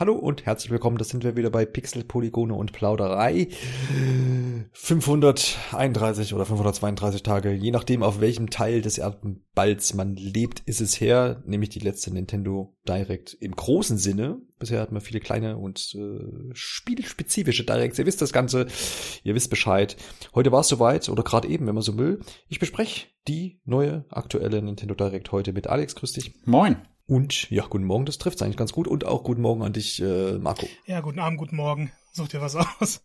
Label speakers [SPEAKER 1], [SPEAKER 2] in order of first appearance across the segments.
[SPEAKER 1] Hallo und herzlich willkommen, das sind wir wieder bei Pixel, Polygone und Plauderei. 531 oder 532 Tage, je nachdem auf welchem Teil des Erdballs man lebt, ist es her, nämlich die letzte Nintendo Direct im großen Sinne. Bisher hatten wir viele kleine und äh, spielspezifische Directs. Ihr wisst das Ganze, ihr wisst Bescheid. Heute war es soweit, oder gerade eben, wenn man so will. Ich bespreche die neue, aktuelle Nintendo Direct heute mit Alex. Grüß dich.
[SPEAKER 2] Moin.
[SPEAKER 1] Und ja, guten Morgen, das trifft eigentlich ganz gut. Und auch guten Morgen an dich, äh, Marco.
[SPEAKER 3] Ja, guten Abend, guten Morgen. Such dir was aus.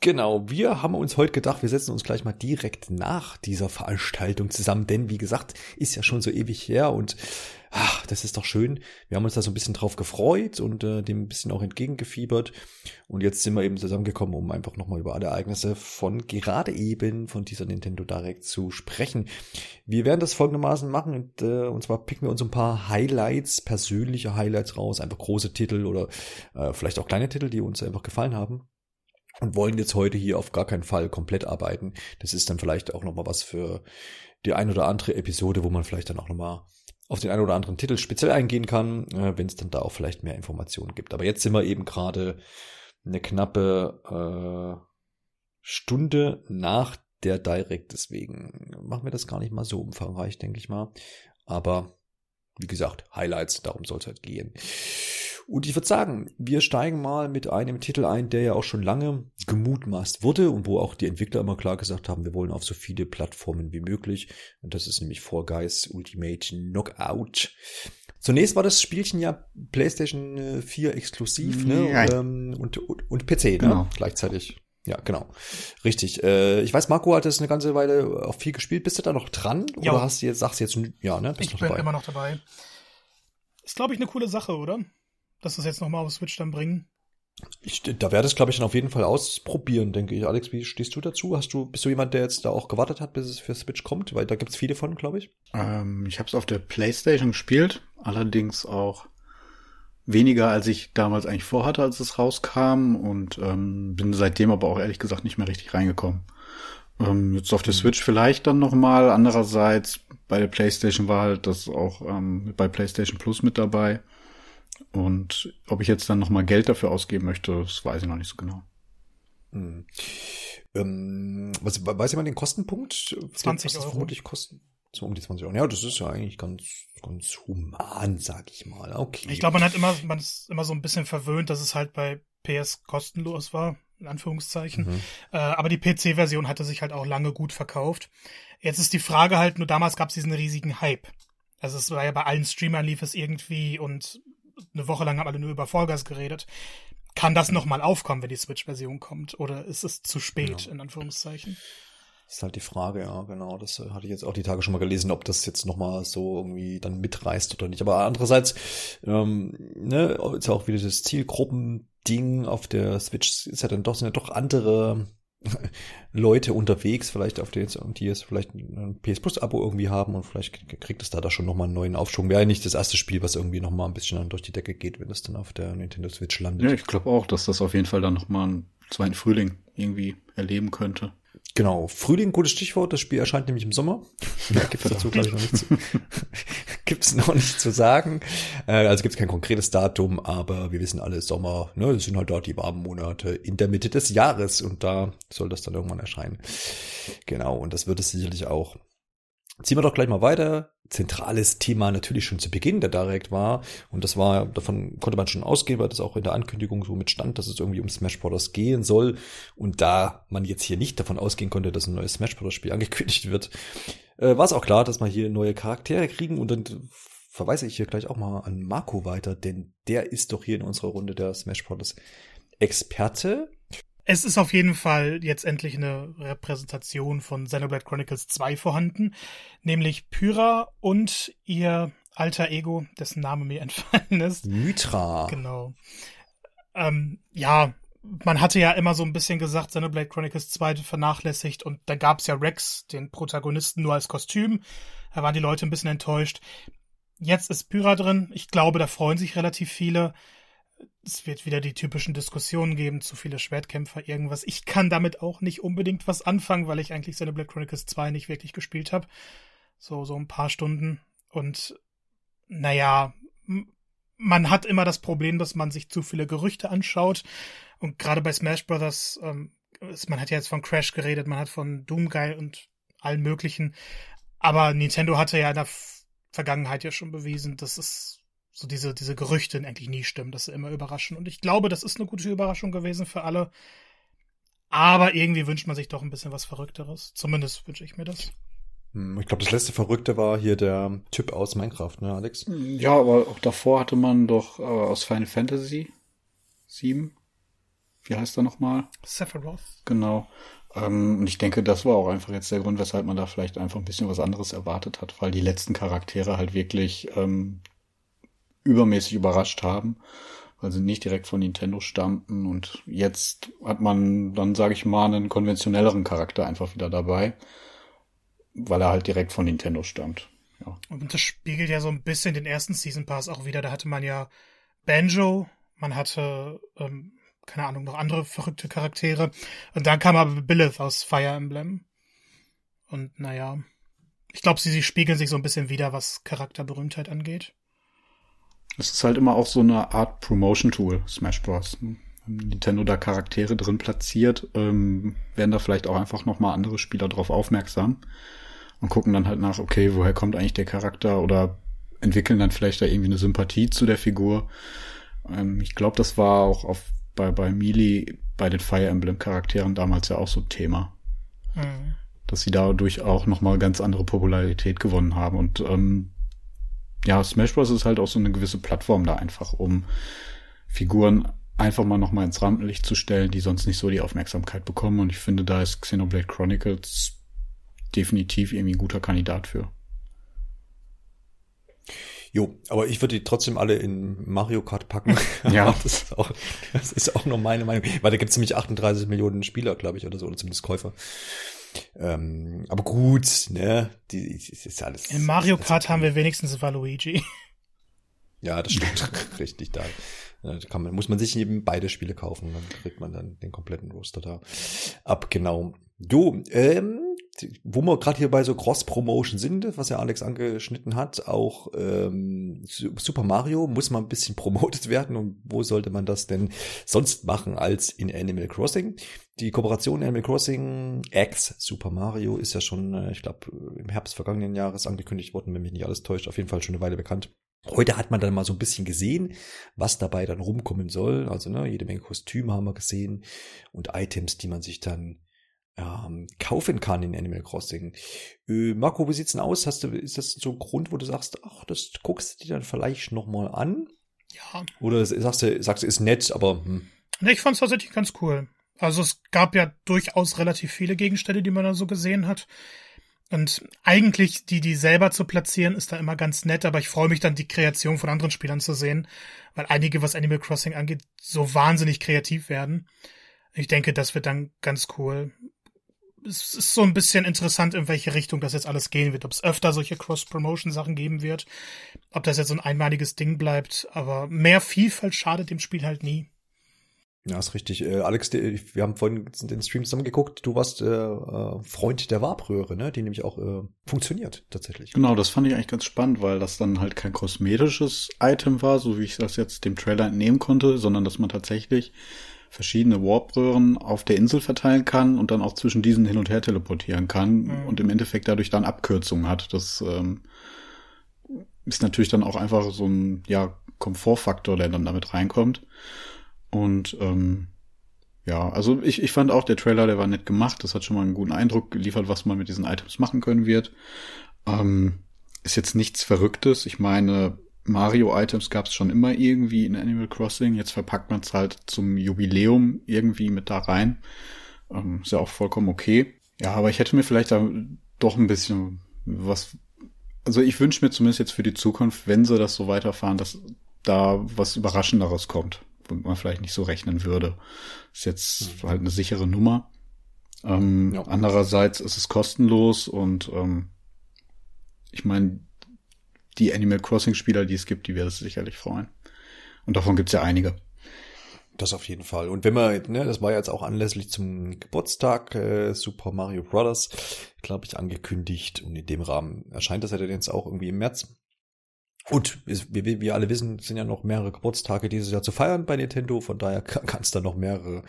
[SPEAKER 1] Genau, wir haben uns heute gedacht, wir setzen uns gleich mal direkt nach dieser Veranstaltung zusammen, denn wie gesagt, ist ja schon so ewig her und ach, das ist doch schön. Wir haben uns da so ein bisschen drauf gefreut und äh, dem ein bisschen auch entgegengefiebert und jetzt sind wir eben zusammengekommen, um einfach nochmal über alle Ereignisse von gerade eben von dieser Nintendo Direct zu sprechen. Wir werden das folgendermaßen machen und, äh, und zwar picken wir uns ein paar Highlights, persönliche Highlights raus, einfach große Titel oder äh, vielleicht auch kleine Titel, die uns einfach gefallen haben und wollen jetzt heute hier auf gar keinen Fall komplett arbeiten. Das ist dann vielleicht auch nochmal was für die ein oder andere Episode, wo man vielleicht dann auch nochmal auf den einen oder anderen Titel speziell eingehen kann, äh, wenn es dann da auch vielleicht mehr Informationen gibt. Aber jetzt sind wir eben gerade eine knappe äh, Stunde nach der Direct, deswegen machen wir das gar nicht mal so umfangreich, denke ich mal. Aber wie gesagt, Highlights, darum soll es halt gehen. Und ich würde sagen, wir steigen mal mit einem Titel ein, der ja auch schon lange gemutmaßt wurde und wo auch die Entwickler immer klar gesagt haben, wir wollen auf so viele Plattformen wie möglich. Und das ist nämlich Fall Guys Ultimate Knockout. Zunächst war das Spielchen ja PlayStation 4 exklusiv, ne? Ähm, und, und, und PC, ne? genau. ne? Gleichzeitig. Ja, genau. Richtig. Äh, ich weiß, Marco hat das eine ganze Weile auch viel gespielt. Bist du da noch dran?
[SPEAKER 3] Ja.
[SPEAKER 1] Oder hast du jetzt, sagst du jetzt, ja, ne?
[SPEAKER 3] Bist ich bin dabei? immer noch dabei. Ist, glaube ich, eine coole Sache, oder? Dass das jetzt nochmal auf Switch dann bringen.
[SPEAKER 1] Ich, da werde es, glaube ich, dann auf jeden Fall ausprobieren, denke ich. Alex, wie stehst du dazu? Hast du, bist du jemand, der jetzt da auch gewartet hat, bis es für Switch kommt? Weil da gibt's viele von, glaube ich.
[SPEAKER 2] Ähm, ich habe es auf der PlayStation gespielt, allerdings auch weniger, als ich damals eigentlich vorhatte, als es rauskam und ähm, bin seitdem aber auch ehrlich gesagt nicht mehr richtig reingekommen. Ähm, jetzt auf der Switch vielleicht dann nochmal. Andererseits bei der PlayStation war halt das auch ähm, bei PlayStation Plus mit dabei. Und ob ich jetzt dann nochmal Geld dafür ausgeben möchte, das weiß ich noch nicht so genau.
[SPEAKER 1] Hm. Ähm, was, weiß jemand den Kostenpunkt?
[SPEAKER 3] 20 Euro.
[SPEAKER 1] vermutlich kosten? So um die 20 Euro. Ja, das ist ja eigentlich ganz, ganz human, sag ich mal. Okay.
[SPEAKER 3] Ich glaube, man hat immer, man ist immer so ein bisschen verwöhnt, dass es halt bei PS kostenlos war, in Anführungszeichen. Mhm. Äh, aber die PC-Version hatte sich halt auch lange gut verkauft. Jetzt ist die Frage halt, nur damals gab es diesen riesigen Hype. Also es war ja bei allen Streamern lief es irgendwie und eine Woche lang haben alle nur über Vollgas geredet. Kann das nochmal aufkommen, wenn die Switch-Version kommt? Oder ist es zu spät, ja. in Anführungszeichen?
[SPEAKER 1] Ist halt die Frage, ja, genau. Das äh, hatte ich jetzt auch die Tage schon mal gelesen, ob das jetzt nochmal so irgendwie dann mitreißt oder nicht. Aber andererseits, ähm, ne, ist ja auch wieder das Zielgruppending auf der Switch ist ja dann doch, sind ja doch andere Leute unterwegs, vielleicht auf die, die jetzt vielleicht ein PS Plus Abo irgendwie haben und vielleicht kriegt es da da schon nochmal einen neuen Aufschwung. Wäre ja nicht das erste Spiel, was irgendwie nochmal ein bisschen durch die Decke geht, wenn es dann auf der Nintendo Switch landet.
[SPEAKER 2] Ja, ich glaube auch, dass das auf jeden Fall dann nochmal einen zweiten Frühling irgendwie erleben könnte.
[SPEAKER 1] Genau, Frühling, gutes Stichwort. Das Spiel erscheint nämlich im Sommer. Ja, gibt es dazu, glaube ich, noch nichts zu, gibt's noch nicht zu sagen. Äh, also gibt es kein konkretes Datum, aber wir wissen alle, Sommer, ne, das sind halt dort die warmen Monate in der Mitte des Jahres und da soll das dann irgendwann erscheinen. Genau, und das wird es sicherlich auch. Ziehen wir doch gleich mal weiter. Zentrales Thema natürlich schon zu Beginn der Direct war. Und das war, davon konnte man schon ausgehen, weil das auch in der Ankündigung so mit stand, dass es irgendwie um Smash Bros. gehen soll. Und da man jetzt hier nicht davon ausgehen konnte, dass ein neues Smash Bros. Spiel angekündigt wird, äh, war es auch klar, dass wir hier neue Charaktere kriegen. Und dann verweise ich hier gleich auch mal an Marco weiter, denn der ist doch hier in unserer Runde der Smash Bros. Experte.
[SPEAKER 3] Es ist auf jeden Fall jetzt endlich eine Repräsentation von Xenoblade Chronicles 2 vorhanden, nämlich Pyra und ihr alter Ego, dessen Name mir entfallen ist.
[SPEAKER 1] Mythra.
[SPEAKER 3] Genau. Ähm, ja, man hatte ja immer so ein bisschen gesagt, Xenoblade Chronicles 2 vernachlässigt und da gab's ja Rex, den Protagonisten, nur als Kostüm. Da waren die Leute ein bisschen enttäuscht. Jetzt ist Pyra drin. Ich glaube, da freuen sich relativ viele es wird wieder die typischen Diskussionen geben, zu viele Schwertkämpfer, irgendwas. Ich kann damit auch nicht unbedingt was anfangen, weil ich eigentlich Black Chronicles 2 nicht wirklich gespielt habe. So, so ein paar Stunden. Und naja, man hat immer das Problem, dass man sich zu viele Gerüchte anschaut. Und gerade bei Smash Brothers, ähm, man hat ja jetzt von Crash geredet, man hat von Doomguy und allen möglichen. Aber Nintendo hatte ja in der Vergangenheit ja schon bewiesen, dass es so diese, diese Gerüchte eigentlich nie stimmen, dass sie immer überraschen. Und ich glaube, das ist eine gute Überraschung gewesen für alle. Aber irgendwie wünscht man sich doch ein bisschen was Verrückteres. Zumindest wünsche ich mir das.
[SPEAKER 1] Hm, ich glaube, das letzte Verrückte war hier der Typ aus Minecraft, ne, Alex?
[SPEAKER 2] Ja, aber auch davor hatte man doch äh, aus Final Fantasy 7. Wie heißt er nochmal?
[SPEAKER 3] Sephiroth.
[SPEAKER 2] Genau. Ähm, und ich denke, das war auch einfach jetzt der Grund, weshalb man da vielleicht einfach ein bisschen was anderes erwartet hat, weil die letzten Charaktere halt wirklich ähm, übermäßig überrascht haben, weil sie nicht direkt von Nintendo stammten. Und jetzt hat man dann, sage ich mal, einen konventionelleren Charakter einfach wieder dabei, weil er halt direkt von Nintendo stammt. Ja.
[SPEAKER 3] Und das spiegelt ja so ein bisschen den ersten Season Pass auch wieder. Da hatte man ja Banjo, man hatte, ähm, keine Ahnung, noch andere verrückte Charaktere. Und dann kam aber Billith aus Fire Emblem. Und naja, ich glaube, sie, sie spiegeln sich so ein bisschen wieder, was Charakterberühmtheit angeht.
[SPEAKER 2] Es ist halt immer auch so eine Art Promotion-Tool, Smash Bros. Nintendo da Charaktere drin platziert, ähm, werden da vielleicht auch einfach nochmal andere Spieler drauf aufmerksam und gucken dann halt nach, okay, woher kommt eigentlich der Charakter oder entwickeln dann vielleicht da irgendwie eine Sympathie zu der Figur. Ähm, ich glaube, das war auch auf, bei, bei Melee, bei den Fire Emblem Charakteren damals ja auch so Thema. Mhm. Dass sie dadurch auch nochmal ganz andere Popularität gewonnen haben und ähm, ja, Smash Bros. ist halt auch so eine gewisse Plattform da einfach, um Figuren einfach mal nochmal ins Rampenlicht zu stellen, die sonst nicht so die Aufmerksamkeit bekommen. Und ich finde, da ist Xenoblade Chronicles definitiv irgendwie ein guter Kandidat für.
[SPEAKER 1] Jo, aber ich würde die trotzdem alle in Mario Kart packen.
[SPEAKER 2] Ja.
[SPEAKER 1] das ist auch, das ist auch nur meine Meinung. Weil da gibt es nämlich 38 Millionen Spieler, glaube ich, oder so, oder zumindest Käufer. Ähm, aber gut, ne, die, ist alles.
[SPEAKER 3] In Mario Kart haben wir wenigstens Waluigi.
[SPEAKER 1] Ja, das stimmt. Richtig, da, da kann man, muss man sich eben beide Spiele kaufen, dann kriegt man dann den kompletten Roster da ab, genau. Du, ähm, wo wir gerade hier bei so Cross-Promotion sind, was ja Alex angeschnitten hat, auch ähm, Super Mario muss mal ein bisschen promotet werden und wo sollte man das denn sonst machen als in Animal Crossing? Die Kooperation Animal Crossing X Super Mario ist ja schon, äh, ich glaube, im Herbst vergangenen Jahres angekündigt worden, wenn mich nicht alles täuscht, auf jeden Fall schon eine Weile bekannt. Heute hat man dann mal so ein bisschen gesehen, was dabei dann rumkommen soll. Also ne, jede Menge Kostüme haben wir gesehen und Items, die man sich dann ähm, kaufen kann in Animal Crossing. Äh, Marco, wie sieht's denn aus? Hast du, ist das so ein Grund, wo du sagst, ach, das guckst du dir dann vielleicht nochmal an?
[SPEAKER 3] Ja.
[SPEAKER 1] Oder sagst du, sagst du, ist nett, aber hm.
[SPEAKER 3] Nee, ich fand's tatsächlich ganz cool. Also es gab ja durchaus relativ viele Gegenstände, die man da so gesehen hat. Und eigentlich die, die selber zu platzieren, ist da immer ganz nett, aber ich freue mich dann, die Kreation von anderen Spielern zu sehen, weil einige, was Animal Crossing angeht, so wahnsinnig kreativ werden. Ich denke, das wird dann ganz cool es ist so ein bisschen interessant, in welche Richtung das jetzt alles gehen wird. Ob es öfter solche Cross-Promotion-Sachen geben wird, ob das jetzt so ein einmaliges Ding bleibt. Aber mehr Vielfalt schadet dem Spiel halt nie.
[SPEAKER 1] Ja, ist richtig. Äh, Alex, wir haben vorhin den Stream zusammen geguckt. Du warst äh, äh, Freund der Warpröhre, ne? Die nämlich auch äh, funktioniert tatsächlich.
[SPEAKER 2] Genau, das fand ich eigentlich ganz spannend, weil das dann halt kein kosmetisches Item war, so wie ich das jetzt dem Trailer entnehmen konnte, sondern dass man tatsächlich verschiedene Warp-Röhren auf der Insel verteilen kann und dann auch zwischen diesen hin und her teleportieren kann mhm. und im Endeffekt dadurch dann Abkürzungen hat. Das ähm, ist natürlich dann auch einfach so ein ja, Komfortfaktor, der dann damit reinkommt. Und ähm, ja, also ich, ich fand auch, der Trailer, der war nett gemacht. Das hat schon mal einen guten Eindruck geliefert, was man mit diesen Items machen können wird. Ähm, ist jetzt nichts Verrücktes. Ich meine, Mario-Items gab es schon immer irgendwie in Animal Crossing. Jetzt verpackt man es halt zum Jubiläum irgendwie mit da rein. Ähm, ist ja auch vollkommen okay. Ja, aber ich hätte mir vielleicht da doch ein bisschen was. Also ich wünsche mir zumindest jetzt für die Zukunft, wenn sie das so weiterfahren, dass da was Überraschenderes kommt, womit man vielleicht nicht so rechnen würde. Ist jetzt mhm. halt eine sichere Nummer. Ähm, ja. Andererseits ist es kostenlos und ähm, ich meine, die Animal Crossing Spieler, die es gibt, die werden es sicherlich freuen. Und davon gibt es ja einige.
[SPEAKER 1] Das auf jeden Fall. Und wenn man, ne, das war jetzt auch anlässlich zum Geburtstag äh, Super Mario Brothers, glaube ich, angekündigt. Und in dem Rahmen erscheint das ja dann jetzt auch irgendwie im März. Und wie wir alle wissen, sind ja noch mehrere Geburtstage dieses Jahr zu feiern bei Nintendo. Von daher kann es da noch mehrere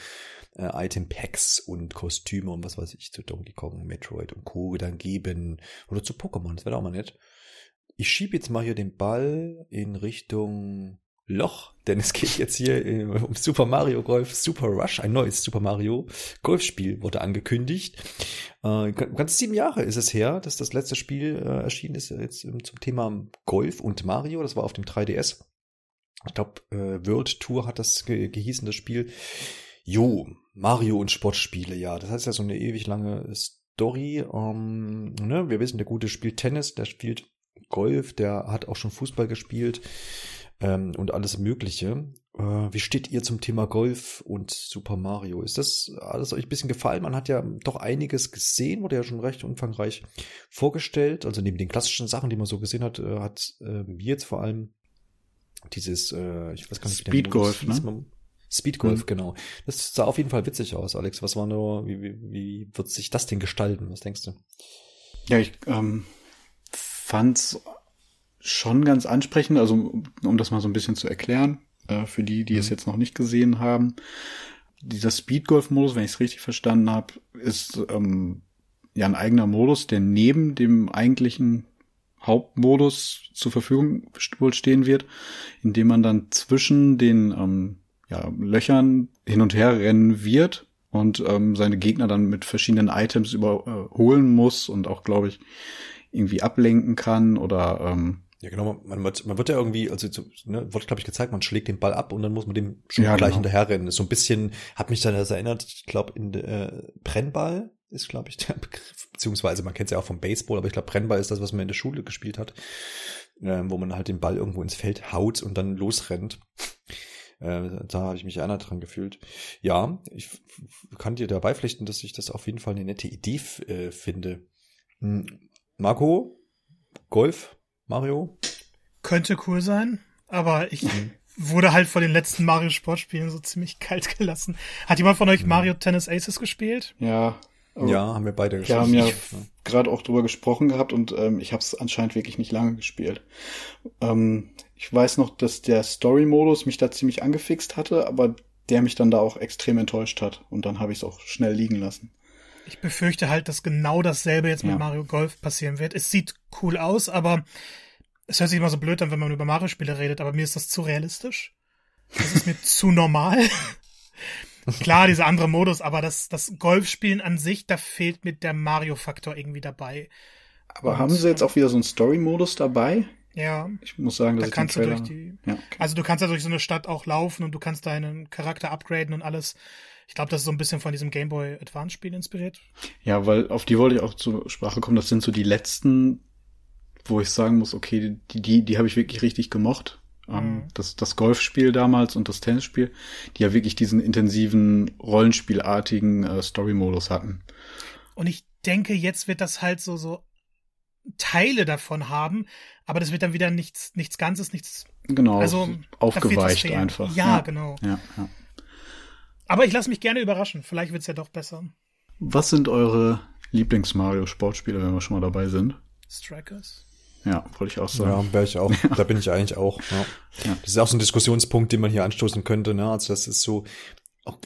[SPEAKER 1] äh, Item-Packs und Kostüme und was weiß ich zu Donkey Kong, Metroid und Co. dann geben. Oder zu Pokémon, das wäre auch mal nett. Ich schiebe jetzt mal hier den Ball in Richtung Loch, denn es geht jetzt hier äh, um Super Mario Golf Super Rush, ein neues Super Mario Golfspiel wurde angekündigt. Äh, ganz sieben Jahre ist es her, dass das letzte Spiel äh, erschienen ist jetzt zum Thema Golf und Mario. Das war auf dem 3DS. Ich glaube, äh, World Tour hat das ge gehießen, das Spiel. Jo, Mario und Sportspiele, ja. Das heißt ja so eine ewig lange Story. Ähm, ne? Wir wissen, der Gute spielt Tennis, der spielt Golf, der hat auch schon Fußball gespielt ähm, und alles Mögliche. Äh, wie steht ihr zum Thema Golf und Super Mario? Ist das alles euch ein bisschen gefallen? Man hat ja doch einiges gesehen, wurde ja schon recht umfangreich vorgestellt. Also neben den klassischen Sachen, die man so gesehen hat, äh, hat äh, jetzt vor allem dieses, äh, ich weiß gar nicht,
[SPEAKER 2] Speed Golf, ne?
[SPEAKER 1] Speed Golf, mhm. genau. Das sah auf jeden Fall witzig aus, Alex. Was war nur, wie, wie, wie wird sich das denn gestalten? Was denkst du?
[SPEAKER 2] Ja, ich ähm, fand's schon ganz ansprechend, also um das mal so ein bisschen zu erklären, äh, für die, die mhm. es jetzt noch nicht gesehen haben. Dieser Speedgolf-Modus, wenn ich es richtig verstanden habe, ist ähm, ja ein eigener Modus, der neben dem eigentlichen Hauptmodus zur Verfügung wohl stehen wird, indem man dann zwischen den ähm, ja, Löchern hin und her rennen wird und ähm, seine Gegner dann mit verschiedenen Items überholen muss und auch, glaube ich, irgendwie ablenken kann oder ähm,
[SPEAKER 1] ja, genau. Man, man, man wird ja irgendwie, also ne, wurde, glaube ich, gezeigt, man schlägt den Ball ab und dann muss man dem schon
[SPEAKER 2] ja,
[SPEAKER 1] gleich
[SPEAKER 2] genau.
[SPEAKER 1] hinterherrennen. So ein bisschen hat mich dann das erinnert, ich glaube, in äh, Brennball ist, glaube ich, der Begriff, beziehungsweise man kennt es ja auch vom Baseball, aber ich glaube, Brennball ist das, was man in der Schule gespielt hat, äh, wo man halt den Ball irgendwo ins Feld haut und dann losrennt. Äh, da habe ich mich erinnert dran gefühlt. Ja, ich kann dir dabei pflichten, dass ich das auf jeden Fall eine nette Idee äh, finde. Marco, Golf, Mario?
[SPEAKER 3] Könnte cool sein, aber ich mhm. wurde halt vor den letzten Mario Sportspielen so ziemlich kalt gelassen. Hat jemand von euch mhm. Mario Tennis Aces gespielt?
[SPEAKER 2] Ja.
[SPEAKER 1] Ja, haben wir beide
[SPEAKER 2] gespielt. Wir haben ja gerade auch drüber gesprochen gehabt und ähm, ich habe es anscheinend wirklich nicht lange gespielt. Ähm, ich weiß noch, dass der Story-Modus mich da ziemlich angefixt hatte, aber der mich dann da auch extrem enttäuscht hat und dann habe ich es auch schnell liegen lassen.
[SPEAKER 3] Ich befürchte halt, dass genau dasselbe jetzt ja. mit Mario Golf passieren wird. Es sieht cool aus, aber es hört sich immer so blöd an, wenn man über Mario-Spiele redet, aber mir ist das zu realistisch. Das ist mir zu normal. Klar, dieser andere Modus, aber das, das Golfspielen an sich, da fehlt mit der Mario-Faktor irgendwie dabei.
[SPEAKER 2] Aber Und, haben sie jetzt auch wieder so einen Story-Modus dabei?
[SPEAKER 3] Ja.
[SPEAKER 2] Ich muss sagen, dass
[SPEAKER 3] da
[SPEAKER 2] ich
[SPEAKER 3] kannst du durch die, ja, okay. also du kannst ja durch so eine Stadt auch laufen und du kannst deinen Charakter upgraden und alles. Ich glaube, das ist so ein bisschen von diesem Game Boy Advance Spiel inspiriert.
[SPEAKER 2] Ja, weil auf die wollte ich auch zur Sprache kommen. Das sind so die letzten, wo ich sagen muss, okay, die, die, die habe ich wirklich richtig gemocht. Ähm, mhm. Das, das Golfspiel damals und das Tennisspiel, die ja wirklich diesen intensiven, rollenspielartigen äh, Story-Modus hatten.
[SPEAKER 3] Und ich denke, jetzt wird das halt so, so Teile davon haben, aber das wird dann wieder nichts, nichts Ganzes, nichts.
[SPEAKER 2] Genau, also, aufgeweicht einfach.
[SPEAKER 3] Ja, ja, genau.
[SPEAKER 2] Ja, ja.
[SPEAKER 3] Aber ich lasse mich gerne überraschen. Vielleicht wird's ja doch besser.
[SPEAKER 2] Was sind eure Lieblings-Mario-Sportspiele, wenn wir schon mal dabei sind?
[SPEAKER 3] Strikers.
[SPEAKER 2] Ja, wollte ich auch sagen.
[SPEAKER 1] Ja, wäre ich auch. Da bin ich eigentlich auch. Ja. ja. Das ist auch so ein Diskussionspunkt, den man hier anstoßen könnte. Ne? Also das ist so,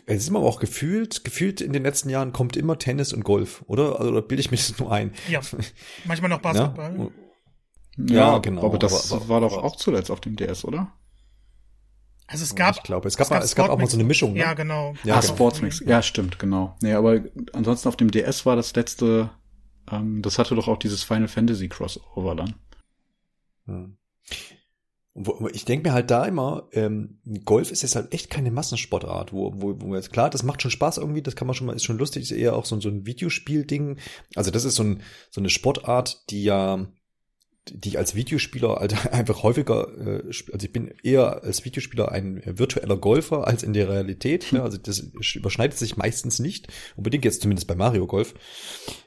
[SPEAKER 1] es ist immer auch gefühlt, gefühlt in den letzten Jahren kommt immer Tennis und Golf, oder? Also, oder bilde ich mir das nur ein?
[SPEAKER 3] Ja, manchmal noch Basketball.
[SPEAKER 2] Ja, ja genau. Aber das aber, aber, war doch auch zuletzt auf dem DS, oder?
[SPEAKER 3] Also es gab,
[SPEAKER 1] ich glaube, es gab, es gab, es gab auch mal so eine Mischung. Ne?
[SPEAKER 3] Ja, genau.
[SPEAKER 2] Ja, ah, genau. Sportsmix. Ja, stimmt, genau. Nee, aber ansonsten auf dem DS war das letzte, ähm, das hatte doch auch dieses Final Fantasy Crossover dann.
[SPEAKER 1] Hm. Ich denke mir halt da immer, ähm, Golf ist jetzt halt echt keine Massensportart, wo, wo, wo jetzt klar, das macht schon Spaß irgendwie, das kann man schon mal, ist schon lustig, ist eher auch so, so ein Videospiel-Ding. Also das ist so, ein, so eine Sportart, die ja die ich als Videospieler halt einfach häufiger, äh, also ich bin eher als Videospieler ein virtueller Golfer als in der Realität. Ne? Also das überschneidet sich meistens nicht, unbedingt jetzt zumindest bei Mario Golf.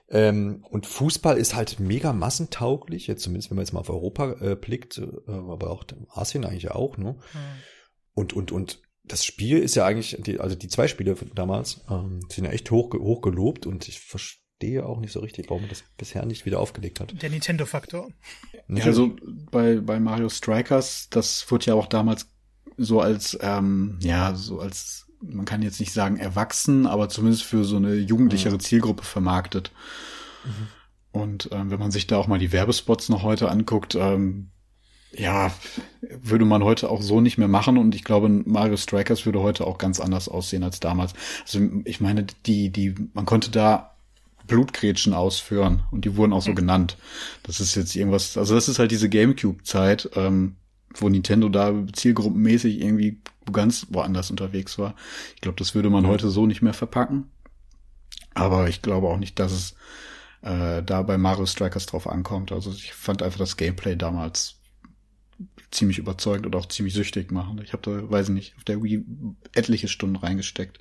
[SPEAKER 1] Ähm, und Fußball ist halt mega massentauglich, jetzt zumindest wenn man jetzt mal auf Europa äh, blickt, äh, aber auch Asien eigentlich auch. Ne? Mhm. Und und und das Spiel ist ja eigentlich, die, also die zwei Spiele von damals ähm, sind ja echt hoch, hoch gelobt und ich verstehe auch nicht so richtig, warum man das bisher nicht wieder aufgelegt hat.
[SPEAKER 3] Der Nintendo-Faktor.
[SPEAKER 2] Ja, also bei, bei Mario Strikers, das wurde ja auch damals so als, ähm, ja, so als, man kann jetzt nicht sagen erwachsen, aber zumindest für so eine jugendlichere Zielgruppe vermarktet. Mhm. Und ähm, wenn man sich da auch mal die Werbespots noch heute anguckt, ähm, ja, würde man heute auch so nicht mehr machen und ich glaube, Mario Strikers würde heute auch ganz anders aussehen als damals. Also ich meine, die, die, man konnte da Blutgrätschen ausführen und die wurden auch so mhm. genannt. Das ist jetzt irgendwas, also das ist halt diese Gamecube-Zeit, ähm, wo Nintendo da zielgruppenmäßig irgendwie ganz woanders unterwegs war. Ich glaube, das würde man mhm. heute so nicht mehr verpacken. Aber ich glaube auch nicht, dass es äh, da bei Mario Strikers drauf ankommt. Also ich fand einfach das Gameplay damals ziemlich überzeugend und auch ziemlich süchtig machen. Ich habe da, weiß ich nicht, auf der Wii etliche Stunden reingesteckt.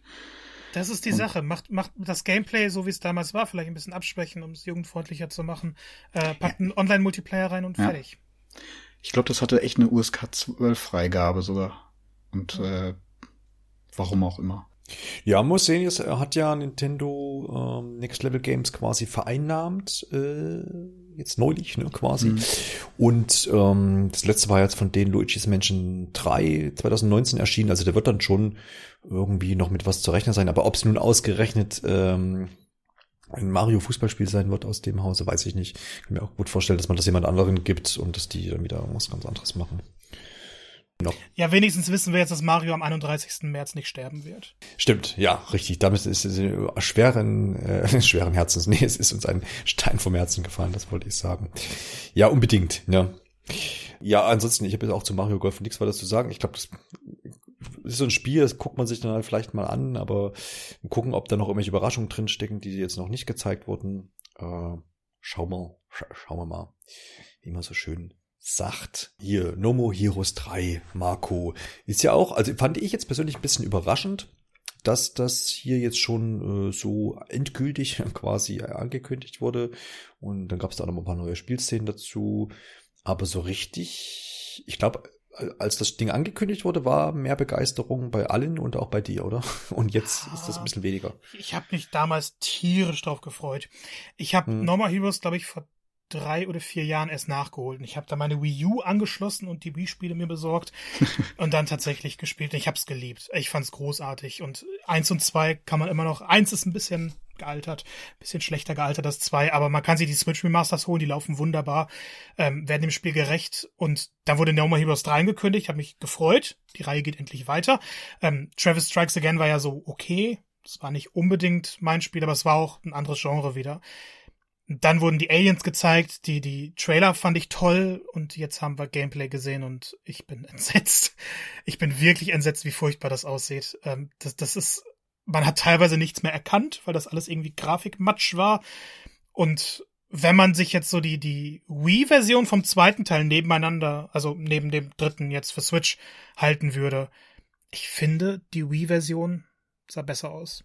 [SPEAKER 3] Das ist die und, Sache. Macht, macht das Gameplay, so wie es damals war, vielleicht ein bisschen absprechen, um es jugendfreundlicher zu machen. Äh, packt ja. einen Online-Multiplayer rein und ja. fertig.
[SPEAKER 2] Ich glaube, das hatte echt eine USK 12 Freigabe sogar. Und äh, warum auch immer.
[SPEAKER 1] Ja, muss sehen, jetzt hat ja Nintendo ähm, Next Level Games quasi vereinnahmt, äh, jetzt neulich, ne, quasi. Mhm. Und ähm, das letzte war jetzt von denen Luigi's Mansion 3 2019 erschienen, also der wird dann schon irgendwie noch mit was zu rechnen sein, aber ob es nun ausgerechnet ähm, ein Mario-Fußballspiel sein wird aus dem Hause, weiß ich nicht. Ich kann mir auch gut vorstellen, dass man das jemand anderen gibt und dass die dann wieder irgendwas ganz anderes machen.
[SPEAKER 3] Noch. Ja, wenigstens wissen wir jetzt, dass Mario am 31. März nicht sterben wird.
[SPEAKER 1] Stimmt, ja, richtig. Damit ist es schweren, äh, schweren Herzens. Nee, es ist uns ein Stein vom Herzen gefallen, das wollte ich sagen. Ja, unbedingt, ja. Ja, ansonsten, ich habe jetzt auch zu Mario Golf nichts weiter zu sagen. Ich glaube, das ist so ein Spiel, das guckt man sich dann halt vielleicht mal an, aber gucken, ob da noch irgendwelche Überraschungen drinstecken, die jetzt noch nicht gezeigt wurden. Äh, schauen wir, scha schauen wir mal, wie immer so schön sagt. Hier, Nomo Heroes 3, Marco. Ist ja auch, also fand ich jetzt persönlich ein bisschen überraschend, dass das hier jetzt schon äh, so endgültig quasi angekündigt wurde. Und dann gab es da noch ein paar neue Spielszenen dazu. Aber so richtig, ich glaube, als das Ding angekündigt wurde, war mehr Begeisterung bei allen und auch bei dir, oder? Und jetzt ist das ein bisschen weniger.
[SPEAKER 3] Ich habe mich damals tierisch drauf gefreut. Ich habe hm. Normal Heroes, glaube ich, vor drei oder vier Jahren erst nachgeholt. Und ich habe da meine Wii U angeschlossen und die Wii-Spiele mir besorgt und dann tatsächlich gespielt. Ich habe es geliebt. Ich fand es großartig. Und eins und zwei kann man immer noch. Eins ist ein bisschen gealtert, bisschen schlechter gealtert als zwei, aber man kann sich die Switch Remasters holen, die laufen wunderbar, ähm, werden dem Spiel gerecht und dann wurde No More Heroes 3 angekündigt, habe mich gefreut, die Reihe geht endlich weiter. Ähm, Travis Strikes Again war ja so okay, das war nicht unbedingt mein Spiel, aber es war auch ein anderes Genre wieder. Dann wurden die Aliens gezeigt, die, die Trailer fand ich toll und jetzt haben wir Gameplay gesehen und ich bin entsetzt. Ich bin wirklich entsetzt, wie furchtbar das aussieht. Ähm, das, das ist, man hat teilweise nichts mehr erkannt, weil das alles irgendwie Grafikmatsch war. Und wenn man sich jetzt so die, die Wii-Version vom zweiten Teil nebeneinander, also neben dem dritten jetzt für Switch halten würde, ich finde, die Wii-Version sah besser aus.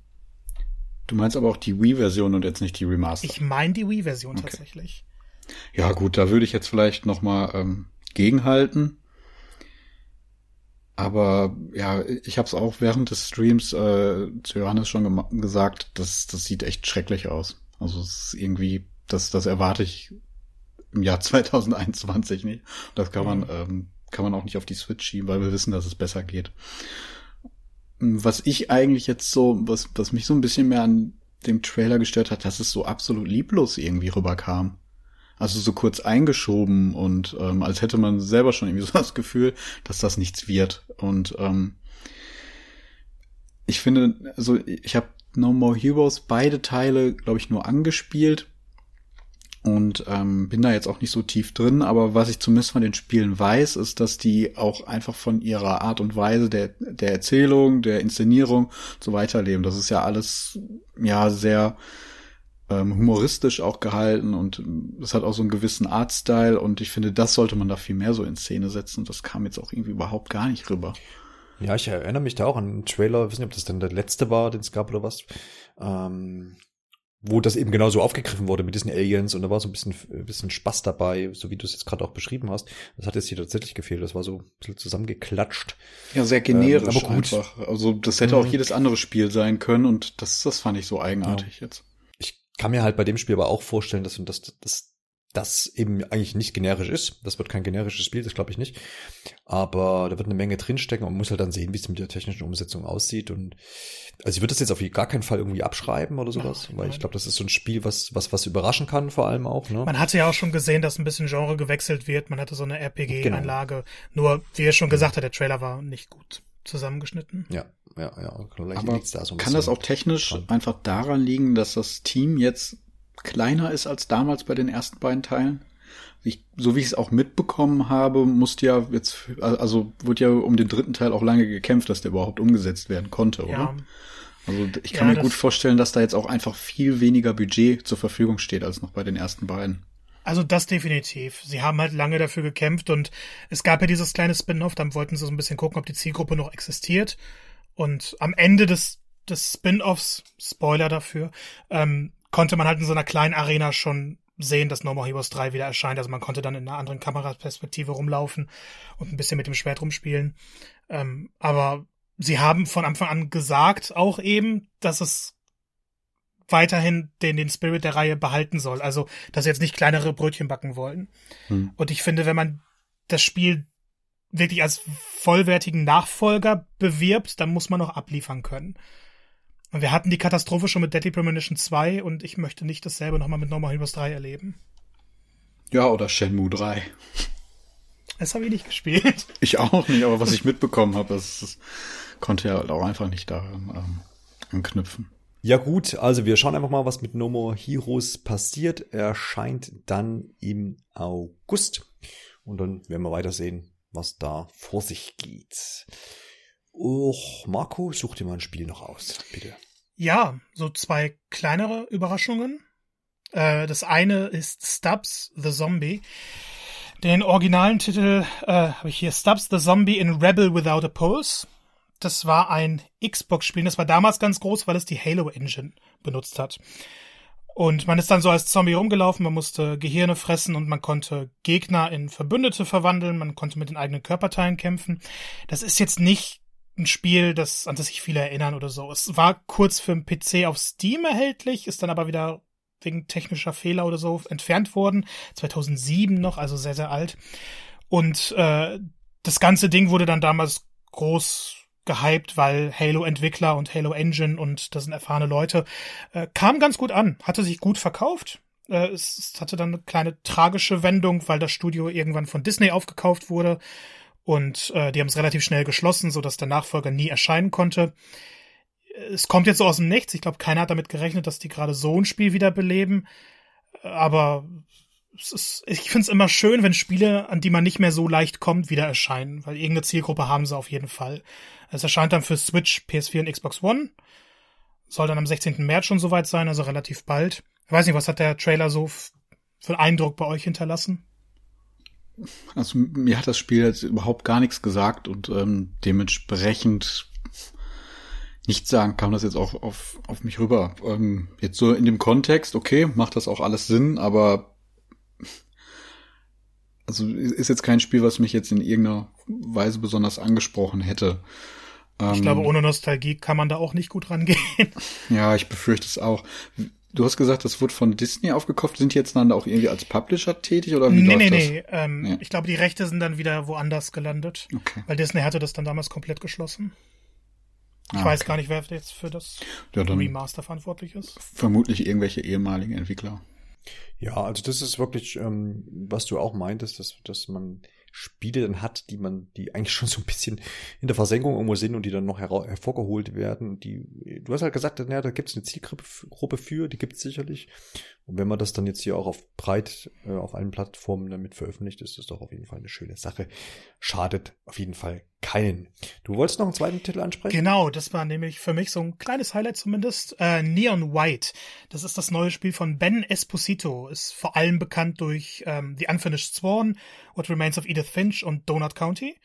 [SPEAKER 2] Du meinst aber auch die Wii-Version und jetzt nicht die Remaster.
[SPEAKER 3] Ich meine die Wii-Version okay. tatsächlich.
[SPEAKER 2] Ja gut, da würde ich jetzt vielleicht noch mal ähm, gegenhalten. Aber ja, ich habe es auch während des Streams äh, zu Johannes schon gesagt, das, das sieht echt schrecklich aus. Also es ist irgendwie, das, das erwarte ich im Jahr 2021 nicht. Das kann man, mhm. ähm, kann man auch nicht auf die Switch schieben, weil wir wissen, dass es besser geht was ich eigentlich jetzt so, was, was mich so ein bisschen mehr an dem Trailer gestört hat, dass es so absolut lieblos irgendwie rüberkam. Also so kurz eingeschoben und ähm, als hätte man selber schon irgendwie so das Gefühl, dass das nichts wird. Und ähm, ich finde, also ich habe No More Heroes beide Teile, glaube ich, nur angespielt und ähm, bin da jetzt auch nicht so tief drin, aber was ich zumindest von den Spielen weiß, ist, dass die auch einfach von ihrer Art und Weise der, der Erzählung, der Inszenierung so weiterleben. Das ist ja alles ja sehr ähm, humoristisch auch gehalten und es hat auch so einen gewissen Artstyle und ich finde, das sollte man da viel mehr so in Szene setzen. Das kam jetzt auch irgendwie überhaupt gar nicht rüber.
[SPEAKER 1] Ja, ich erinnere mich da auch an einen Trailer, ich weiß nicht, ob das denn der letzte war, den es gab oder was. Ähm wo das eben genauso aufgegriffen wurde mit diesen Aliens und da war so ein bisschen, ein bisschen Spaß dabei, so wie du es jetzt gerade auch beschrieben hast. Das hat jetzt hier tatsächlich gefehlt. Das war so ein bisschen zusammengeklatscht.
[SPEAKER 2] Ja, sehr generisch ähm, aber gut. einfach. Also das hätte auch mhm. jedes andere Spiel sein können und das, das fand ich so eigenartig ja. jetzt.
[SPEAKER 1] Ich kann mir halt bei dem Spiel aber auch vorstellen, dass, dass, dass das eben eigentlich nicht generisch ist. Das wird kein generisches Spiel, das glaube ich nicht. Aber da wird eine Menge drinstecken und man muss halt dann sehen, wie es mit der technischen Umsetzung aussieht. Und also ich würde das jetzt auf gar keinen Fall irgendwie abschreiben oder sowas, Ach, weil ich glaube, das ist so ein Spiel, was, was, was überraschen kann, vor allem auch. Ne?
[SPEAKER 3] Man hatte ja auch schon gesehen, dass ein bisschen Genre gewechselt wird. Man hatte so eine RPG-Einlage. Genau. Nur, wie er schon gesagt hat, der Trailer war nicht gut zusammengeschnitten.
[SPEAKER 1] Ja, ja, ja.
[SPEAKER 2] Aber da so kann das auch technisch dran. einfach daran liegen, dass das Team jetzt kleiner ist als damals bei den ersten beiden Teilen. Ich, so wie ich es auch mitbekommen habe, musste ja jetzt, also wurde ja um den dritten Teil auch lange gekämpft, dass der überhaupt umgesetzt werden konnte, oder? Ja. Also ich kann ja, mir gut vorstellen, dass da jetzt auch einfach viel weniger Budget zur Verfügung steht als noch bei den ersten beiden.
[SPEAKER 3] Also das definitiv. Sie haben halt lange dafür gekämpft und es gab ja dieses kleine Spin-off, dann wollten sie so ein bisschen gucken, ob die Zielgruppe noch existiert. Und am Ende des, des Spin-offs, Spoiler dafür, ähm, konnte man halt in so einer kleinen Arena schon sehen, dass No More Heroes 3 wieder erscheint. Also man konnte dann in einer anderen Kameraperspektive rumlaufen und ein bisschen mit dem Schwert rumspielen. Ähm, aber sie haben von Anfang an gesagt, auch eben, dass es weiterhin den, den Spirit der Reihe behalten soll. Also, dass sie jetzt nicht kleinere Brötchen backen wollen. Hm. Und ich finde, wenn man das Spiel wirklich als vollwertigen Nachfolger bewirbt, dann muss man auch abliefern können. Und wir hatten die Katastrophe schon mit Deadly Premonition 2 und ich möchte nicht dasselbe nochmal mit Normal Heroes 3 erleben.
[SPEAKER 2] Ja, oder Shenmue 3.
[SPEAKER 3] Das habe ich nicht gespielt.
[SPEAKER 2] Ich auch nicht, aber was ich mitbekommen habe, das, das konnte ja auch einfach nicht daran ähm, anknüpfen.
[SPEAKER 1] Ja gut, also wir schauen einfach mal, was mit No More Heroes passiert. Er erscheint dann im August. Und dann werden wir weitersehen, was da vor sich geht. Och, Marco, such dir mal ein Spiel noch aus, bitte.
[SPEAKER 3] Ja, so zwei kleinere Überraschungen. Äh, das eine ist Stubbs the Zombie. Den originalen Titel äh, habe ich hier Stubbs the Zombie in Rebel Without a Pulse. Das war ein Xbox-Spiel. Das war damals ganz groß, weil es die Halo Engine benutzt hat. Und man ist dann so als Zombie rumgelaufen, man musste Gehirne fressen und man konnte Gegner in Verbündete verwandeln, man konnte mit den eigenen Körperteilen kämpfen. Das ist jetzt nicht ein Spiel, das, an das sich viele erinnern oder so. Es war kurz für den PC auf Steam erhältlich, ist dann aber wieder wegen technischer Fehler oder so entfernt worden. 2007 noch, also sehr, sehr alt. Und äh, das ganze Ding wurde dann damals groß gehypt, weil Halo-Entwickler und Halo Engine und das sind erfahrene Leute, äh, kam ganz gut an, hatte sich gut verkauft. Äh, es, es hatte dann eine kleine tragische Wendung, weil das Studio irgendwann von Disney aufgekauft wurde und äh, die haben es relativ schnell geschlossen, so dass der Nachfolger nie erscheinen konnte. Es kommt jetzt so aus dem Nichts. Ich glaube, keiner hat damit gerechnet, dass die gerade so ein Spiel wiederbeleben. Aber ist, ich finde es immer schön, wenn Spiele, an die man nicht mehr so leicht kommt, wieder erscheinen, weil irgendeine Zielgruppe haben sie auf jeden Fall. Es erscheint dann für Switch, PS4 und Xbox One. Soll dann am 16. März schon soweit sein, also relativ bald. Ich weiß nicht, was hat der Trailer so für einen Eindruck bei euch hinterlassen?
[SPEAKER 2] Also mir hat das Spiel jetzt überhaupt gar nichts gesagt und ähm, dementsprechend nichts sagen kam das jetzt auch auf, auf mich rüber. Ähm, jetzt so in dem Kontext, okay, macht das auch alles Sinn, aber also ist jetzt kein Spiel, was mich jetzt in irgendeiner Weise besonders angesprochen hätte.
[SPEAKER 3] Ich glaube, ähm, ohne Nostalgie kann man da auch nicht gut rangehen.
[SPEAKER 2] Ja, ich befürchte es auch. Du hast gesagt, das wurde von Disney aufgekauft. Sind die jetzt dann auch irgendwie als Publisher tätig oder wie
[SPEAKER 3] Nee, nee, nee. Ähm, nee. Ich glaube, die Rechte sind dann wieder woanders gelandet. Okay. Weil Disney hatte das dann damals komplett geschlossen. Ich ah, weiß gar nicht, wer jetzt für das ja, Remaster verantwortlich ist.
[SPEAKER 2] Vermutlich irgendwelche ehemaligen Entwickler.
[SPEAKER 1] Ja, also das ist wirklich, ähm, was du auch meintest, dass, dass man Spiele dann hat, die man, die eigentlich schon so ein bisschen in der Versenkung irgendwo sind und die dann noch hervorgeholt werden. Die, du hast halt gesagt, naja, da gibt es eine Zielgruppe für, die gibt es sicherlich. Und wenn man das dann jetzt hier auch auf breit äh, auf allen Plattformen damit veröffentlicht, ist das doch auf jeden Fall eine schöne Sache. Schadet auf jeden Fall keinen. Du wolltest noch einen zweiten Titel ansprechen?
[SPEAKER 3] Genau, das war nämlich für mich so ein kleines Highlight zumindest. Äh, Neon White. Das ist das neue Spiel von Ben Esposito. Ist vor allem bekannt durch ähm, The Unfinished Sworn, What Remains of Edith Finch und Donut County.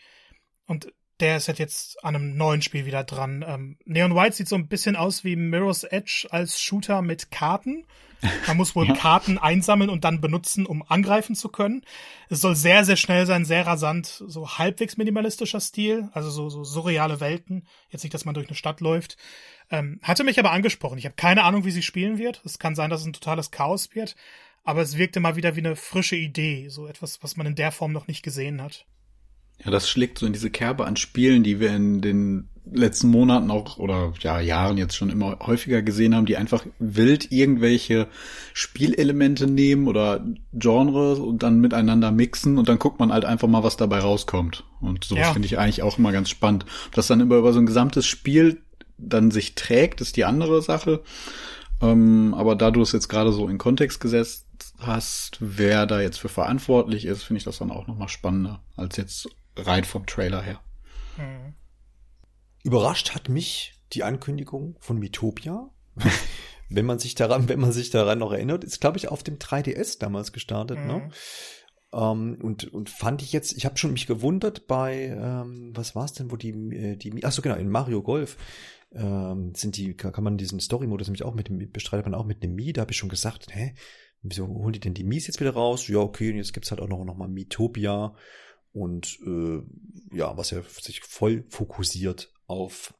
[SPEAKER 3] Und der ist halt jetzt an einem neuen Spiel wieder dran. Ähm, Neon White sieht so ein bisschen aus wie Mirror's Edge als Shooter mit Karten. Man muss wohl ja. Karten einsammeln und dann benutzen, um angreifen zu können. Es soll sehr, sehr schnell sein, sehr rasant, so halbwegs minimalistischer Stil, also so, so surreale Welten. Jetzt nicht, dass man durch eine Stadt läuft. Ähm, hatte mich aber angesprochen. Ich habe keine Ahnung, wie sie spielen wird. Es kann sein, dass es ein totales Chaos wird. Aber es wirkte mal wieder wie eine frische Idee. So etwas, was man in der Form noch nicht gesehen hat.
[SPEAKER 2] Ja, das schlägt so in diese Kerbe an Spielen, die wir in den letzten Monaten auch oder ja Jahren jetzt schon immer häufiger gesehen haben, die einfach wild irgendwelche Spielelemente nehmen oder Genres und dann miteinander mixen und dann guckt man halt einfach mal, was dabei rauskommt. Und sowas ja. finde ich eigentlich auch immer ganz spannend. Das dann immer über so ein gesamtes Spiel dann sich trägt, ist die andere Sache. Ähm, aber da du es jetzt gerade so in Kontext gesetzt hast, wer da jetzt für verantwortlich ist, finde ich das dann auch nochmal spannender als jetzt rein vom Trailer her. Mhm.
[SPEAKER 1] Überrascht hat mich die Ankündigung von Mitopia. wenn man sich daran, wenn man sich daran noch erinnert, ist glaube ich auf dem 3DS damals gestartet, ne? mhm. ne? Um, und und fand ich jetzt, ich habe schon mich gewundert bei, ähm, was war es denn, wo die äh, die, ach so genau in Mario Golf ähm, sind die, kann man diesen Story-Modus nämlich auch mit dem, bestreitet man auch mit einem Mi, da habe ich schon gesagt, hä, wieso holen die denn die Mies jetzt wieder raus? Ja, okay, und jetzt gibt's halt auch noch, noch mal Miitopia und äh, ja, was ja sich voll fokussiert auf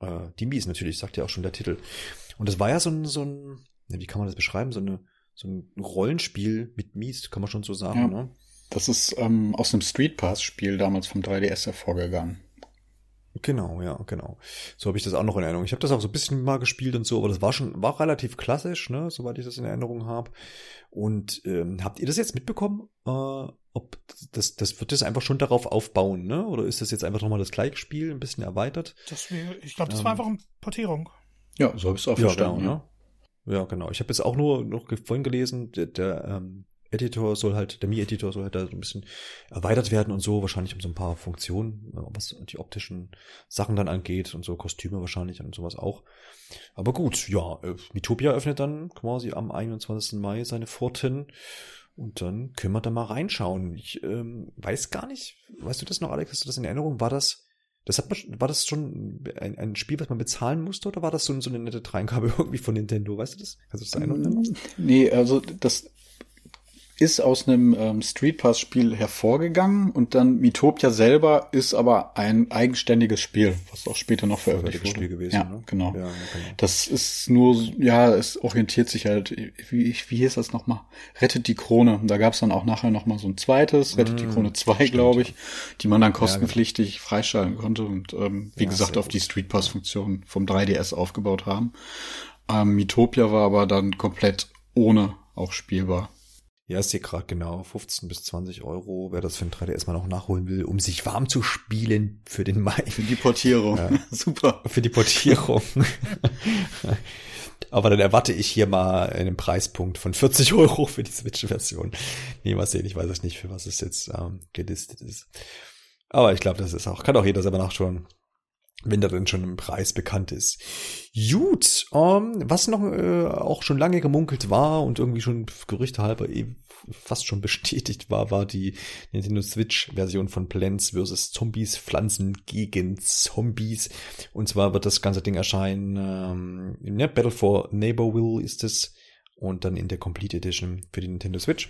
[SPEAKER 1] äh, die Mies natürlich, sagt ja auch schon der Titel. Und das war ja so ein, so ein, wie kann man das beschreiben, so eine so ein Rollenspiel mit Mies, kann man schon so sagen, ja. ne?
[SPEAKER 2] Das ist ähm, aus einem Street Pass-Spiel damals vom 3DS hervorgegangen.
[SPEAKER 1] Genau, ja, genau. So habe ich das auch noch in Erinnerung. Ich habe das auch so ein bisschen mal gespielt und so, aber das war schon, war relativ klassisch, ne, soweit ich das in Erinnerung habe. Und ähm, habt ihr das jetzt mitbekommen? Äh, ob das, das wird das einfach schon darauf aufbauen, ne? Oder ist das jetzt einfach nochmal das gleiche Spiel, ein bisschen erweitert?
[SPEAKER 3] Das wär, ich glaube, das ähm, war einfach eine Portierung.
[SPEAKER 2] Ja, so habe ich es auch ja, verstanden.
[SPEAKER 1] Genau, ja. Ja, genau. Ich habe jetzt auch nur noch vorhin gelesen, der, der ähm, Editor soll halt, der Mi-Editor soll halt da so ein bisschen erweitert werden und so, wahrscheinlich um so ein paar Funktionen, was die optischen Sachen dann angeht und so Kostüme wahrscheinlich und sowas auch. Aber gut, ja, äh, Mitopia öffnet dann quasi am 21. Mai seine Pforten und dann können wir da mal reinschauen. Ich ähm, weiß gar nicht, weißt du das noch, Alex, hast du das in Erinnerung? War das, das hat man, war das schon ein, ein Spiel, was man bezahlen musste, oder war das so, so eine nette Dreingabe irgendwie von Nintendo? Weißt du das? Kannst du das erinnern?
[SPEAKER 2] Nee, also das ist aus einem ähm, Street Pass Spiel hervorgegangen und dann Mitopia selber ist aber ein eigenständiges Spiel, was auch später noch veröffentlicht wurde. Spiel gewesen, ja, ne? genau. Ja, genau. Das ist nur, ja, es orientiert sich halt, wie, wie hieß das nochmal? Rettet die Krone. Da gab es dann auch nachher nochmal so ein zweites, Rettet mmh, die Krone 2, glaube ich, die man dann kostenpflichtig ja, genau. freischalten konnte und ähm, wie ja, gesagt auf die Street Pass Funktion vom 3DS aufgebaut haben. Ähm, Mitopia war aber dann komplett ohne auch spielbar.
[SPEAKER 1] Ja, ist hier gerade genau 15 bis 20 Euro, wer das für ein 3DS mal noch nachholen will, um sich warm zu spielen für den Mai.
[SPEAKER 2] Für die Portierung. Ja. Super.
[SPEAKER 1] Für die Portierung. Aber dann erwarte ich hier mal einen Preispunkt von 40 Euro für die Switch-Version. Nee, mal sehen, ich weiß es nicht, für was es jetzt ähm, gelistet ist. Aber ich glaube, das ist auch, kann auch jeder selber nachschauen wenn der denn schon im Preis bekannt ist. Gut, ähm, was noch äh, auch schon lange gemunkelt war und irgendwie schon Gerüchte halber eh fast schon bestätigt war, war die Nintendo Switch-Version von Plants vs. Zombies, Pflanzen gegen Zombies. Und zwar wird das ganze Ding erscheinen, ähm, ne, Battle for Neighborville ist es und dann in der Complete Edition für die Nintendo Switch.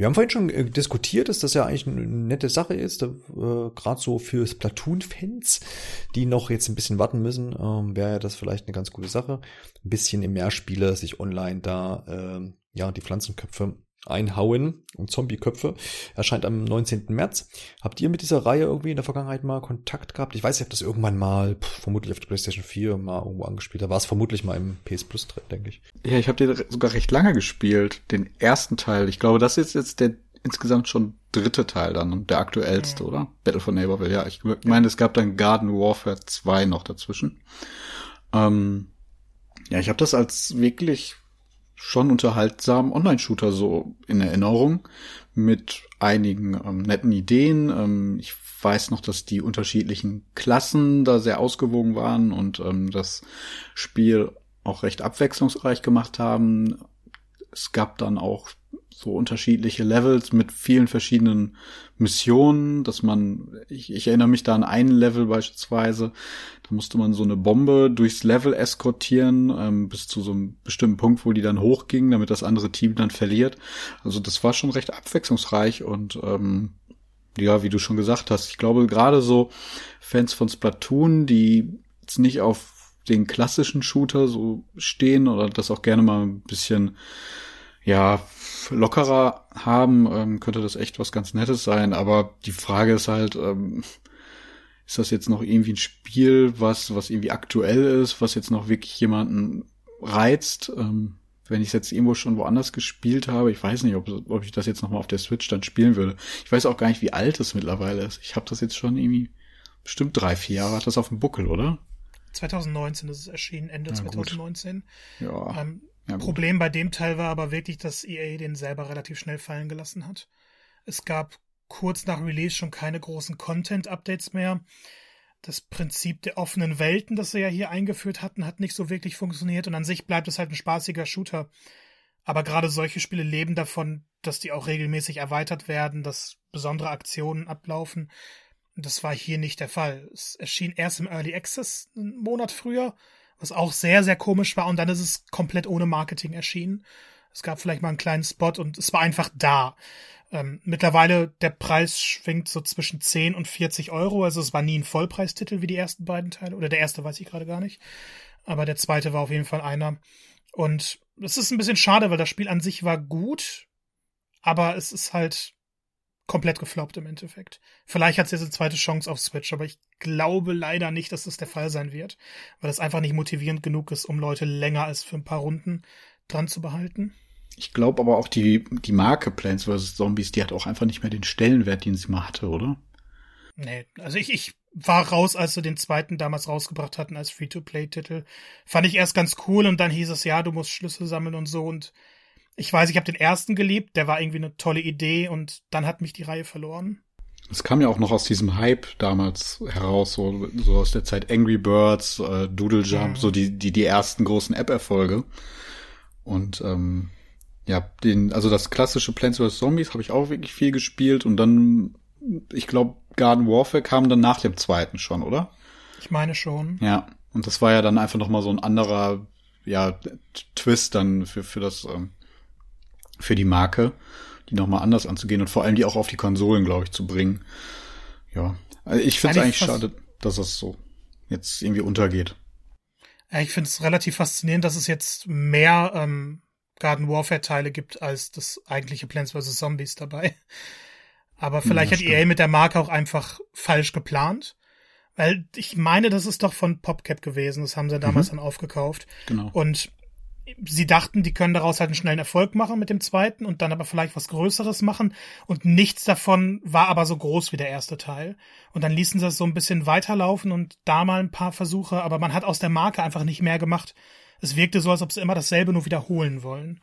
[SPEAKER 1] Wir haben vorhin schon äh, diskutiert, dass das ja eigentlich eine nette Sache ist, äh, gerade so für Splatoon-Fans, die noch jetzt ein bisschen warten müssen, ähm, wäre ja das vielleicht eine ganz gute Sache. Ein bisschen im Mehrspieler sich online da äh, ja die Pflanzenköpfe einhauen und Zombie-Köpfe. Erscheint am 19. März. Habt ihr mit dieser Reihe irgendwie in der Vergangenheit mal Kontakt gehabt? Ich weiß, ich habe das irgendwann mal, pff, vermutlich auf der PlayStation 4 mal irgendwo angespielt. Da war es vermutlich mal im PS Plus drin, denke ich.
[SPEAKER 2] Ja, ich habe den sogar recht lange gespielt, den ersten Teil. Ich glaube, das ist jetzt der insgesamt schon dritte Teil dann und der aktuellste, mhm. oder? Battle for Neighborville, ja. Ich meine, es gab dann Garden Warfare 2 noch dazwischen. Ähm, ja, ich habe das als wirklich schon unterhaltsamen Online-Shooter so in Erinnerung mit einigen ähm, netten Ideen. Ähm, ich weiß noch, dass die unterschiedlichen Klassen da sehr ausgewogen waren und ähm, das Spiel auch recht abwechslungsreich gemacht haben. Es gab dann auch so unterschiedliche Levels mit vielen verschiedenen Missionen, dass man, ich, ich erinnere mich da an einen Level beispielsweise, da musste man so eine Bombe durchs Level eskortieren, ähm, bis zu so einem bestimmten Punkt, wo die dann hochging, damit das andere Team dann verliert. Also das war schon recht abwechslungsreich und ähm, ja, wie du schon gesagt hast, ich glaube gerade so Fans von Splatoon, die jetzt nicht auf den klassischen Shooter so stehen oder das auch gerne mal ein bisschen ja lockerer haben, ähm, könnte das echt was ganz Nettes sein. Aber die Frage ist halt, ähm, ist das jetzt noch irgendwie ein Spiel, was was irgendwie aktuell ist, was jetzt noch wirklich jemanden reizt? Ähm, wenn ich es jetzt irgendwo schon woanders gespielt habe, ich weiß nicht, ob, ob ich das jetzt nochmal auf der Switch dann spielen würde. Ich weiß auch gar nicht, wie alt es mittlerweile ist. Ich habe das jetzt schon irgendwie bestimmt drei, vier Jahre hat das auf dem Buckel, oder?
[SPEAKER 3] 2019 ist es erschienen, Ende ja, 2019.
[SPEAKER 2] Ja.
[SPEAKER 3] Ähm, ja, Problem bei dem Teil war aber wirklich, dass EA den selber relativ schnell fallen gelassen hat. Es gab kurz nach Release schon keine großen Content-Updates mehr. Das Prinzip der offenen Welten, das sie ja hier eingeführt hatten, hat nicht so wirklich funktioniert und an sich bleibt es halt ein spaßiger Shooter. Aber gerade solche Spiele leben davon, dass die auch regelmäßig erweitert werden, dass besondere Aktionen ablaufen. Das war hier nicht der Fall. Es erschien erst im Early Access einen Monat früher, was auch sehr, sehr komisch war. Und dann ist es komplett ohne Marketing erschienen. Es gab vielleicht mal einen kleinen Spot und es war einfach da. Ähm, mittlerweile, der Preis schwingt so zwischen 10 und 40 Euro. Also es war nie ein Vollpreistitel wie die ersten beiden Teile. Oder der erste weiß ich gerade gar nicht. Aber der zweite war auf jeden Fall einer. Und es ist ein bisschen schade, weil das Spiel an sich war gut. Aber es ist halt komplett gefloppt im Endeffekt. Vielleicht hat es jetzt eine zweite Chance auf Switch, aber ich glaube leider nicht, dass das der Fall sein wird, weil es einfach nicht motivierend genug ist, um Leute länger als für ein paar Runden dran zu behalten.
[SPEAKER 2] Ich glaube aber auch die, die Marke Plants vs. Zombies, die hat auch einfach nicht mehr den Stellenwert, den sie mal hatte, oder?
[SPEAKER 3] Nee, also ich, ich war raus, als sie den zweiten damals rausgebracht hatten als Free-to-Play-Titel. Fand ich erst ganz cool und dann hieß es, ja, du musst Schlüssel sammeln und so und ich weiß, ich habe den ersten geliebt, der war irgendwie eine tolle Idee und dann hat mich die Reihe verloren.
[SPEAKER 2] Es kam ja auch noch aus diesem Hype damals heraus, so, so aus der Zeit Angry Birds, äh, Doodle Jump, mhm. so die, die, die ersten großen App-Erfolge. Und ähm, ja, den, also das klassische Plants vs. Zombies habe ich auch wirklich viel gespielt und dann, ich glaube, Garden Warfare kam dann nach dem zweiten schon, oder?
[SPEAKER 3] Ich meine schon.
[SPEAKER 2] Ja, und das war ja dann einfach nochmal so ein anderer, ja, Twist dann für, für das ähm, für die Marke, die nochmal anders anzugehen und vor allem die auch auf die Konsolen, glaube ich, zu bringen. Ja, also ich finde es eigentlich schade, dass das so jetzt irgendwie untergeht.
[SPEAKER 3] Ich finde es relativ faszinierend, dass es jetzt mehr ähm, Garden Warfare Teile gibt als das eigentliche Plants vs. Zombies dabei. Aber vielleicht ja, hat EA mit der Marke auch einfach falsch geplant. Weil ich meine, das ist doch von PopCap gewesen. Das haben sie damals mhm. dann aufgekauft.
[SPEAKER 2] Genau.
[SPEAKER 3] Und sie dachten, die können daraus halt einen schnellen Erfolg machen mit dem zweiten und dann aber vielleicht was Größeres machen. Und nichts davon war aber so groß wie der erste Teil. Und dann ließen sie es so ein bisschen weiterlaufen und da mal ein paar Versuche, aber man hat aus der Marke einfach nicht mehr gemacht. Es wirkte so, als ob sie immer dasselbe nur wiederholen wollen.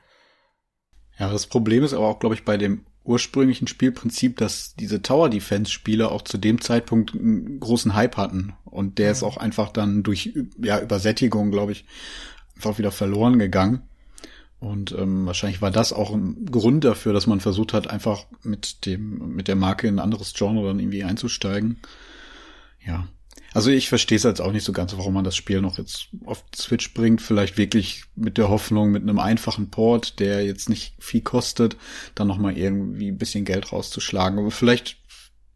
[SPEAKER 2] Ja, das Problem ist aber auch, glaube ich, bei dem ursprünglichen Spielprinzip, dass diese Tower Defense Spiele auch zu dem Zeitpunkt einen großen Hype hatten und der ja. ist auch einfach dann durch ja Übersättigung, glaube ich, einfach wieder verloren gegangen. Und ähm, wahrscheinlich war das auch ein Grund dafür, dass man versucht hat, einfach mit dem, mit der Marke in ein anderes Genre dann irgendwie einzusteigen. Ja. Also ich verstehe es jetzt auch nicht so ganz, warum man das Spiel noch jetzt auf Switch bringt. Vielleicht wirklich mit der Hoffnung, mit einem einfachen Port, der jetzt nicht viel kostet, dann nochmal irgendwie ein bisschen Geld rauszuschlagen. Aber vielleicht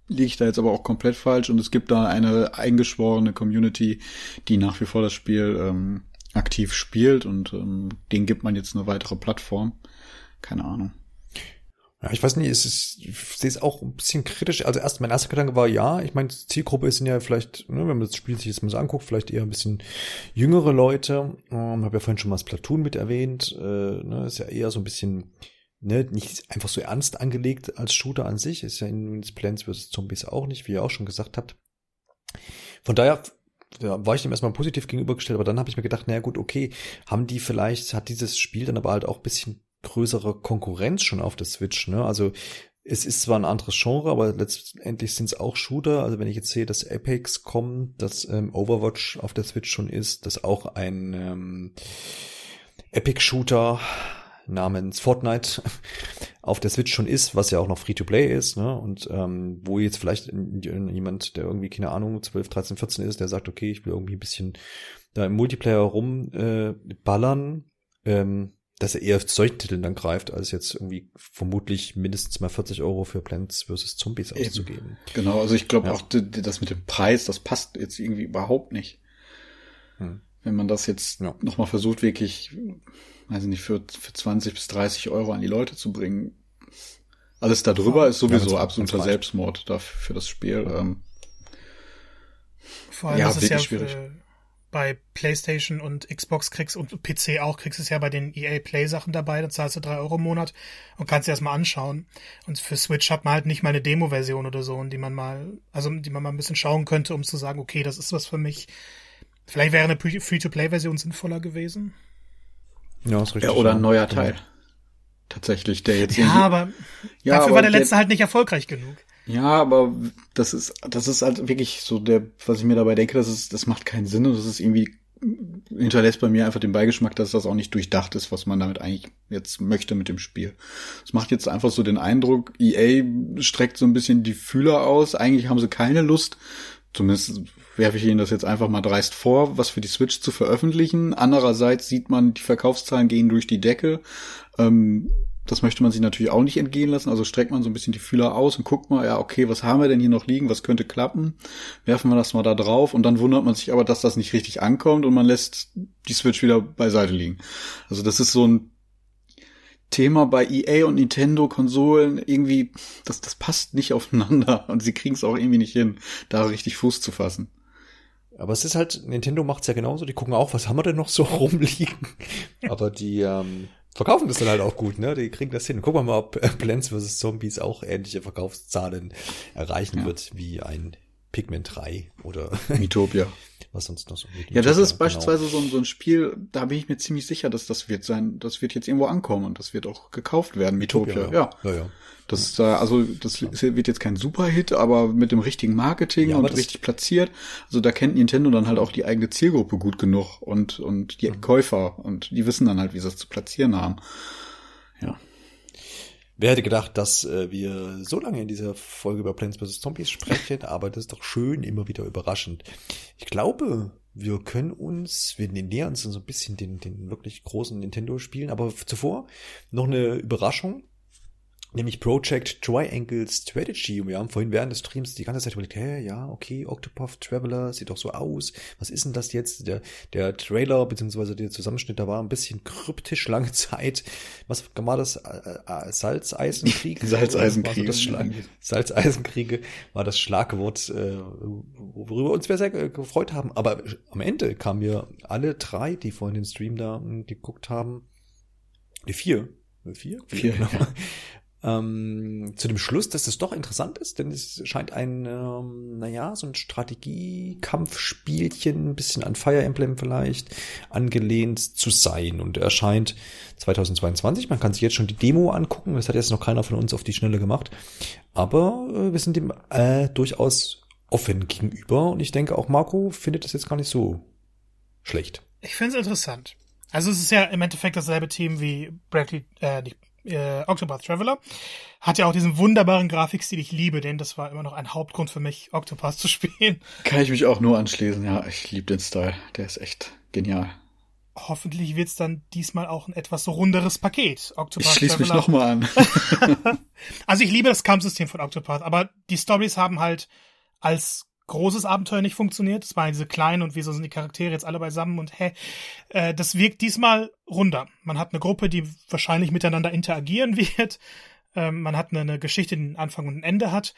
[SPEAKER 2] liege ich da jetzt aber auch komplett falsch und es gibt da eine eingeschworene Community, die nach wie vor das Spiel ähm, aktiv spielt und ähm, den gibt man jetzt eine weitere Plattform. Keine Ahnung.
[SPEAKER 1] Ja, ich weiß nicht, es ist, ich sehe es auch ein bisschen kritisch. Also erst mein erster Gedanke war, ja, ich meine, Zielgruppe ist ja vielleicht, ne, wenn man das Spiel sich jetzt mal so anguckt, vielleicht eher ein bisschen jüngere Leute. Ähm, habe ja vorhin schon mal das Platoon mit erwähnt. Äh, ne, ist ja eher so ein bisschen, ne, nicht einfach so ernst angelegt als Shooter an sich. Ist ja in Plants vs. Zombies auch nicht, wie ihr auch schon gesagt habt. Von daher da war ich dem erstmal positiv gegenübergestellt, aber dann habe ich mir gedacht, naja gut, okay, haben die vielleicht, hat dieses Spiel dann aber halt auch bisschen größere Konkurrenz schon auf der Switch, ne? Also es ist zwar ein anderes Genre, aber letztendlich sind es auch Shooter. Also wenn ich jetzt sehe, dass Apex kommt, dass ähm, Overwatch auf der Switch schon ist, dass auch ein ähm, Epic-Shooter namens Fortnite auf der Switch schon ist, was ja auch noch Free-to-Play ist, ne? Und ähm, wo jetzt vielleicht jemand, der irgendwie, keine Ahnung, 12, 13, 14 ist, der sagt, okay, ich will irgendwie ein bisschen da im Multiplayer rumballern, äh, ähm, dass er eher zu solchen Titeln dann greift, als jetzt irgendwie vermutlich mindestens mal 40 Euro für Plants vs. Zombies Eben. auszugeben.
[SPEAKER 2] Genau, also ich glaube ja. auch, das mit dem Preis, das passt jetzt irgendwie überhaupt nicht. Hm. Wenn man das jetzt ja. nochmal versucht, wirklich, weiß ich nicht, für, für 20 bis 30 Euro an die Leute zu bringen. Alles darüber ja, ist sowieso ja, absoluter Selbstmord dafür für das Spiel. Ähm,
[SPEAKER 3] Vor allem ja, ist es ja schwierig. Für bei PlayStation und Xbox kriegst und PC auch, kriegst du es ja bei den EA Play Sachen dabei, da zahlst du drei Euro im Monat und kannst dir das mal anschauen. Und für Switch hat man halt nicht mal eine Demo-Version oder so, die man mal, also die man mal ein bisschen schauen könnte, um zu sagen, okay, das ist was für mich. Vielleicht wäre eine Free-to-Play-Version sinnvoller gewesen.
[SPEAKER 2] Ja, ist richtig. Ja, oder ein neuer Teil. Tatsächlich, der jetzt.
[SPEAKER 3] Ja, aber ja, dafür aber war der letzte halt nicht erfolgreich genug.
[SPEAKER 2] Ja, aber das ist, das ist halt wirklich so der, was ich mir dabei denke, das ist, das macht keinen Sinn und das ist irgendwie, hinterlässt bei mir einfach den Beigeschmack, dass das auch nicht durchdacht ist, was man damit eigentlich jetzt möchte mit dem Spiel. Es macht jetzt einfach so den Eindruck, EA streckt so ein bisschen die Fühler aus, eigentlich haben sie keine Lust, zumindest werfe ich Ihnen das jetzt einfach mal dreist vor, was für die Switch zu veröffentlichen. Andererseits sieht man, die Verkaufszahlen gehen durch die Decke. Ähm, das möchte man sich natürlich auch nicht entgehen lassen. Also streckt man so ein bisschen die Fühler aus und guckt mal, ja, okay, was haben wir denn hier noch liegen? Was könnte klappen? Werfen wir das mal da drauf und dann wundert man sich aber, dass das nicht richtig ankommt und man lässt die Switch wieder beiseite liegen. Also das ist so ein Thema bei EA und Nintendo Konsolen irgendwie, das, das passt nicht aufeinander und sie kriegen es auch irgendwie nicht hin, da richtig Fuß zu fassen.
[SPEAKER 1] Aber es ist halt, Nintendo macht's ja genauso, die gucken auch, was haben wir denn noch so rumliegen? Aber die, ähm, verkaufen das dann halt auch gut, ne? Die kriegen das hin. Gucken wir mal, ob äh, Plants vs. Zombies auch ähnliche Verkaufszahlen erreichen ja. wird wie ein Pigment 3 oder
[SPEAKER 2] Mitopia.
[SPEAKER 1] Was sonst noch so
[SPEAKER 2] geht. Ja, das ist genau. beispielsweise so ein, so ein Spiel, da bin ich mir ziemlich sicher, dass das wird sein, das wird jetzt irgendwo ankommen und das wird auch gekauft werden, Mitopia. Ja. ja. ja, ja. Das ist da, also das wird jetzt kein Superhit, aber mit dem richtigen Marketing ja, und richtig platziert. Also da kennt Nintendo dann halt auch die eigene Zielgruppe gut genug und und die mhm. Käufer und die wissen dann halt, wie sie es zu platzieren haben.
[SPEAKER 1] Wer hätte gedacht, dass äh, wir so lange in dieser Folge über Plants vs. Zombies sprechen, aber das ist doch schön, immer wieder überraschend. Ich glaube, wir können uns, wir nähern uns so ein bisschen den, den wirklich großen Nintendo-Spielen, aber zuvor noch eine Überraschung nämlich Project Triangle Strategy. Und wir haben vorhin während des Streams die ganze Zeit überlegt, hä, ja, okay, Octopath Traveler sieht doch so aus. Was ist denn das jetzt? Der, der Trailer beziehungsweise der Zusammenschnitt, da war ein bisschen kryptisch lange Zeit. Was war das? Äh, äh, Salzeisenkrieg?
[SPEAKER 2] Salzeisenkrieg.
[SPEAKER 1] Das Salzeisenkriege war das Schlagwort, äh, worüber uns wir sehr gefreut haben. Aber am Ende kamen wir alle drei, die vorhin den Stream da hm, geguckt haben, die vier,
[SPEAKER 2] Vier? Vier, genau.
[SPEAKER 1] Ähm, zu dem Schluss, dass das doch interessant ist, denn es scheint ein, ähm, naja, so ein Strategie-Kampfspielchen, ein bisschen an Fire Emblem vielleicht, angelehnt zu sein und erscheint 2022. Man kann sich jetzt schon die Demo angucken, das hat jetzt noch keiner von uns auf die Schnelle gemacht, aber äh, wir sind dem äh, durchaus offen gegenüber und ich denke auch Marco findet das jetzt gar nicht so schlecht.
[SPEAKER 3] Ich finde es interessant. Also es ist ja im Endeffekt dasselbe Team wie Bradley, äh, nicht äh, Octopath Traveler. Hat ja auch diesen wunderbaren Grafikstil, ich liebe den. Das war immer noch ein Hauptgrund für mich, Octopath zu spielen.
[SPEAKER 2] Kann ich mich auch nur anschließen, ja. Ich liebe den Style. Der ist echt genial.
[SPEAKER 3] Hoffentlich wird's dann diesmal auch ein etwas runderes Paket.
[SPEAKER 2] Octopath ich schließe mich nochmal an.
[SPEAKER 3] also ich liebe das Kampfsystem von Octopath, aber die Stories haben halt als großes Abenteuer nicht funktioniert. Es waren diese kleinen und wieso sind die Charaktere jetzt alle beisammen und hä, äh, das wirkt diesmal runder. Man hat eine Gruppe, die wahrscheinlich miteinander interagieren wird. Ähm, man hat eine, eine Geschichte, die einen Anfang und ein Ende hat.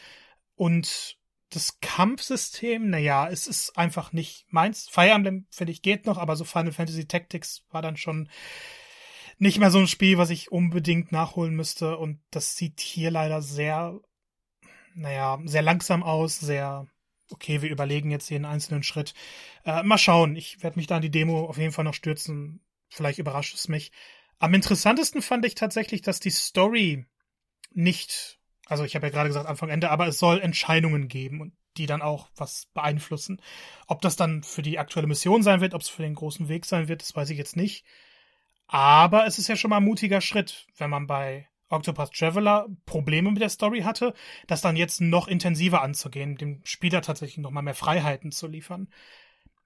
[SPEAKER 3] Und das Kampfsystem, naja, es ist einfach nicht meins. Fire Emblem, finde ich, geht noch, aber so Final Fantasy Tactics war dann schon nicht mehr so ein Spiel, was ich unbedingt nachholen müsste. Und das sieht hier leider sehr, naja, sehr langsam aus, sehr okay, wir überlegen jetzt jeden einzelnen Schritt. Äh, mal schauen. Ich werde mich da an die Demo auf jeden Fall noch stürzen. Vielleicht überrascht es mich. Am interessantesten fand ich tatsächlich, dass die Story nicht, also ich habe ja gerade gesagt Anfang Ende, aber es soll Entscheidungen geben und die dann auch was beeinflussen. Ob das dann für die aktuelle Mission sein wird, ob es für den großen Weg sein wird, das weiß ich jetzt nicht. Aber es ist ja schon mal ein mutiger Schritt, wenn man bei Octopath Traveler Probleme mit der Story hatte, das dann jetzt noch intensiver anzugehen, dem Spieler tatsächlich noch mal mehr Freiheiten zu liefern.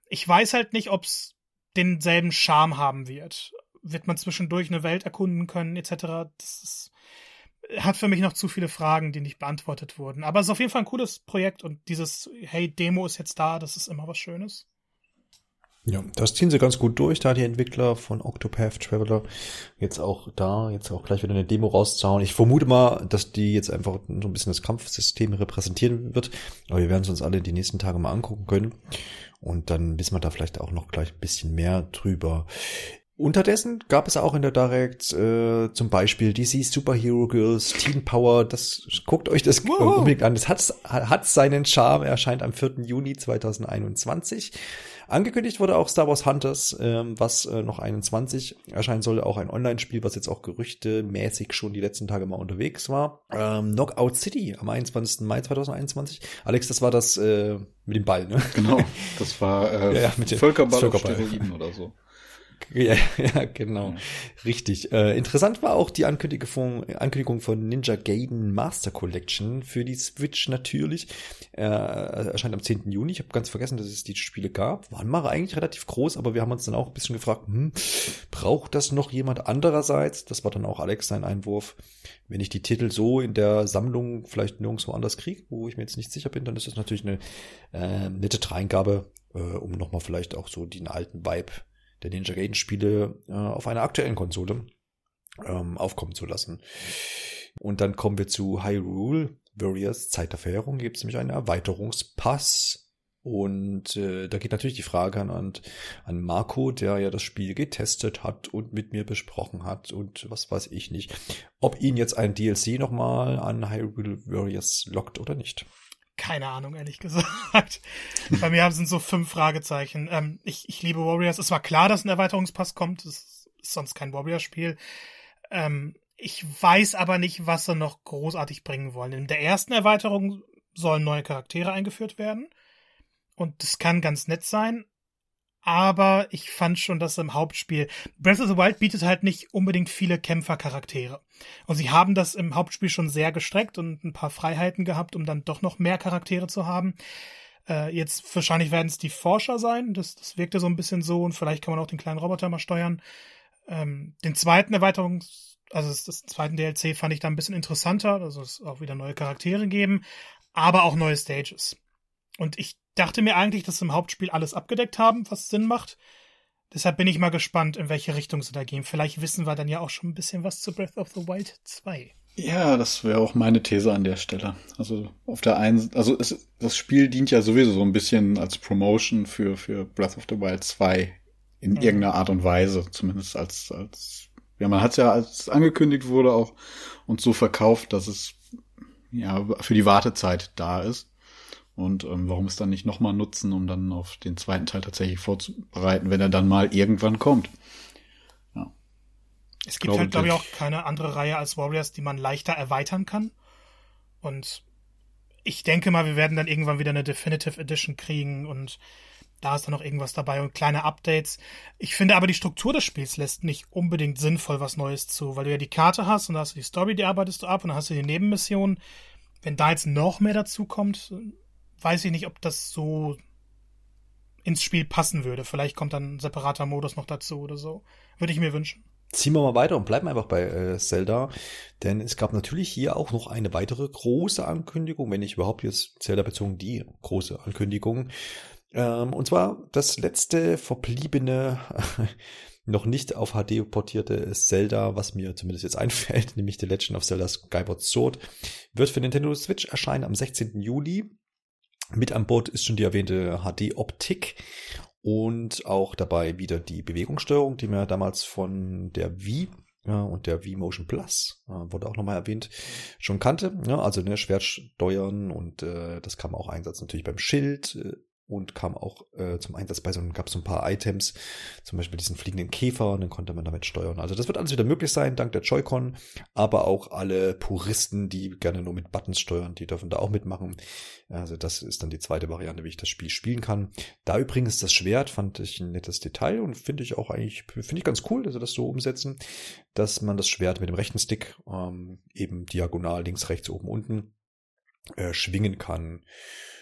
[SPEAKER 3] Ich weiß halt nicht, ob es denselben Charme haben wird. Wird man zwischendurch eine Welt erkunden können, etc. Das ist, hat für mich noch zu viele Fragen, die nicht beantwortet wurden. Aber es ist auf jeden Fall ein cooles Projekt und dieses Hey, Demo ist jetzt da, das ist immer was Schönes.
[SPEAKER 1] Ja, das ziehen sie ganz gut durch, da die Entwickler von Octopath Traveler jetzt auch da, jetzt auch gleich wieder eine Demo rauszuhauen. Ich vermute mal, dass die jetzt einfach so ein bisschen das Kampfsystem repräsentieren wird, aber wir werden es uns alle die nächsten Tage mal angucken können und dann wissen wir da vielleicht auch noch gleich ein bisschen mehr drüber. Unterdessen gab es auch in der Direct äh, zum Beispiel DC Superhero Girls Teen Power. Das guckt euch das wow. unbedingt an. Das hat, hat seinen Charme. Erscheint am 4. Juni 2021. Angekündigt wurde auch Star Wars Hunters, ähm, was äh, noch 21 erscheinen soll. Auch ein Online-Spiel, was jetzt auch gerüchtemäßig schon die letzten Tage mal unterwegs war. Ähm, Knockout City am 21. Mai 2021. Alex, das war das äh, mit dem Ball, ne?
[SPEAKER 2] Genau. Das war äh, ja, ja, mit dem Völkerball, Völkerball. oder so.
[SPEAKER 1] Ja, ja genau. Ja. Richtig. Äh, interessant war auch die Ankündigung von, Ankündigung von Ninja Gaiden Master Collection für die Switch natürlich. Äh, erscheint am 10. Juni. Ich habe ganz vergessen, dass es die Spiele gab. Waren mal eigentlich relativ groß, aber wir haben uns dann auch ein bisschen gefragt, hm, braucht das noch jemand andererseits? Das war dann auch Alex sein Einwurf. Wenn ich die Titel so in der Sammlung vielleicht nirgendwo anders kriege, wo ich mir jetzt nicht sicher bin, dann ist das natürlich eine äh, nette Dreingabe, äh, um nochmal vielleicht auch so den alten Vibe der Ninja Gaiden Spiele äh, auf einer aktuellen Konsole ähm, aufkommen zu lassen. Und dann kommen wir zu Hyrule Warriors Zeit der Verheerung. Gibt es nämlich einen Erweiterungspass. Und äh, da geht natürlich die Frage an, an Marco, der ja das Spiel getestet hat und mit mir besprochen hat und was weiß ich nicht, ob ihn jetzt ein DLC nochmal an Hyrule Warriors lockt oder nicht.
[SPEAKER 3] Keine Ahnung, ehrlich gesagt. Bei mir sind so fünf Fragezeichen. Ähm, ich, ich liebe Warriors. Es war klar, dass ein Erweiterungspass kommt. Es ist sonst kein Warriors-Spiel. Ähm, ich weiß aber nicht, was sie noch großartig bringen wollen. In der ersten Erweiterung sollen neue Charaktere eingeführt werden. Und das kann ganz nett sein aber ich fand schon, dass im Hauptspiel Breath of the Wild bietet halt nicht unbedingt viele Kämpfercharaktere. Und sie haben das im Hauptspiel schon sehr gestreckt und ein paar Freiheiten gehabt, um dann doch noch mehr Charaktere zu haben. Äh, jetzt wahrscheinlich werden es die Forscher sein. Das, das wirkte so ein bisschen so und vielleicht kann man auch den kleinen Roboter mal steuern. Ähm, den zweiten Erweiterungs, also das, das zweiten DLC fand ich da ein bisschen interessanter. Also es auch wieder neue Charaktere geben, aber auch neue Stages. Und ich dachte mir eigentlich, dass sie im Hauptspiel alles abgedeckt haben, was Sinn macht. Deshalb bin ich mal gespannt, in welche Richtung sie da gehen. Vielleicht wissen wir dann ja auch schon ein bisschen was zu Breath of the Wild 2.
[SPEAKER 2] Ja, das wäre auch meine These an der Stelle. Also auf der einen, also es, das Spiel dient ja sowieso so ein bisschen als Promotion für für Breath of the Wild 2 in mhm. irgendeiner Art und Weise, zumindest als als ja, man hat es ja als angekündigt wurde auch und so verkauft, dass es ja für die Wartezeit da ist. Und ähm, warum es dann nicht nochmal nutzen, um dann auf den zweiten Teil tatsächlich vorzubereiten, wenn er dann mal irgendwann kommt.
[SPEAKER 3] Ja. Es gibt glaube, halt, glaube ich, auch keine andere Reihe als Warriors, die man leichter erweitern kann. Und ich denke mal, wir werden dann irgendwann wieder eine Definitive Edition kriegen und da ist dann noch irgendwas dabei und kleine Updates. Ich finde aber, die Struktur des Spiels lässt nicht unbedingt sinnvoll was Neues zu, weil du ja die Karte hast und da hast du die Story, die arbeitest du ab und dann hast du die Nebenmissionen. Wenn da jetzt noch mehr dazu kommt, weiß ich nicht, ob das so ins Spiel passen würde. Vielleicht kommt dann ein separater Modus noch dazu oder so. Würde ich mir wünschen.
[SPEAKER 1] Ziehen wir mal weiter und bleiben einfach bei äh, Zelda, denn es gab natürlich hier auch noch eine weitere große Ankündigung, wenn nicht überhaupt jetzt Zelda bezogen die große Ankündigung. Ähm, und zwar das letzte verbliebene, noch nicht auf HD portierte Zelda, was mir zumindest jetzt einfällt, nämlich The Legend of Zelda Skyward Sword, wird für Nintendo Switch erscheinen am 16. Juli. Mit an Bord ist schon die erwähnte HD-Optik und auch dabei wieder die Bewegungssteuerung, die mir damals von der Wii ja, und der Wii Motion Plus äh, wurde auch nochmal erwähnt, schon kannte. Ja, also ne, Schwert steuern und äh, das kann man auch einsetzen natürlich beim Schild. Äh, und kam auch äh, zum Einsatz bei so gab es so ein paar Items, zum Beispiel diesen fliegenden Käfer und dann konnte man damit steuern. Also das wird alles wieder möglich sein, dank der Joy-Con, aber auch alle Puristen, die gerne nur mit Buttons steuern, die dürfen da auch mitmachen. Also das ist dann die zweite Variante, wie ich das Spiel spielen kann. Da übrigens das Schwert fand ich ein nettes Detail und finde ich auch eigentlich, finde ich ganz cool, dass sie das so umsetzen, dass man das Schwert mit dem rechten Stick ähm, eben diagonal links, rechts, oben, unten äh, schwingen kann.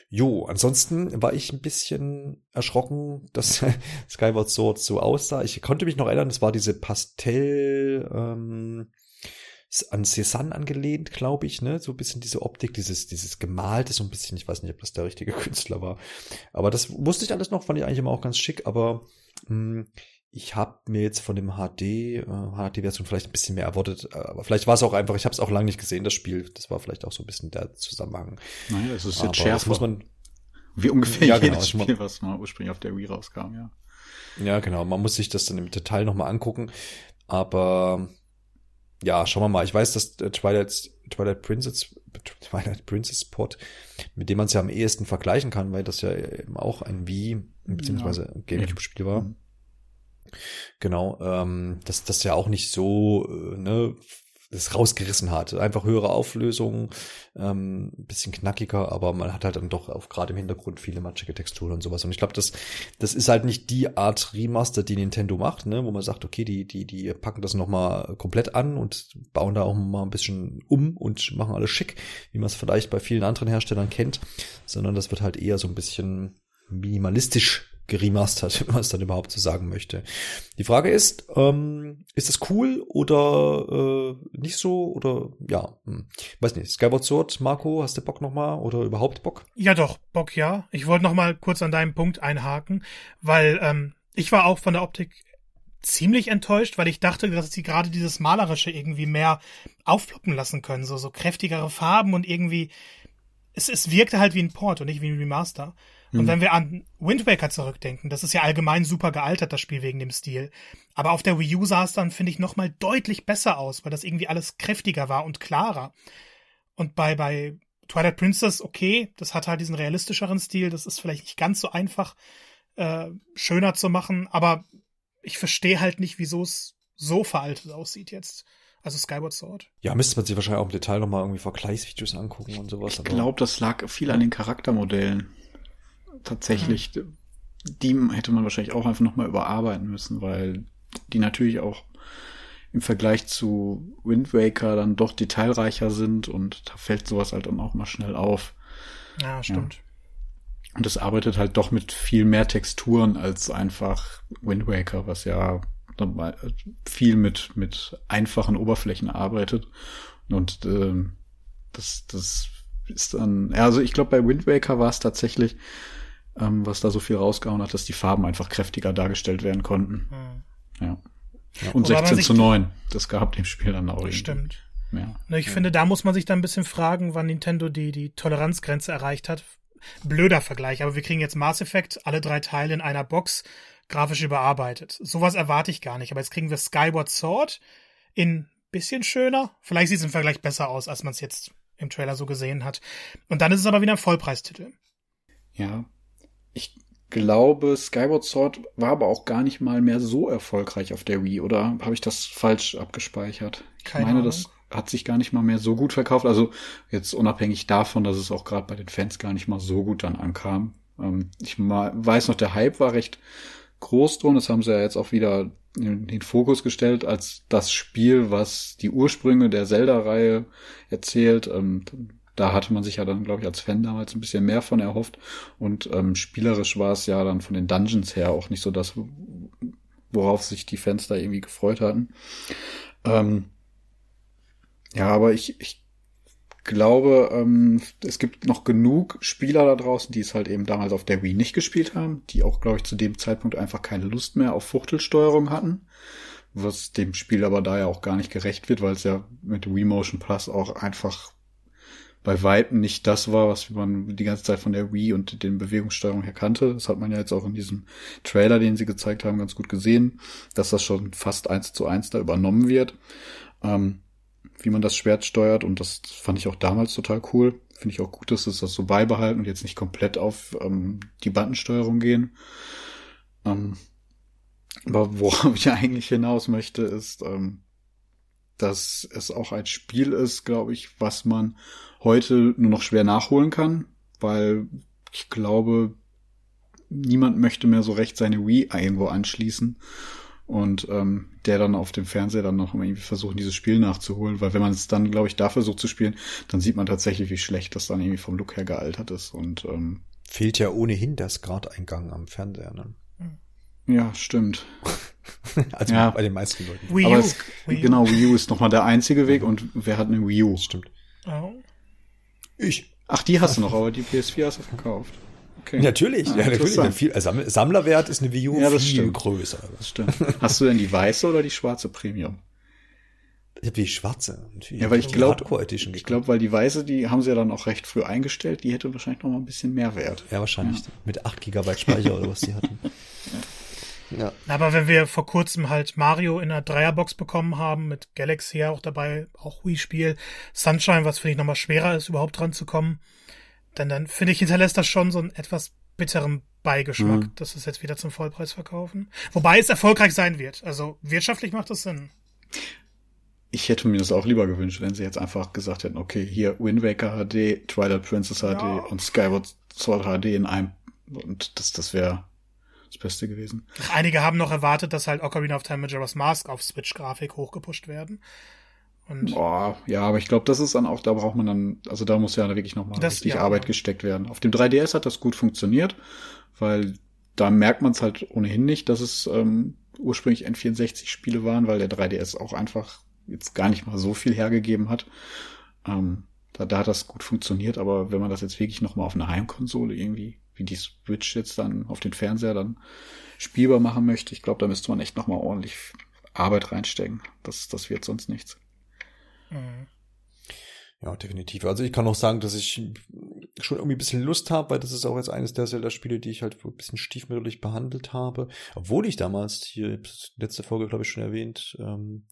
[SPEAKER 1] Jo, ansonsten war ich ein bisschen erschrocken, dass Skyward Sword so aussah. Ich konnte mich noch erinnern, es war diese Pastell ähm, an Cézanne angelehnt, glaube ich, ne? So ein bisschen diese Optik, dieses, dieses Gemalte, so ein bisschen, ich weiß nicht, ob das der richtige Künstler war. Aber das wusste ich alles noch, fand ich eigentlich immer auch ganz schick, aber mh, hm, ich habe mir jetzt von dem HD, äh, HD-Version vielleicht ein bisschen mehr erwartet, aber vielleicht war es auch einfach, ich habe es auch lange nicht gesehen, das Spiel. Das war vielleicht auch so ein bisschen der Zusammenhang.
[SPEAKER 2] Naja, es ist jetzt schärfer. muss man Wie ungefähr ja, genau, jedes Spiel, was mal ursprünglich auf der Wii rauskam, ja.
[SPEAKER 1] Ja, genau. Man muss sich das dann im Detail nochmal angucken. Aber ja, schauen wir mal. Ich weiß, dass Twilight, Twilight Princess, Twilight Princess Pod, mit dem man es ja am ehesten vergleichen kann, weil das ja eben auch ein Wii beziehungsweise ja. Gamecube-Spiel war. Mhm. Genau, ähm, dass das ja auch nicht so, äh, ne, das rausgerissen hat. Einfach höhere Auflösung, ähm, bisschen knackiger, aber man hat halt dann doch auch gerade im Hintergrund viele matschige Texturen und sowas. Und ich glaube, das, das ist halt nicht die Art Remaster, die Nintendo macht, ne, wo man sagt, okay, die, die, die packen das nochmal komplett an und bauen da auch mal ein bisschen um und machen alles schick, wie man es vielleicht bei vielen anderen Herstellern kennt, sondern das wird halt eher so ein bisschen minimalistisch geremastert, wenn man es dann überhaupt so sagen möchte. Die Frage ist, ähm, ist das cool oder äh, nicht so oder ja, hm. weiß nicht. Skyward Sword, Marco, hast du Bock nochmal oder überhaupt Bock?
[SPEAKER 3] Ja doch, Bock ja. Ich wollte nochmal kurz an deinem Punkt einhaken, weil ähm, ich war auch von der Optik ziemlich enttäuscht, weil ich dachte, dass sie gerade dieses Malerische irgendwie mehr aufploppen lassen können, so so kräftigere Farben und irgendwie es, es wirkte halt wie ein Port und nicht wie ein Remaster. Und mhm. wenn wir an Wind Waker zurückdenken, das ist ja allgemein super gealtert, das Spiel wegen dem Stil. Aber auf der Wii U sah es dann, finde ich, nochmal deutlich besser aus, weil das irgendwie alles kräftiger war und klarer. Und bei, bei Twilight Princess, okay, das hat halt diesen realistischeren Stil, das ist vielleicht nicht ganz so einfach, äh, schöner zu machen, aber ich verstehe halt nicht, wieso es so veraltet aussieht jetzt. Also Skyward Sword.
[SPEAKER 1] Ja, müsste man sich wahrscheinlich auch im Detail nochmal irgendwie Vergleichsvideos angucken und sowas.
[SPEAKER 2] Ich glaube, das lag viel an den Charaktermodellen tatsächlich, mhm. die hätte man wahrscheinlich auch einfach nochmal überarbeiten müssen, weil die natürlich auch im Vergleich zu Wind Waker dann doch detailreicher sind und da fällt sowas halt dann auch mal schnell auf.
[SPEAKER 3] Ja, stimmt. Ja.
[SPEAKER 2] Und es arbeitet halt doch mit viel mehr Texturen als einfach Wind Waker, was ja viel mit, mit einfachen Oberflächen arbeitet. Und äh, das, das ist dann, also ich glaube, bei Wind Waker war es tatsächlich, ähm, was da so viel rausgehauen hat, dass die Farben einfach kräftiger dargestellt werden konnten. Mhm. Ja. ja. Und Wobei 16 zu 9, das gab dem Spiel dann auch.
[SPEAKER 3] Stimmt. Ja. Ich ja. finde, da muss man sich dann ein bisschen fragen, wann Nintendo die, die Toleranzgrenze erreicht hat. Blöder Vergleich, aber wir kriegen jetzt Mass Effect, alle drei Teile in einer Box, grafisch überarbeitet. Sowas erwarte ich gar nicht, aber jetzt kriegen wir Skyward Sword in bisschen schöner. Vielleicht sieht es im Vergleich besser aus, als man es jetzt im Trailer so gesehen hat. Und dann ist es aber wieder ein Vollpreistitel.
[SPEAKER 2] Ja, ich glaube, Skyward Sword war aber auch gar nicht mal mehr so erfolgreich auf der Wii, oder habe ich das falsch abgespeichert? Keine ich meine, Ahnung. das hat sich gar nicht mal mehr so gut verkauft. Also jetzt unabhängig davon, dass es auch gerade bei den Fans gar nicht mal so gut dann ankam. Ähm, ich mal, weiß noch, der Hype war recht groß drum. Das haben sie ja jetzt auch wieder in den Fokus gestellt als das Spiel, was die Ursprünge der Zelda-Reihe erzählt. Ähm, da hatte man sich ja dann, glaube ich, als Fan damals ein bisschen mehr von erhofft. Und ähm, spielerisch war es ja dann von den Dungeons her auch nicht so das, worauf sich die Fans da irgendwie gefreut hatten. Ähm, ja, aber ich, ich glaube, ähm, es gibt noch genug Spieler da draußen, die es halt eben damals auf der Wii nicht gespielt haben, die auch, glaube ich, zu dem Zeitpunkt einfach keine Lust mehr auf Fuchtelsteuerung hatten. Was dem Spiel aber da ja auch gar nicht gerecht wird, weil es ja mit Wii Motion Plus auch einfach bei Weitem nicht das war, was man die ganze Zeit von der Wii und den Bewegungssteuerungen her kannte. Das hat man ja jetzt auch in diesem Trailer, den sie gezeigt haben, ganz gut gesehen, dass das schon fast eins zu eins da übernommen wird. Ähm, wie man das Schwert steuert und das fand ich auch damals total cool. Finde ich auch gut, dass es das so beibehalten und jetzt nicht komplett auf ähm, die Bandensteuerung gehen. Ähm, aber worauf ich eigentlich hinaus möchte, ist, ähm, dass es auch ein Spiel ist, glaube ich, was man heute nur noch schwer nachholen kann, weil ich glaube, niemand möchte mehr so recht seine Wii irgendwo anschließen und ähm, der dann auf dem Fernseher dann noch irgendwie versuchen, dieses Spiel nachzuholen, weil wenn man es dann, glaube ich, da versucht zu spielen, dann sieht man tatsächlich, wie schlecht das dann irgendwie vom Look her gealtert ist und ähm,
[SPEAKER 1] fehlt ja ohnehin das Gradeingang am Fernseher. Ne?
[SPEAKER 2] Ja, stimmt.
[SPEAKER 1] also ja. bei den meisten Leuten.
[SPEAKER 2] Wii U. Aber es, Wii U. genau, Wii U ist nochmal der einzige Weg und wer hat eine Wii U?
[SPEAKER 1] Stimmt. Oh.
[SPEAKER 2] Ich. Ach, die hast du noch, aber die PS4 hast du verkauft.
[SPEAKER 1] Okay. Natürlich, ja, ja natürlich. Viel, also Sammlerwert ist eine Wii U
[SPEAKER 2] ja, das
[SPEAKER 1] viel
[SPEAKER 2] stimmt.
[SPEAKER 1] größer.
[SPEAKER 2] Das stimmt. Hast du denn die weiße oder die schwarze Premium?
[SPEAKER 1] Ich habe die schwarze. Natürlich.
[SPEAKER 2] Ja, weil ich glaube, ich glaube, weil die weiße, die haben sie ja dann auch recht früh eingestellt. Die hätte wahrscheinlich noch mal ein bisschen mehr Wert.
[SPEAKER 1] Ja, wahrscheinlich. Ja. Mit 8 Gigabyte Speicher oder was die hatten.
[SPEAKER 3] Ja. Aber wenn wir vor kurzem halt Mario in einer Dreierbox bekommen haben, mit Galaxy ja auch dabei, auch Wii-Spiel, Sunshine, was finde ich nochmal schwerer ist, überhaupt dran zu kommen, dann, dann finde ich, hinterlässt das schon so einen etwas bitteren Beigeschmack, mhm. dass es jetzt wieder zum Vollpreis verkaufen. Wobei es erfolgreich sein wird. Also wirtschaftlich macht das Sinn.
[SPEAKER 2] Ich hätte mir das auch lieber gewünscht, wenn sie jetzt einfach gesagt hätten, okay, hier Wind Waker HD, Twilight Princess HD ja. und Skyward Sword HD in einem. Und das, das wäre das Beste gewesen.
[SPEAKER 3] Einige haben noch erwartet, dass halt Ocarina of Time Majora's Mask auf Switch-Grafik hochgepusht werden.
[SPEAKER 2] Und Boah, ja, aber ich glaube, das ist dann auch, da braucht man dann, also da muss ja wirklich nochmal richtig ja, Arbeit ja. gesteckt werden. Auf dem 3DS hat das gut funktioniert, weil da merkt man es halt ohnehin nicht, dass es ähm, ursprünglich N64-Spiele waren, weil der 3DS auch einfach jetzt gar nicht mal so viel hergegeben hat. Ähm, da, da hat das gut funktioniert, aber wenn man das jetzt wirklich nochmal auf einer Heimkonsole irgendwie, wie die Switch jetzt dann auf den Fernseher dann spielbar machen möchte, ich glaube, da müsste man echt nochmal ordentlich Arbeit reinstecken. Das, das wird sonst nichts.
[SPEAKER 1] Mhm. Ja, definitiv. Also ich kann auch sagen, dass ich schon irgendwie ein bisschen Lust habe, weil das ist auch jetzt eines der Zelda-Spiele, die ich halt ein bisschen stiefmütterlich behandelt habe. Obwohl ich damals, hier letzte Folge, glaube ich, schon erwähnt, ähm,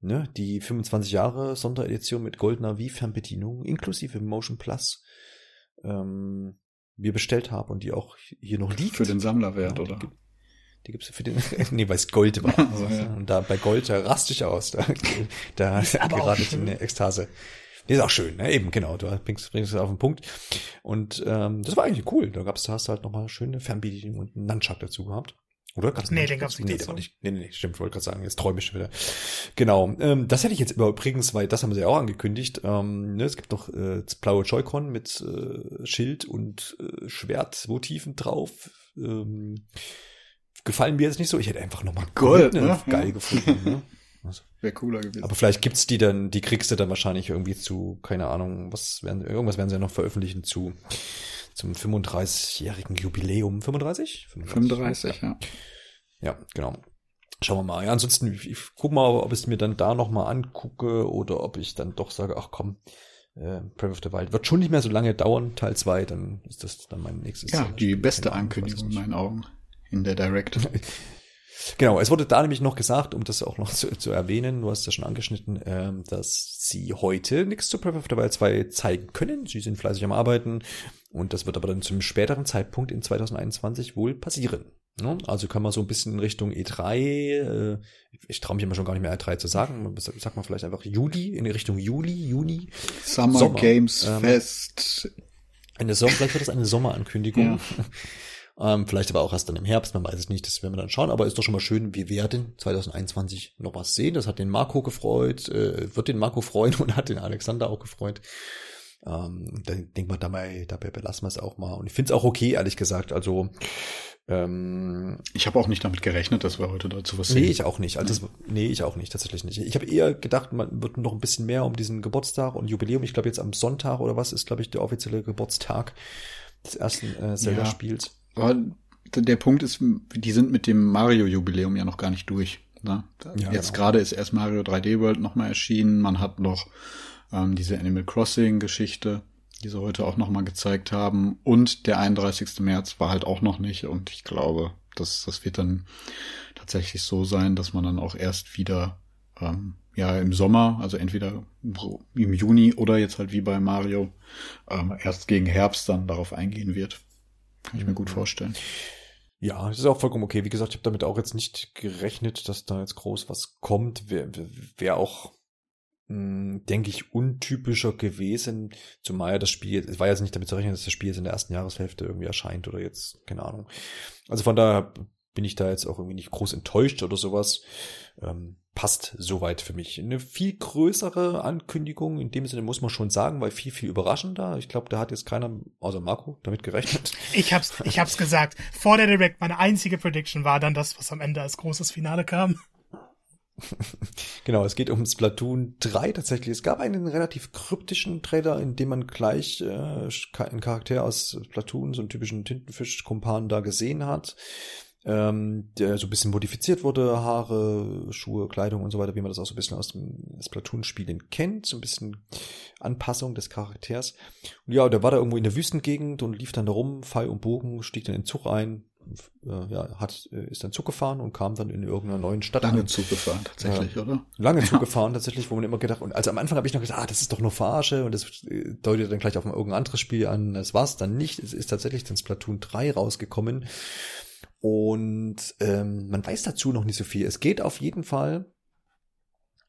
[SPEAKER 1] ne, die 25 Jahre Sonderedition mit goldener Wii-Fernbedienung inklusive Motion Plus ähm, mir bestellt habe und die auch hier noch liegt.
[SPEAKER 2] Für den Sammlerwert, ja, oder?
[SPEAKER 1] Die gibt's für den, nee, weil es Gold war. Also, ja. Und da bei Gold, da raste ich aus. Da, da gerade in eine Ekstase. Die ist auch schön, ne? Eben, genau. Du bringst, bringst es auf den Punkt. Und ähm, das war eigentlich cool. Da gab's, da hast du halt nochmal schöne Fernbedienung und einen Nunchuck dazu gehabt. Oder?
[SPEAKER 3] Gab's nee, den gab's nicht.
[SPEAKER 1] Nee, war nicht. Nee, nee, nee, stimmt, wollte gerade sagen, jetzt träume ich schon wieder. Genau. Ähm, das hätte ich jetzt übrigens, weil das haben sie ja auch angekündigt. Ähm, ne, es gibt noch äh, das blaue Joy-Con mit äh, Schild und äh, Schwertmotiven drauf. Ähm, gefallen mir jetzt nicht so. Ich hätte einfach nochmal
[SPEAKER 2] Gold, Gold
[SPEAKER 1] ne? geil ja. gefunden. Ne?
[SPEAKER 2] Also, Wäre cooler gewesen.
[SPEAKER 1] Aber vielleicht gibt's die dann, die kriegst du dann wahrscheinlich irgendwie zu, keine Ahnung, was werden, irgendwas werden sie ja noch veröffentlichen zu zum 35-jährigen Jubiläum. 35?
[SPEAKER 2] 35, 35 ja.
[SPEAKER 1] Ja, genau. Schauen wir mal. Ja, ansonsten, ich, ich guck mal, ob ich es mir dann da nochmal angucke oder ob ich dann doch sage, ach komm, äh, Breath of the Wild wird schon nicht mehr so lange dauern, Teil 2, dann ist das dann mein nächstes.
[SPEAKER 2] Ja, die beste Ankündigung in meinen Augen in der Direct.
[SPEAKER 1] Genau, es wurde da nämlich noch gesagt, um das auch noch zu, zu erwähnen, du hast ja schon angeschnitten, ähm, dass sie heute nichts zu Breath of the Wild 2 zeigen können. Sie sind fleißig am Arbeiten und das wird aber dann zum späteren Zeitpunkt in 2021 wohl passieren. Ne? Also kann man so ein bisschen in Richtung E3, äh, ich traue mich immer schon gar nicht mehr E3 zu sagen, sag mal vielleicht einfach Juli, in Richtung Juli, Juni.
[SPEAKER 2] Summer Sommer, Games ähm, Fest.
[SPEAKER 1] Eine Sommer, vielleicht wird das eine Sommerankündigung. Ja. Ähm, vielleicht aber auch erst dann im Herbst, man weiß es nicht, das werden wir dann schauen, aber ist doch schon mal schön, wir werden 2021 noch was sehen. Das hat den Marco gefreut, äh, wird den Marco freuen und hat den Alexander auch gefreut. Ähm, dann denkt man dabei, dabei belassen wir es auch mal. Und ich finde es auch okay, ehrlich gesagt. Also ähm,
[SPEAKER 2] ich habe auch nicht damit gerechnet, dass wir heute dazu was sehen.
[SPEAKER 1] Nee, ich auch nicht. Also, das, nee, ich auch nicht, tatsächlich nicht. Ich habe eher gedacht, man wird noch ein bisschen mehr um diesen Geburtstag und Jubiläum. Ich glaube, jetzt am Sonntag oder was ist, glaube ich, der offizielle Geburtstag des ersten äh, Zelda-Spiels. Ja.
[SPEAKER 2] Aber der Punkt ist, die sind mit dem Mario-Jubiläum ja noch gar nicht durch. Ne? Ja, Jetzt genau. gerade ist erst Mario 3D World nochmal erschienen. Man hat noch ähm, diese Animal Crossing-Geschichte, die sie heute auch nochmal gezeigt haben. Und der 31. März war halt auch noch nicht. Und ich glaube, das, das wird dann tatsächlich so sein, dass man dann auch erst wieder ähm, ja im Sommer, also entweder im Juni oder jetzt halt wie bei Mario ähm, erst gegen Herbst dann darauf eingehen wird. Kann ich mir gut vorstellen.
[SPEAKER 1] Ja, das ist auch vollkommen okay. Wie gesagt, ich habe damit auch jetzt nicht gerechnet, dass da jetzt groß was kommt. Wäre wär auch, hm, denke ich, untypischer gewesen, zumal ja das Spiel, es war jetzt nicht damit zu rechnen, dass das Spiel jetzt in der ersten Jahreshälfte irgendwie erscheint oder jetzt, keine Ahnung. Also von daher bin ich da jetzt auch irgendwie nicht groß enttäuscht oder sowas. Ähm, passt soweit für mich. Eine viel größere Ankündigung, in dem Sinne muss man schon sagen, weil viel, viel überraschender. Ich glaube, da hat jetzt keiner, außer Marco, damit gerechnet.
[SPEAKER 3] Ich hab's, ich hab's gesagt. Vor der Direct, meine einzige Prediction war dann das, was am Ende als großes Finale kam.
[SPEAKER 1] genau, es geht um Splatoon 3 tatsächlich. Es gab einen relativ kryptischen Trailer, in dem man gleich äh, einen Charakter aus Splatoon, so einen typischen Tintenfisch-Kumpan da gesehen hat ähm, der so ein bisschen modifiziert wurde, Haare, Schuhe, Kleidung und so weiter, wie man das auch so ein bisschen aus dem Splatoon-Spielen kennt, so ein bisschen Anpassung des Charakters. Und ja, der war da irgendwo in der Wüstengegend und lief dann da rum, Pfeil und Bogen, stieg dann in den Zug ein, äh, ja, hat, äh, ist dann Zug gefahren und kam dann in irgendeiner neuen Stadt.
[SPEAKER 2] Lange an. Zug gefahren, tatsächlich,
[SPEAKER 1] ja,
[SPEAKER 2] oder?
[SPEAKER 1] Lange ja. Zug gefahren, tatsächlich, wo man immer gedacht, und also am Anfang habe ich noch gesagt, ah, das ist doch nur Verarsche und das äh, deutet dann gleich auf irgendein anderes Spiel an. Das war's dann nicht. Es ist tatsächlich dann Splatoon 3 rausgekommen. Und ähm, man weiß dazu noch nicht so viel. Es geht auf jeden Fall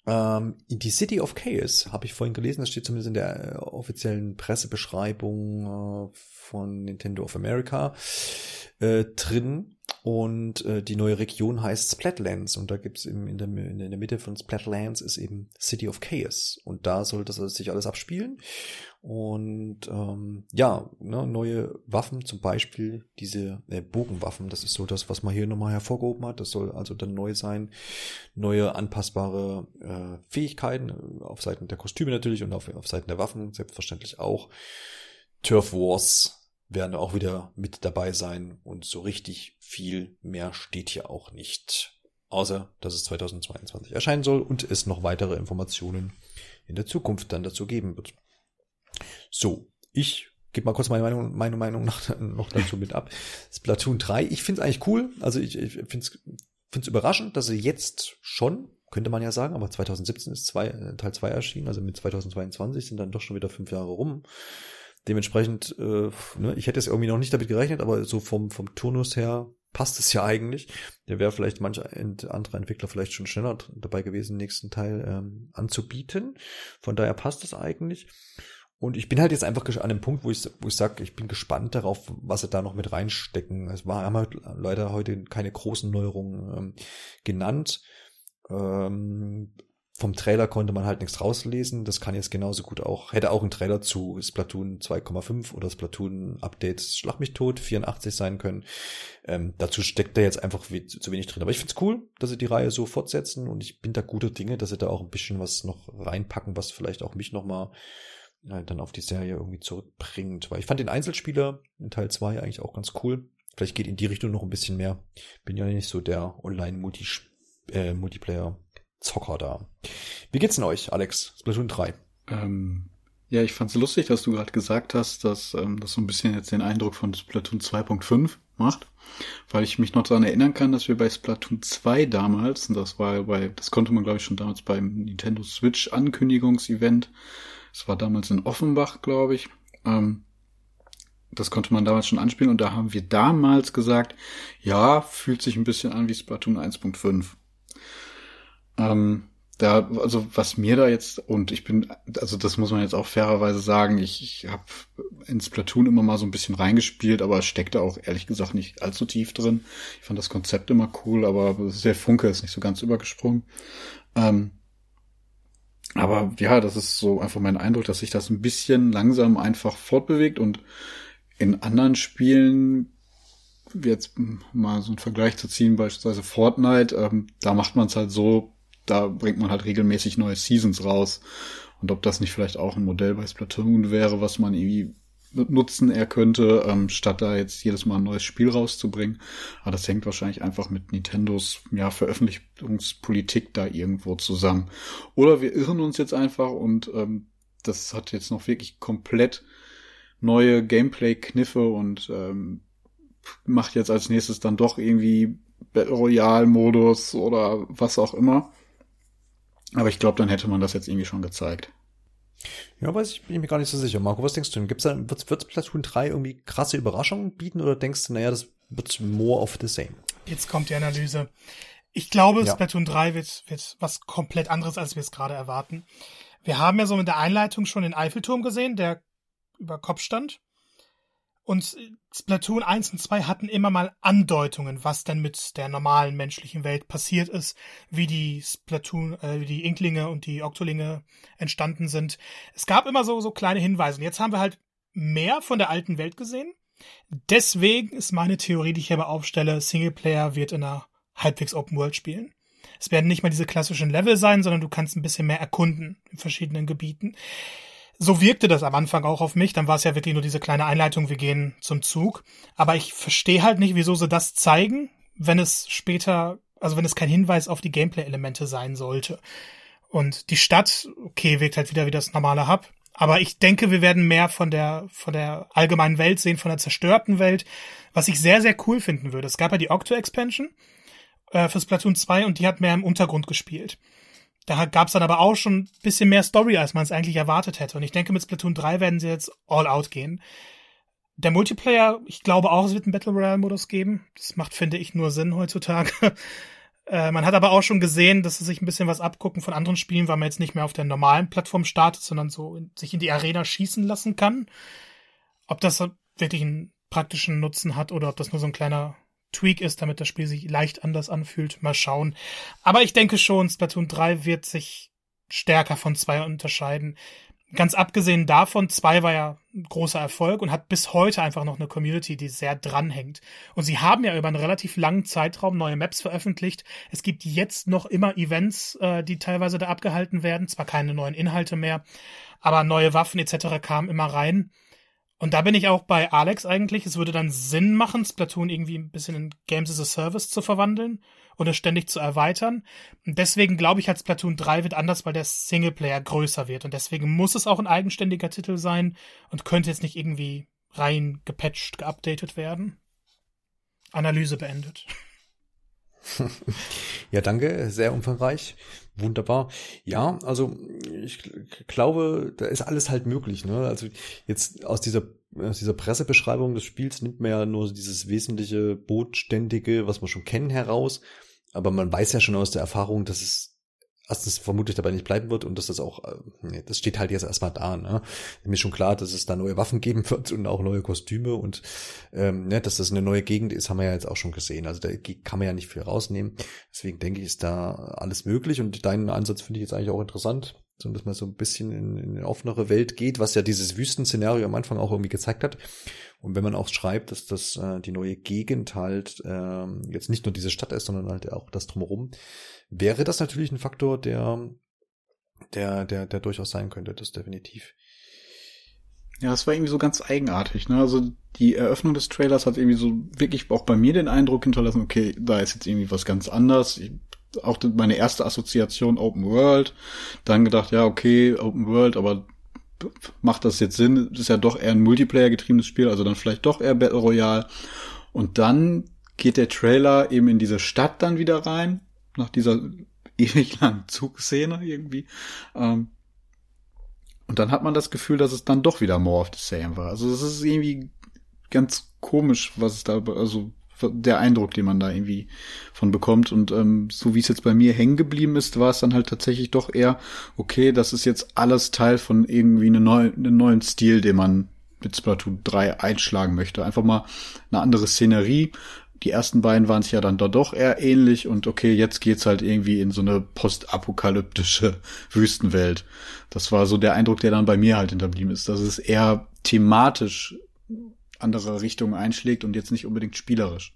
[SPEAKER 1] ähm, in die City of Chaos, habe ich vorhin gelesen, das steht zumindest in der äh, offiziellen Pressebeschreibung äh, von Nintendo of America äh, drin. Und äh, die neue Region heißt Splatlands. Und da gibt's eben in der, in der Mitte von Splatlands ist eben City of Chaos. Und da soll das sich alles abspielen. Und ähm, ja, ne, neue Waffen, zum Beispiel diese äh, Bogenwaffen, das ist so das, was man hier nochmal hervorgehoben hat. Das soll also dann neu sein. Neue anpassbare äh, Fähigkeiten äh, auf Seiten der Kostüme natürlich und auf, auf Seiten der Waffen selbstverständlich auch. Turf Wars werden auch wieder mit dabei sein und so richtig viel mehr steht hier auch nicht. Außer, dass es 2022 erscheinen soll und es noch weitere Informationen in der Zukunft dann dazu geben wird. So, ich gebe mal kurz meine Meinung, meine Meinung noch, noch dazu mit ab. Splatoon 3, ich finde es eigentlich cool. Also ich, ich finde es überraschend, dass sie jetzt schon, könnte man ja sagen, aber 2017 ist zwei, äh, Teil 2 erschienen, also mit 2022 sind dann doch schon wieder fünf Jahre rum. Dementsprechend, äh, ne, ich hätte es irgendwie noch nicht damit gerechnet, aber so vom, vom Turnus her passt es ja eigentlich. Der wäre vielleicht mancher andere Entwickler vielleicht schon schneller dabei gewesen, den nächsten Teil ähm, anzubieten. Von daher passt es eigentlich. Und ich bin halt jetzt einfach an dem Punkt, wo ich, wo ich sage, ich bin gespannt darauf, was sie da noch mit reinstecken. Es war, haben halt leider heute keine großen Neuerungen ähm, genannt. Ähm, vom Trailer konnte man halt nichts rauslesen. Das kann jetzt genauso gut auch, hätte auch ein Trailer zu Splatoon 2,5 oder Splatoon Update Schlag mich tot 84 sein können. Ähm, dazu steckt da jetzt einfach wie, zu wenig drin. Aber ich find's cool, dass sie die Reihe so fortsetzen und ich bin da guter Dinge, dass sie da auch ein bisschen was noch reinpacken, was vielleicht auch mich nochmal äh, dann auf die Serie irgendwie zurückbringt. Weil ich fand den Einzelspieler in Teil 2 eigentlich auch ganz cool. Vielleicht geht in die Richtung noch ein bisschen mehr. Bin ja nicht so der Online-Multiplayer-Zocker äh, da. Wie geht's denn euch, Alex? Splatoon 3.
[SPEAKER 2] Ähm, ja, ich fand's lustig, dass du gerade gesagt hast, dass ähm, das so ein bisschen jetzt den Eindruck von Splatoon 2.5 macht. Weil ich mich noch daran erinnern kann, dass wir bei Splatoon 2 damals, und das war bei, das konnte man glaube ich schon damals beim Nintendo Switch Ankündigungsevent, es war damals in Offenbach, glaube ich. Ähm, das konnte man damals schon anspielen und da haben wir damals gesagt, ja, fühlt sich ein bisschen an wie Splatoon 1.5. Ähm, da, also was mir da jetzt, und ich bin, also das muss man jetzt auch fairerweise sagen, ich, ich habe in Splatoon immer mal so ein bisschen reingespielt, aber steckte auch ehrlich gesagt nicht allzu tief drin. Ich fand das Konzept immer cool, aber der Funke ist nicht so ganz übergesprungen. Ähm, aber ja, das ist so einfach mein Eindruck, dass sich das ein bisschen langsam einfach fortbewegt und in anderen Spielen, jetzt mal so einen Vergleich zu ziehen, beispielsweise Fortnite, ähm, da macht man es halt so, da bringt man halt regelmäßig neue Seasons raus. Und ob das nicht vielleicht auch ein Modell bei Splatoon wäre, was man irgendwie nutzen er könnte, ähm, statt da jetzt jedes Mal ein neues Spiel rauszubringen. Aber das hängt wahrscheinlich einfach mit Nintendos ja, Veröffentlichungspolitik da irgendwo zusammen. Oder wir irren uns jetzt einfach und ähm, das hat jetzt noch wirklich komplett neue Gameplay-Kniffe und ähm, macht jetzt als nächstes dann doch irgendwie Battle Royale-Modus oder was auch immer. Aber ich glaube, dann hätte man das jetzt irgendwie schon gezeigt.
[SPEAKER 1] Ja, weiß ich, bin ich mir gar nicht so sicher. Marco, was denkst du denn? Gibt's da, wird, wird Splatoon 3 irgendwie krasse Überraschungen bieten oder denkst du, naja, das wird more of the same?
[SPEAKER 3] Jetzt kommt die Analyse. Ich glaube, ja. Splatoon 3 wird, wird was komplett anderes, als wir es gerade erwarten. Wir haben ja so mit der Einleitung schon den Eiffelturm gesehen, der über Kopf stand. Und Splatoon 1 und 2 hatten immer mal Andeutungen, was denn mit der normalen menschlichen Welt passiert ist, wie die Splatoon, äh, wie die Inklinge und die Oktolinge entstanden sind. Es gab immer so, so kleine Hinweise. Und jetzt haben wir halt mehr von der alten Welt gesehen. Deswegen ist meine Theorie, die ich hier aufstelle, Singleplayer wird in einer halbwegs Open World spielen. Es werden nicht mal diese klassischen Level sein, sondern du kannst ein bisschen mehr erkunden in verschiedenen Gebieten. So wirkte das am Anfang auch auf mich. Dann war es ja wirklich nur diese kleine Einleitung, wir gehen zum Zug. Aber ich verstehe halt nicht, wieso sie das zeigen, wenn es später, also wenn es kein Hinweis auf die Gameplay-Elemente sein sollte. Und die Stadt, okay, wirkt halt wieder wie das normale Hub. Aber ich denke, wir werden mehr von der, von der allgemeinen Welt sehen, von der zerstörten Welt, was ich sehr, sehr cool finden würde. Es gab ja die Octo-Expansion äh, für Splatoon 2 und die hat mehr im Untergrund gespielt. Da gab es dann aber auch schon ein bisschen mehr Story, als man es eigentlich erwartet hätte. Und ich denke, mit Splatoon 3 werden sie jetzt all out gehen. Der Multiplayer, ich glaube auch, es wird einen Battle Royale-Modus geben. Das macht, finde ich, nur Sinn heutzutage. äh, man hat aber auch schon gesehen, dass sie sich ein bisschen was abgucken von anderen Spielen, weil man jetzt nicht mehr auf der normalen Plattform startet, sondern so in, sich in die Arena schießen lassen kann. Ob das wirklich einen praktischen Nutzen hat oder ob das nur so ein kleiner Tweak ist, damit das Spiel sich leicht anders anfühlt. Mal schauen. Aber ich denke schon, Splatoon 3 wird sich stärker von 2 unterscheiden. Ganz abgesehen davon, 2 war ja ein großer Erfolg und hat bis heute einfach noch eine Community, die sehr dranhängt. Und sie haben ja über einen relativ langen Zeitraum neue Maps veröffentlicht. Es gibt jetzt noch immer Events, äh, die teilweise da abgehalten werden. Zwar keine neuen Inhalte mehr, aber neue Waffen etc. kamen immer rein. Und da bin ich auch bei Alex eigentlich. Es würde dann Sinn machen, Splatoon irgendwie ein bisschen in Games as a Service zu verwandeln oder ständig zu erweitern. Und deswegen glaube ich halt, Splatoon 3 wird anders, weil der Singleplayer größer wird. Und deswegen muss es auch ein eigenständiger Titel sein und könnte jetzt nicht irgendwie rein gepatcht, geupdatet werden. Analyse beendet.
[SPEAKER 1] ja, danke, sehr umfangreich. Wunderbar. Ja, also ich glaube, da ist alles halt möglich. Ne? Also jetzt aus dieser aus dieser Pressebeschreibung des Spiels nimmt man ja nur dieses wesentliche Bootständige, was wir schon kennen, heraus. Aber man weiß ja schon aus der Erfahrung, dass es erstens vermutlich dabei nicht bleiben wird und dass das auch, äh, nee, das steht halt jetzt erstmal da. Ne? Mir ist schon klar, dass es da neue Waffen geben wird und auch neue Kostüme und ähm, ne, dass das eine neue Gegend ist, haben wir ja jetzt auch schon gesehen. Also da kann man ja nicht viel rausnehmen. Deswegen denke ich, ist da alles möglich und deinen Ansatz finde ich jetzt eigentlich auch interessant, so dass man so ein bisschen in, in eine offenere Welt geht, was ja dieses Wüstenszenario am Anfang auch irgendwie gezeigt hat. Und wenn man auch schreibt, dass das äh, die neue Gegend halt äh, jetzt nicht nur diese Stadt ist, sondern halt auch das drumherum, wäre das natürlich ein Faktor, der, der, der, der durchaus sein könnte, das definitiv.
[SPEAKER 2] Ja, das war irgendwie so ganz eigenartig, ne? Also die Eröffnung des Trailers hat irgendwie so wirklich auch bei mir den Eindruck hinterlassen, okay, da ist jetzt irgendwie was ganz anders. Ich, auch meine erste Assoziation Open World, dann gedacht, ja, okay, Open World, aber macht das jetzt Sinn? Das ist ja doch eher ein Multiplayer getriebenes Spiel, also dann vielleicht doch eher Battle Royale. Und dann geht der Trailer eben in diese Stadt dann wieder rein nach dieser ewig langen Zugszene irgendwie. Ähm, und dann hat man das Gefühl, dass es dann doch wieder more of the same war. Also es ist irgendwie ganz komisch, was es da, also der Eindruck, den man da irgendwie von bekommt. Und ähm, so wie es jetzt bei mir hängen geblieben ist, war es dann halt tatsächlich doch eher, okay, das ist jetzt alles Teil von irgendwie einem neuen, einem neuen Stil, den man mit Splatoon 3 einschlagen möchte. Einfach mal eine andere Szenerie, die ersten beiden waren sich ja dann doch eher ähnlich und okay, jetzt geht's halt irgendwie in so eine postapokalyptische Wüstenwelt. Das war so der Eindruck, der dann bei mir halt hinterblieben ist, dass es eher thematisch andere Richtungen einschlägt und jetzt nicht unbedingt spielerisch.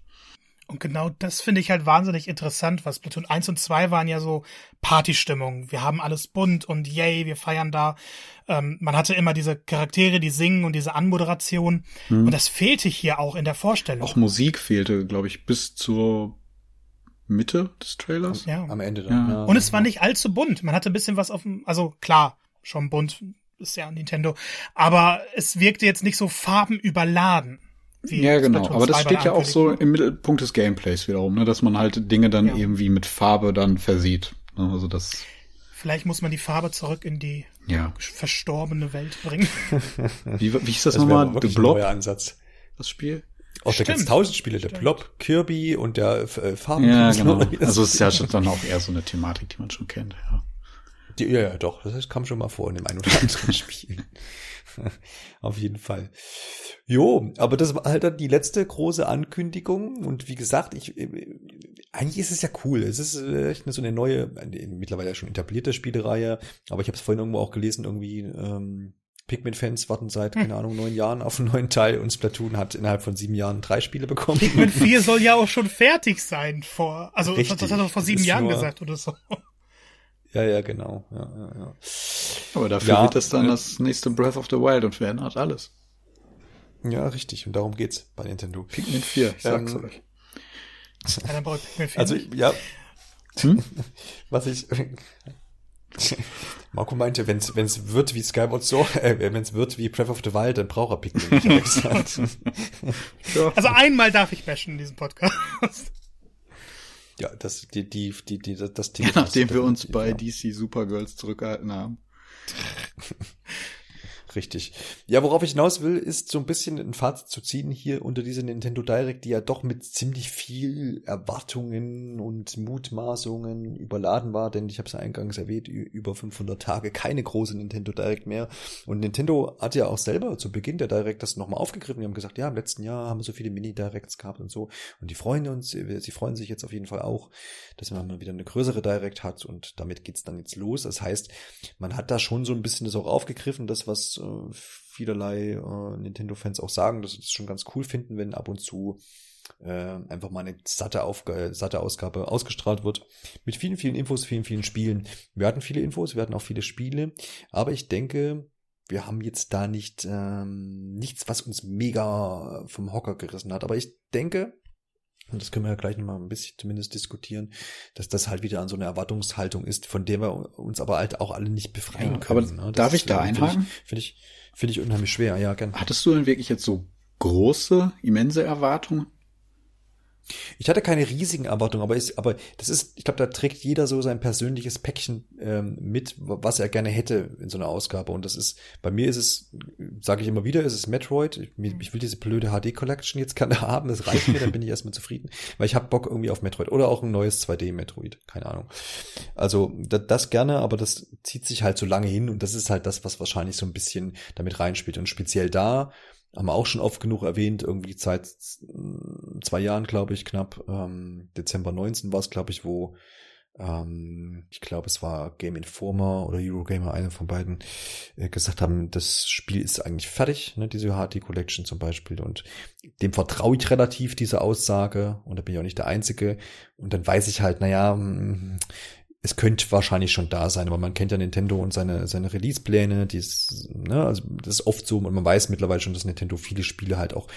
[SPEAKER 3] Und genau das finde ich halt wahnsinnig interessant, was Platoon 1 und 2 waren ja so Partystimmung. Wir haben alles bunt und yay, wir feiern da. Ähm, man hatte immer diese Charaktere, die singen und diese Anmoderation. Hm. Und das fehlte hier auch in der Vorstellung.
[SPEAKER 2] Auch Musik fehlte, glaube ich, bis zur Mitte des Trailers.
[SPEAKER 3] Ja. Am Ende dann. Ja. Und es war nicht allzu bunt. Man hatte ein bisschen was auf dem, also klar, schon bunt ist ja Nintendo, aber es wirkte jetzt nicht so farbenüberladen.
[SPEAKER 2] Ja, genau. Aber das steht ja auch so im Mittelpunkt des Gameplays wiederum, ne, dass man halt Dinge dann ja. irgendwie mit Farbe dann versieht. Ne, also das
[SPEAKER 3] Vielleicht muss man die Farbe zurück in die
[SPEAKER 2] Ja.
[SPEAKER 3] verstorbene Welt bringen.
[SPEAKER 2] Wie, wie hieß das,
[SPEAKER 1] Das
[SPEAKER 2] nochmal? The
[SPEAKER 1] wirklich ein
[SPEAKER 2] Blob,
[SPEAKER 1] neuer Ansatz.
[SPEAKER 2] das Spiel?
[SPEAKER 1] Auch da gibt's
[SPEAKER 3] Stimmt.
[SPEAKER 1] tausend Spiele, der
[SPEAKER 3] Stimmt.
[SPEAKER 1] Blob, Kirby und der äh, Farben.
[SPEAKER 2] Ja, genau. Also es ist ja schon dann auch eher so eine Thematik, die man schon kennt, ja.
[SPEAKER 1] Ja, ja, doch. Das kam schon mal vor in dem einen oder anderen Spiel. Auf jeden Fall. Jo, aber das war halt dann die letzte große Ankündigung. Und wie gesagt, ich, äh, eigentlich ist es ja cool. Es ist äh, echt so eine neue, mittlerweile schon etablierte Spielereihe. Aber ich habe es vorhin irgendwo auch gelesen, irgendwie, ähm, Pikmin-Fans warten seit, keine Ahnung, neun Jahren auf einen neuen Teil und Splatoon hat innerhalb von sieben Jahren drei Spiele bekommen.
[SPEAKER 3] Pikmin 4 soll ja auch schon fertig sein vor, also
[SPEAKER 1] Richtig.
[SPEAKER 3] das hat er vor sieben Jahren gesagt oder so.
[SPEAKER 1] Ja, ja, genau. Ja, ja, ja.
[SPEAKER 2] Aber dafür
[SPEAKER 1] Ja,
[SPEAKER 2] wird das dann
[SPEAKER 1] äh,
[SPEAKER 2] das nächste Breath of the Wild und verändert alles.
[SPEAKER 1] ja, richtig. Und darum geht's bei Nintendo.
[SPEAKER 2] Pikmin 4, ich sag's
[SPEAKER 1] Ähm,
[SPEAKER 2] euch.
[SPEAKER 3] Ja, dann brauche ich Pikmin 4
[SPEAKER 1] Also,
[SPEAKER 3] nicht.
[SPEAKER 1] ja,
[SPEAKER 2] Hm?
[SPEAKER 1] was ich. Marco meinte, wenn es wird wie Skyward Sword, äh, wenn es wird wie Breath of the Wild, dann braucht er Pikmin nicht. hat gesagt.
[SPEAKER 2] Ja.
[SPEAKER 3] Also einmal darf ich bashen in diesem Podcast.
[SPEAKER 1] Ja, das, die, die, die, die, das, das
[SPEAKER 2] Ja, nachdem wir uns bei. DC Supergirls zurückgehalten haben.
[SPEAKER 1] Richtig. Ja, worauf ich hinaus will, ist so ein bisschen ein Fazit zu ziehen hier unter diese Nintendo Direct, die ja doch mit ziemlich viel Erwartungen und Mutmaßungen überladen war, denn ich habe es ja eingangs erwähnt, über 500 Tage keine große Nintendo Direct mehr. Und Nintendo hat ja auch selber zu Beginn der Direct das nochmal aufgegriffen. Die haben gesagt, ja, im letzten Jahr haben wir so viele Mini-Directs gehabt und so. Und die freuen uns, sie freuen sich jetzt auf jeden Fall auch, dass man mal wieder eine größere Direct hat und damit geht's dann jetzt los. Das heißt, man hat da schon so ein bisschen das auch aufgegriffen, das, was äh, vielerlei äh, Nintendo-Fans auch sagen, dass sie das schon ganz cool finden, wenn ab und zu äh, einfach mal eine satte, Aufga satte Ausgabe ausgestrahlt wird. Mit vielen, vielen Infos, vielen, vielen Spielen. Wir hatten viele Infos, wir hatten auch viele Spiele, aber ich denke, wir haben jetzt da nicht ähm, nichts, was uns mega vom Hocker gerissen hat. Aber ich denke, und das können wir ja gleich nochmal ein bisschen zumindest diskutieren, dass das halt wieder an so eine Erwartungshaltung ist, von der wir uns aber halt auch alle nicht befreien
[SPEAKER 2] Ja,
[SPEAKER 1] können. ne?
[SPEAKER 2] Darf ich da
[SPEAKER 1] äh, Finde
[SPEAKER 2] einhaken?
[SPEAKER 1] ich, finde ich, finde ich unheimlich schwer, ja, gern.
[SPEAKER 2] Hattest du denn wirklich jetzt so große, immense Erwartungen?
[SPEAKER 1] Ich hatte keine riesigen Erwartungen, aber, ist, aber das ist, ich glaube, da trägt jeder so sein persönliches Päckchen ähm, mit, was er gerne hätte in so einer Ausgabe. Und das ist, bei mir ist es, sage ich immer wieder, ist es Metroid. Ich, mir- ich will diese blöde HD Collection jetzt gerne haben, das reicht mir, dann bin ich erstmal zufrieden. Weil ich habe Bock irgendwie auf Metroid oder auch ein neues 2D Metroid, keine Ahnung. Also da, das gerne, aber das zieht sich halt so lange hin und das ist halt das, was wahrscheinlich so ein bisschen damit reinspielt. Und speziell da haben wir auch schon oft genug erwähnt, irgendwie seit zwei Jahren, glaube ich, knapp, ähm, Dezember 19 war es, glaube ich, wo ähm, ich glaube, es war Game Informer oder Eurogamer, einer von beiden, äh, gesagt haben, das Spiel ist eigentlich fertig, ne, diese HD Collection zum Beispiel. Und dem vertraue ich relativ, diese Aussage. Und da bin ich auch nicht der Einzige. Und dann weiß ich halt, naja, mm, es könnte wahrscheinlich schon da sein, aber man kennt ja Nintendo und seine, seine Release-Pläne, die ist, ne, also das ist oft so, und man weiß mittlerweile schon, dass Nintendo viele Spiele halt auch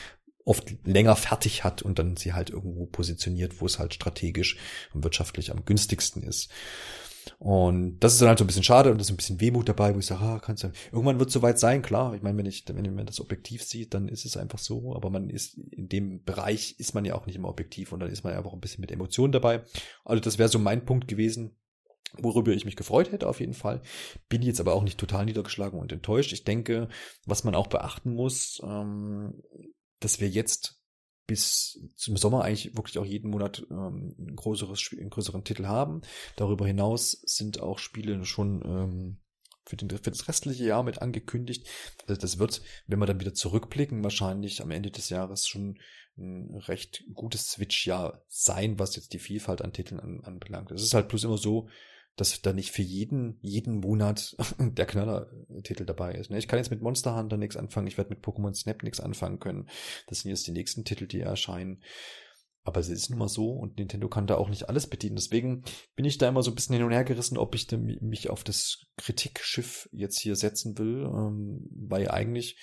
[SPEAKER 1] oft länger fertig hat und dann sie halt irgendwo positioniert, wo es halt strategisch und wirtschaftlich am günstigsten ist. Und das ist dann halt so ein bisschen schade und das ist ein bisschen Wehmut dabei, wo ich sage, ah, kannst du, irgendwann wird es soweit sein, klar. Ich meine, wenn ich, wenn man das objektiv sieht, dann ist es einfach so, aber man ist, in dem Bereich ist man ja auch nicht immer objektiv und dann ist man ja einfach ein bisschen mit Emotionen dabei. Also das wäre so mein Punkt gewesen, worüber ich mich gefreut hätte auf jeden Fall. Bin jetzt aber auch nicht total niedergeschlagen und enttäuscht. Ich denke, was man auch beachten muss, ähm, dass wir jetzt bis zum Sommer eigentlich wirklich auch jeden Monat ähm, ein größeres einen größeren Titel haben. Darüber hinaus sind auch Spiele schon ähm, für, den, für das restliche Jahr mit angekündigt. Also das wird, wenn wir dann wieder zurückblicken, wahrscheinlich am Ende des Jahres schon ein recht gutes Switch-Jahr sein, was jetzt die Vielfalt an Titeln an, anbelangt. Es ist halt bloß immer so, dass da nicht für jeden, jeden Monat der Knaller-Titel dabei ist. ne? Ich kann jetzt mit Monster Hunter nichts anfangen, ich werde mit Pokémon Snap nichts anfangen können. Das sind jetzt die nächsten Titel, die erscheinen. Aber es ist nun mal so und Nintendo kann da auch nicht alles bedienen. Deswegen bin ich da immer so ein bisschen hin und her gerissen, ob ich mich auf das Kritikschiff jetzt hier setzen will, ähm, weil eigentlich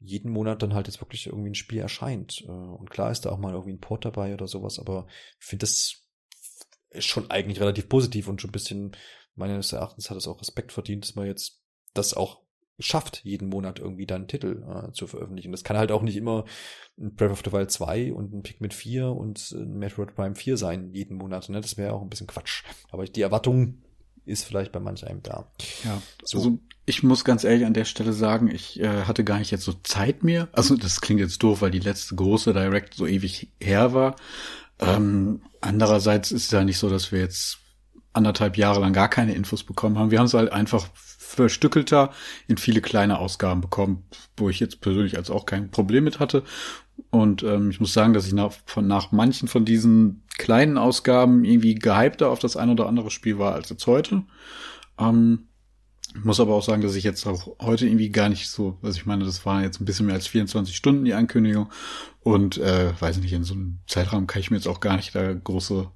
[SPEAKER 1] jeden Monat dann halt jetzt wirklich irgendwie ein Spiel erscheint. Äh, Und klar ist da auch mal irgendwie ein Port dabei oder sowas, aber ich finde das ist schon eigentlich relativ positiv und schon ein bisschen, meines Erachtens hat es auch Respekt verdient, dass man jetzt das auch schafft, jeden Monat irgendwie dann einen Titel äh, zu veröffentlichen. Das kann halt auch nicht immer ein Breath of the Wild 2 und ein Pikmin 4 und ein Metroid Prime 4 sein, jeden Monat. Ne? Das wäre auch ein bisschen Quatsch. Aber die Erwartung ist vielleicht bei manch einem da.
[SPEAKER 2] Ja, so. also ich muss ganz ehrlich an der Stelle sagen, ich äh, hatte gar nicht jetzt so Zeit mehr. Also das klingt jetzt doof, weil die letzte große Direct so ewig her war. Ähm, andererseits ist es ja nicht so, dass wir jetzt anderthalb Jahre lang gar keine Infos bekommen haben. Wir haben es halt einfach verstückelter in viele kleine Ausgaben bekommen, wo ich jetzt persönlich als auch kein Problem mit hatte. Und ähm, ich muss sagen, dass ich nach, von, nach manchen von diesen kleinen Ausgaben irgendwie gehypter auf das ein oder andere Spiel war als jetzt heute. Ähm, muss aber auch sagen, dass ich jetzt auch heute irgendwie gar nicht so, also ich meine, das waren jetzt ein bisschen mehr als 24 Stunden die Ankündigung und äh, weiß nicht, in so einem Zeitraum kann ich mir jetzt auch gar nicht da große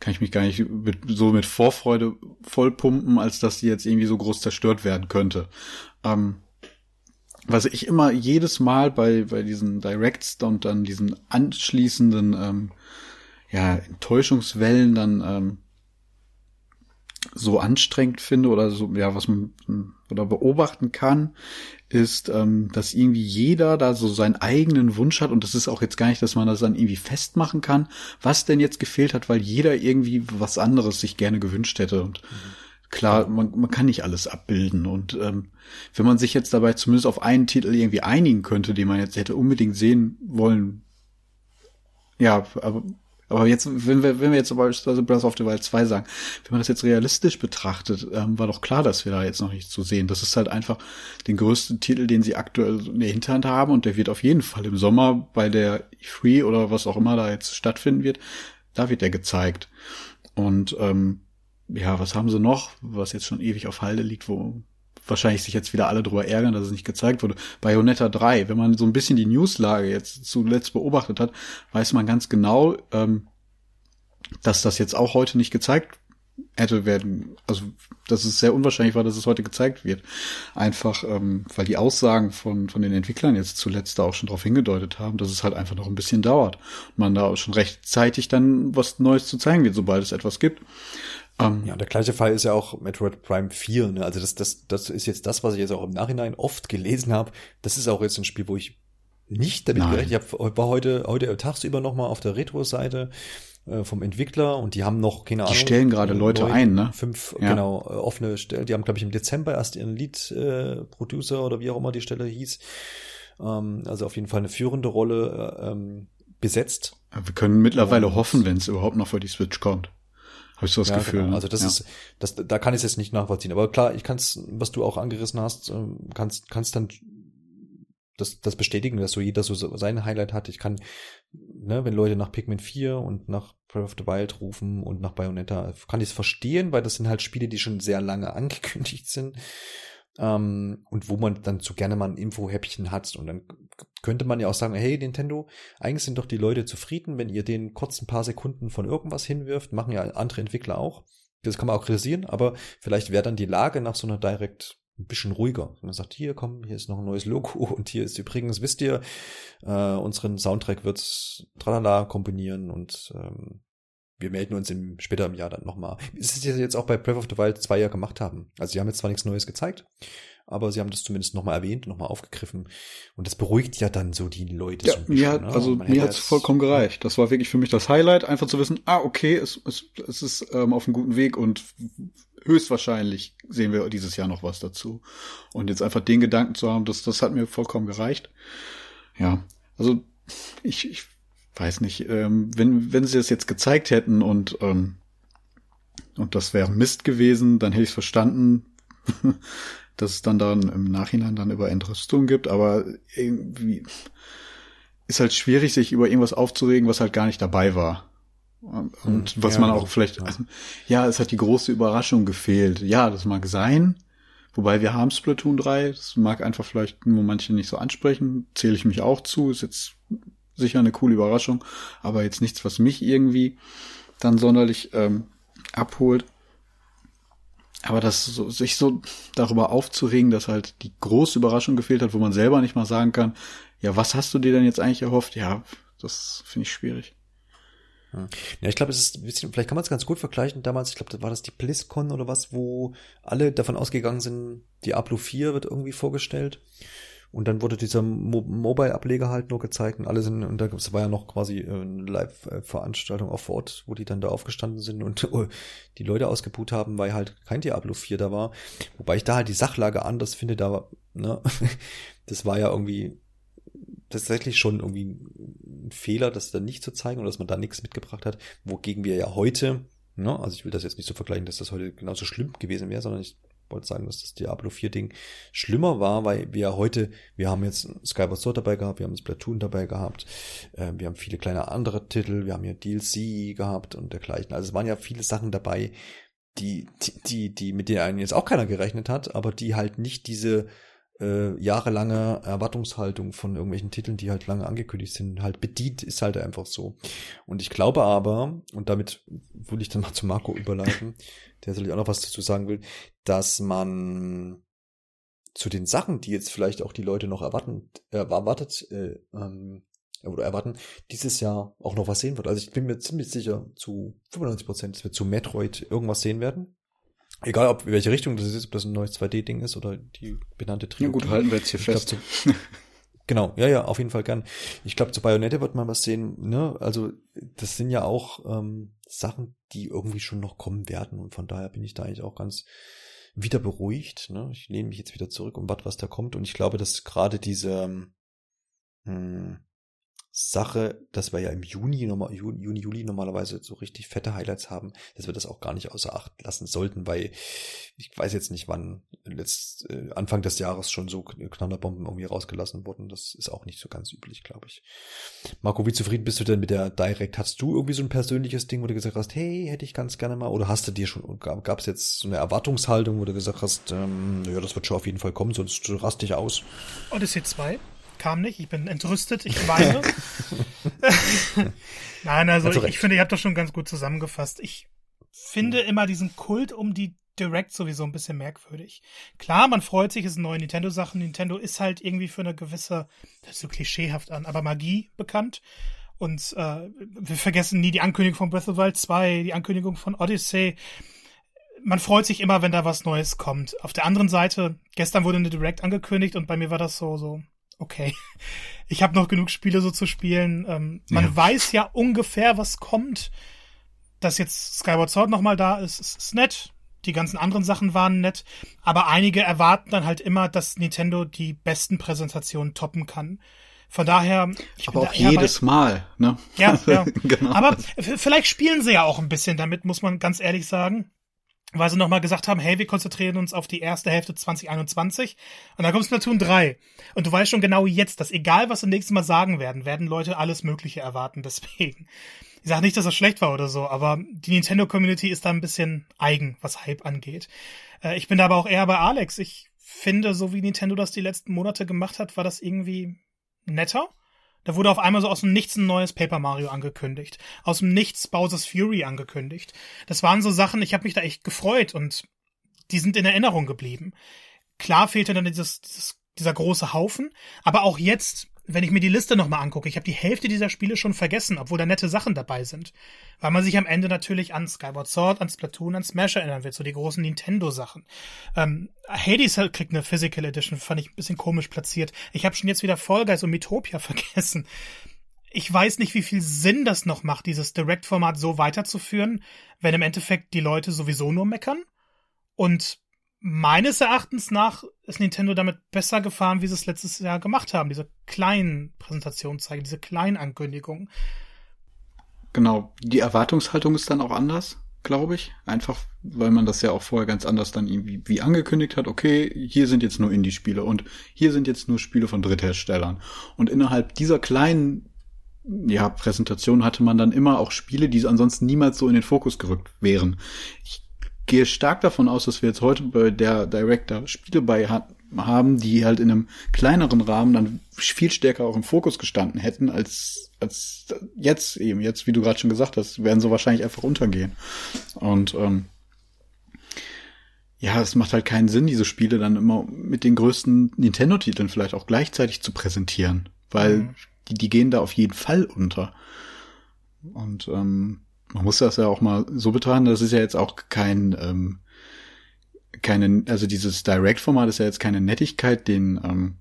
[SPEAKER 2] kann ich mich gar nicht mit, so mit Vorfreude vollpumpen, als dass die jetzt irgendwie so groß zerstört werden könnte. Ähm, was ich immer jedes Mal bei, bei diesen Directs und dann diesen anschließenden ähm, ja, Enttäuschungswellen dann ähm, so anstrengend finde oder so, ja, was man oder beobachten kann, ist, ähm, dass irgendwie jeder da so seinen eigenen Wunsch hat und das ist auch jetzt gar nicht, dass man das dann irgendwie festmachen kann, was denn jetzt gefehlt hat, weil jeder irgendwie was anderes sich gerne gewünscht hätte und mhm. Klar, man, man kann nicht alles abbilden. Und ähm, wenn man sich jetzt dabei zumindest auf einen Titel irgendwie einigen könnte, den man jetzt hätte unbedingt sehen wollen, ja, aber aber jetzt, wenn wir, wenn wir jetzt beispielsweise Breath of the Wild 2 sagen, wenn man das jetzt realistisch betrachtet, ähm, war doch klar, dass wir da jetzt noch nichts zu sehen. Das ist halt einfach den größten Titel, den sie aktuell in der Hinterhand haben und der wird auf jeden Fall im Sommer bei der E3 oder was auch immer da jetzt stattfinden wird, da wird der gezeigt. Und ähm, ja, was haben sie noch, was jetzt schon ewig auf Halde liegt, wo wahrscheinlich sich jetzt wieder alle drüber ärgern, dass es nicht gezeigt wurde. Bayonetta 3, wenn man so ein bisschen die Newslage jetzt zuletzt beobachtet hat, weiß man ganz genau, ähm, dass das jetzt auch heute nicht gezeigt hätte werden, also dass es sehr unwahrscheinlich war, dass es heute gezeigt wird. Einfach, ähm, weil die Aussagen von, von den Entwicklern jetzt zuletzt da auch schon darauf hingedeutet haben, dass es halt einfach noch ein bisschen dauert. Und man da auch schon rechtzeitig dann was Neues zu zeigen wird, sobald es etwas gibt.
[SPEAKER 1] Um, ähm, ja, der gleiche Fall ist ja auch Metroid Prime 4. Ne? Also das, das, das ist jetzt das, was ich jetzt auch im Nachhinein oft gelesen habe. Das ist auch jetzt ein Spiel, wo ich nicht damit Nein. gerechnet habe. Ich war heute, heute tagsüber nochmal auf der Retro-Seite äh, vom Entwickler und die haben noch, keine Ahnung.
[SPEAKER 2] Die stellen gerade Leute neun, ein, ne?
[SPEAKER 1] Fünf, ja. genau, äh, offene Stellen. Die haben, glaube ich, im Dezember erst ihren Lead-Producer äh, oder wie auch immer die Stelle hieß. Ähm, also auf jeden Fall eine führende Rolle äh, ähm, besetzt.
[SPEAKER 2] Wir können mittlerweile und, hoffen, wenn es überhaupt noch für die Switch kommt. Habe ich so das ja, Gefühl. Genau.
[SPEAKER 1] Ne? Also das ja. ist, das, da kann ich es jetzt nicht nachvollziehen. Aber klar, ich kann es, was du auch angerissen hast, ähm, kannst, kannst dann das, das bestätigen, dass so jeder so sein Highlight hat. Ich kann, ne, wenn Leute nach Pikmin 4 und nach Breath of the Wild rufen und nach Bayonetta, kann ich es verstehen, weil das sind halt Spiele, die schon sehr lange angekündigt sind. Ähm, und wo man dann so gerne mal ein Info-Häppchen hat. Und dann könnte man ja auch sagen, hey Nintendo, eigentlich sind doch die Leute zufrieden, wenn ihr den kurz ein paar Sekunden von irgendwas hinwirft, machen ja andere Entwickler auch. Das kann man auch kritisieren, aber vielleicht wäre dann die Lage nach so einer Direct ein bisschen ruhiger. Man sagt, hier, komm, hier ist noch ein neues Logo und hier ist übrigens, wisst ihr, äh, unseren Soundtrack wird's tralala komponieren und ähm, wir melden uns im, später im Jahr dann nochmal. Es ist jetzt auch bei Breath of the Wild zwei Jahre gemacht haben. Also sie haben jetzt zwar nichts Neues gezeigt, aber sie haben das zumindest nochmal erwähnt, nochmal aufgegriffen. Und das beruhigt ja dann so die Leute.
[SPEAKER 2] Ja,
[SPEAKER 1] so
[SPEAKER 2] bisschen, mir, ne? also mir hat's vollkommen gereicht. Das war wirklich für mich das Highlight, einfach zu wissen, ah, okay, es, es, es ist ähm, auf einem guten Weg und höchstwahrscheinlich sehen wir dieses Jahr noch was dazu. Und jetzt einfach den Gedanken zu haben, das, das hat mir vollkommen gereicht. Ja, also ich, ich weiß nicht, ähm, wenn, wenn sie es jetzt gezeigt hätten und, ähm, und das wäre Mist gewesen, dann hätte ich es verstanden, dass es dann dann im Nachhinein dann über Entrüstung gibt, aber irgendwie ist halt schwierig, sich über irgendwas aufzuregen, was halt gar nicht dabei war. Und hm, was ja, man auch vielleicht, ja. ja, es hat die große Überraschung gefehlt. Ja, das mag sein. Wobei wir haben Splatoon 3, das mag einfach vielleicht nur manche nicht so ansprechen, zähle ich mich auch zu, ist jetzt sicher eine coole Überraschung, aber jetzt nichts, was mich irgendwie dann sonderlich ähm, abholt. Aber das so, sich so darüber aufzuregen, dass halt die große Überraschung gefehlt hat, wo man selber nicht mal sagen kann, ja, was hast du dir denn jetzt eigentlich erhofft? Ja, das finde ich schwierig.
[SPEAKER 1] Ja, ich glaube, es ist ein bisschen, vielleicht kann man es ganz gut vergleichen. Damals, ich glaube, war das die BlizzCon oder was, wo alle davon ausgegangen sind, Diablo 4 wird irgendwie vorgestellt. Und dann wurde dieser Mo Mobile-Ableger halt nur gezeigt und alle sind, und da war ja noch quasi äh, eine Live-Veranstaltung auf Ort, wo die dann da aufgestanden sind und uh, die Leute ausgebucht haben, weil halt kein Diablo 4 da war. Wobei ich da halt die Sachlage anders finde, da, ne, das war ja irgendwie tatsächlich schon irgendwie ein Fehler, das dann nicht zu zeigen oder dass man da nichts mitgebracht hat, wogegen wir ja heute, ne, also ich will das jetzt nicht so vergleichen, dass das heute genauso schlimm gewesen wäre, sondern ich wollte sagen, dass das Diablo 4 Ding schlimmer war, weil wir heute, wir haben jetzt Skyward Sword dabei gehabt, wir haben Splatoon dabei gehabt, äh, wir haben viele kleine andere Titel, wir haben ja DLC gehabt und dergleichen. Also es waren ja viele Sachen dabei, die, die, die, die mit denen jetzt auch keiner gerechnet hat, aber die halt nicht diese äh, jahrelange Erwartungshaltung von irgendwelchen Titeln, die halt lange angekündigt sind, halt bedient, ist halt einfach so. Und ich glaube aber, und damit will ich dann mal zu Marco überleiten, der sicherlich auch noch was dazu sagen will, dass man zu den Sachen, die jetzt vielleicht auch die Leute noch erwarten, äh, erwartet, äh, ähm, oder erwarten, dieses Jahr auch noch was sehen wird. Also ich bin mir ziemlich sicher zu 95 Prozent, dass wir zu Metroid irgendwas sehen werden. Egal, ob welche Richtung das ist, ob das ein neues 2D-Ding ist oder die benannte
[SPEAKER 2] Trilogie. Ja gut, halten wir jetzt hier fest.
[SPEAKER 1] Glaub, genau, ja, ja, auf jeden Fall gern. Ich glaube, zu Bayonetta wird man was sehen, ne? Also, das sind ja auch ähm, Sachen, die irgendwie schon noch kommen werden und von daher bin ich da eigentlich auch ganz wieder beruhigt. Ne? Ich lehne mich jetzt wieder zurück und warte, was da kommt. Und ich glaube, dass gerade diese ähm, hm, Sache, dass wir ja im Juni, Juni, Juli normalerweise so richtig fette Highlights haben, dass wir das auch gar nicht außer Acht lassen sollten, weil ich weiß jetzt nicht, wann letzt, äh, Anfang des Jahres schon so Knallerbomben irgendwie rausgelassen wurden. Das ist auch nicht so ganz üblich, glaube ich. Marco, wie zufrieden bist du denn mit der Direct? Hast du irgendwie so ein persönliches Ding, wo du gesagt hast, hey, hätte ich ganz gerne mal, oder hast du dir schon, gab es jetzt so eine Erwartungshaltung, wo du gesagt hast, ähm, ja, das wird schon auf jeden Fall kommen, sonst rast dich aus?
[SPEAKER 3] Odyssey 2 kam nicht. Ich bin entrüstet, ich weine. Nein, also ich, ich, finde, ihr habt das schon ganz gut zusammengefasst. Ich finde mhm. immer diesen Kult um die Direct sowieso ein bisschen merkwürdig. Klar, man freut sich, es sind neue Nintendo-Sachen. Nintendo ist halt irgendwie für eine gewisse, das ist so klischeehaft an, aber Magie bekannt. Und äh, wir vergessen nie die Ankündigung von Breath of the Wild 2, die Ankündigung von Odyssey. Man freut sich immer, wenn da was Neues kommt. Auf der anderen Seite, gestern wurde eine Direct angekündigt und bei mir war das so, so, okay, ich habe noch genug Spiele so zu spielen. Ähm, man ja. weiß ja ungefähr, was kommt. Dass jetzt Skyward Sword nochmal da ist, ist, ist nett. Die ganzen anderen Sachen waren nett. Aber einige erwarten dann halt immer, dass Nintendo die besten Präsentationen toppen kann. Von daher.
[SPEAKER 2] Ich aber auch jedes bei, Mal, ne?
[SPEAKER 3] Ja, ja. genau. Aber vielleicht spielen sie ja auch ein bisschen damit, muss man ganz ehrlich sagen weil sie nochmal gesagt haben, hey, wir konzentrieren uns auf die erste Hälfte 2021 und dann kommt Splatoon 3. Und du weißt schon genau jetzt, dass egal was sie nächstes Mal sagen werden, werden Leute alles Mögliche erwarten, deswegen. Ich sage nicht, dass das schlecht war oder so, aber die Nintendo-Community ist da ein bisschen eigen, was Hype angeht. Äh, ich bin da aber auch eher bei Alex. Ich finde, so wie Nintendo das die letzten Monate gemacht hat, war das irgendwie netter. Da wurde auf einmal so aus dem Nichts ein neues Paper Mario angekündigt. Aus dem Nichts Bowser's Fury angekündigt. Das waren so Sachen, ich habe mich da echt gefreut und die sind in Erinnerung geblieben. Klar fehlte dann dieses, dieses, dieser große Haufen, aber auch jetzt wenn ich mir die Liste nochmal angucke, ich habe die Hälfte dieser Spiele schon vergessen, obwohl da nette Sachen dabei sind. Weil man sich am Ende natürlich an Skyward Sword, an Splatoon, an Smash erinnern wird, so die großen Nintendo-Sachen. Ähm, Hades kriegt eine Physical Edition, fand ich ein bisschen komisch platziert. Ich habe schon jetzt wieder Fall Guys und Metopia vergessen. Ich weiß nicht, wie viel Sinn das noch macht, dieses Direct-Format so weiterzuführen, wenn im Endeffekt die Leute sowieso nur meckern. Und meines Erachtens nach ist Nintendo damit besser gefahren, wie sie es letztes Jahr gemacht haben. Diese kleinen Präsentationen zeigen, diese kleinen Ankündigungen.
[SPEAKER 2] Genau, die Erwartungshaltung ist dann auch anders, glaube ich. Einfach, weil man das ja auch vorher ganz anders dann irgendwie wie angekündigt hat. Okay, hier sind jetzt nur Indie-Spiele und hier sind jetzt nur Spiele von Drittherstellern. Und innerhalb dieser kleinen ja, Präsentation hatte man dann immer auch Spiele, die ansonsten niemals so in den Fokus gerückt wären. Ich gehe stark davon aus, dass wir jetzt heute bei der Director Spiele bei haben, die halt in einem kleineren Rahmen dann viel stärker auch im Fokus gestanden hätten, als, als jetzt eben. Jetzt, wie du gerade schon gesagt hast, werden so wahrscheinlich einfach untergehen. Und ähm, ja, es macht halt keinen Sinn, diese Spiele dann immer mit den größten Nintendo-Titeln vielleicht auch gleichzeitig zu präsentieren, weil mhm. die, die gehen da auf jeden Fall unter. Und ähm, man muss das ja auch mal so betrachten, das ist ja jetzt auch kein, ähm, keine, also dieses Direct-Format ist ja jetzt keine Nettigkeit den, ähm,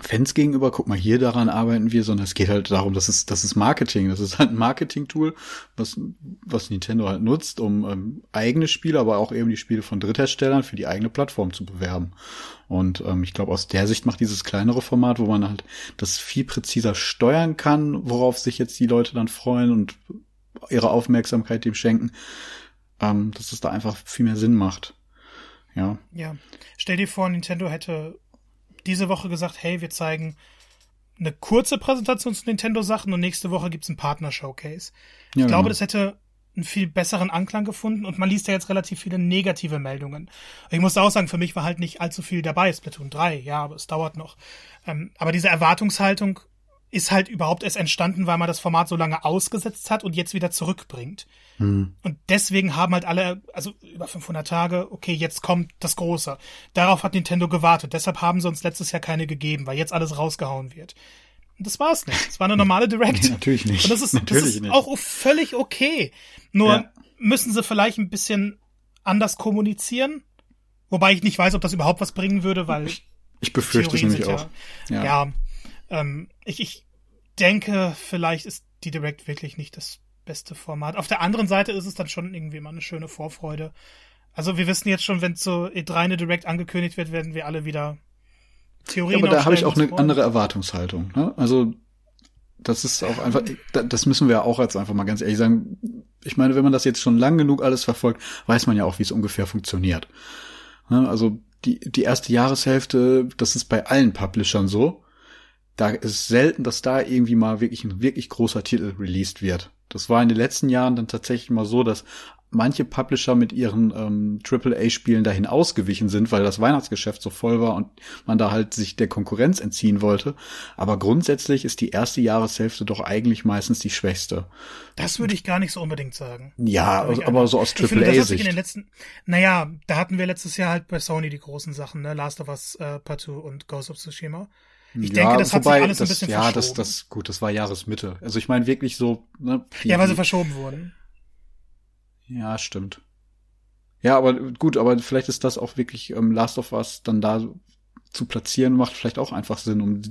[SPEAKER 2] Fans gegenüber, guck mal, hier daran arbeiten wir, sondern es geht halt darum, dass es, das ist Marketing. Das ist halt ein Marketing-Tool, was, was Nintendo halt nutzt, um ähm, eigene Spiele, aber auch eben die Spiele von Drittherstellern für die eigene Plattform zu bewerben. Und ähm, ich glaube, aus der Sicht macht dieses kleinere Format, wo man halt das viel präziser steuern kann, worauf sich jetzt die Leute dann freuen und ihre Aufmerksamkeit dem schenken, ähm, dass es da einfach viel mehr Sinn macht. Ja.
[SPEAKER 3] Ja. Stell dir vor, Nintendo hätte diese Woche gesagt, hey, wir zeigen eine kurze Präsentation zu Nintendo-Sachen und nächste Woche gibt's einen Partner-Showcase. Ich ja, glaube, genau. das hätte einen viel besseren Anklang gefunden und man liest ja jetzt relativ viele negative Meldungen. Ich muss auch sagen, für mich war halt nicht allzu viel dabei, Splatoon 3, ja, aber es dauert noch. Ähm, aber diese Erwartungshaltung ist halt überhaupt erst entstanden, weil man das Format so lange ausgesetzt hat und jetzt wieder zurückbringt. Mhm. Und deswegen haben halt alle, also über 500 Tage, okay, jetzt kommt das Große. Darauf hat Nintendo gewartet. Deshalb haben sie uns letztes Jahr keine gegeben, weil jetzt alles rausgehauen wird. Und das war's nicht. Es war eine normale Direct.
[SPEAKER 2] Natürlich nicht.
[SPEAKER 3] Und das ist,
[SPEAKER 2] Natürlich
[SPEAKER 3] das ist
[SPEAKER 2] nicht.
[SPEAKER 3] auch völlig okay. Nur ja. müssen sie vielleicht ein bisschen anders kommunizieren. Wobei ich nicht weiß, ob das überhaupt was bringen würde, weil.
[SPEAKER 2] Ich, ich befürchte es nämlich auch.
[SPEAKER 3] Ja, ja ähm, ich, ich denke, vielleicht ist die Direct wirklich nicht das beste Format. Auf der anderen Seite ist es dann schon irgendwie mal eine schöne Vorfreude. Also wir wissen jetzt schon, wenn zur E3 eine Direct angekündigt wird, werden wir alle wieder Theorien
[SPEAKER 2] ja, Aber da habe ich auch eine andere Erwartungshaltung. Ne? Also das ist auch einfach, das müssen wir auch jetzt einfach mal ganz ehrlich sagen. Ich meine, wenn man das jetzt schon lang genug alles verfolgt, weiß man ja auch, wie es ungefähr funktioniert. Ne? Also die, die erste Jahreshälfte, das ist bei allen Publishern so da ist selten, dass da irgendwie mal wirklich ein wirklich großer Titel released wird. Das war in den letzten Jahren dann tatsächlich mal so, dass manche Publisher mit ihren ähm, AAA-Spielen dahin ausgewichen sind, weil das Weihnachtsgeschäft so voll war und man da halt sich der Konkurrenz entziehen wollte. Aber grundsätzlich ist die erste Jahreshälfte doch eigentlich meistens die schwächste.
[SPEAKER 3] Das würde ich gar nicht so unbedingt sagen.
[SPEAKER 2] Ja, also, aber so aus AAA-Sicht.
[SPEAKER 3] Naja, da hatten wir letztes Jahr halt bei Sony die großen Sachen, ne? Last of Us äh, Part 2 und Ghost of Tsushima. Ich ja, denke, das wobei, hat sich alles
[SPEAKER 2] das,
[SPEAKER 3] ein bisschen
[SPEAKER 2] ja,
[SPEAKER 3] verschoben.
[SPEAKER 2] Ja, das, das, gut, das war Jahresmitte. Also ich meine wirklich so, ne,
[SPEAKER 3] die, Ja, weil sie verschoben wurden.
[SPEAKER 2] Ja, stimmt. Ja, aber gut, aber vielleicht ist das auch wirklich ähm, Last of Us dann da zu platzieren, macht vielleicht auch einfach Sinn, um,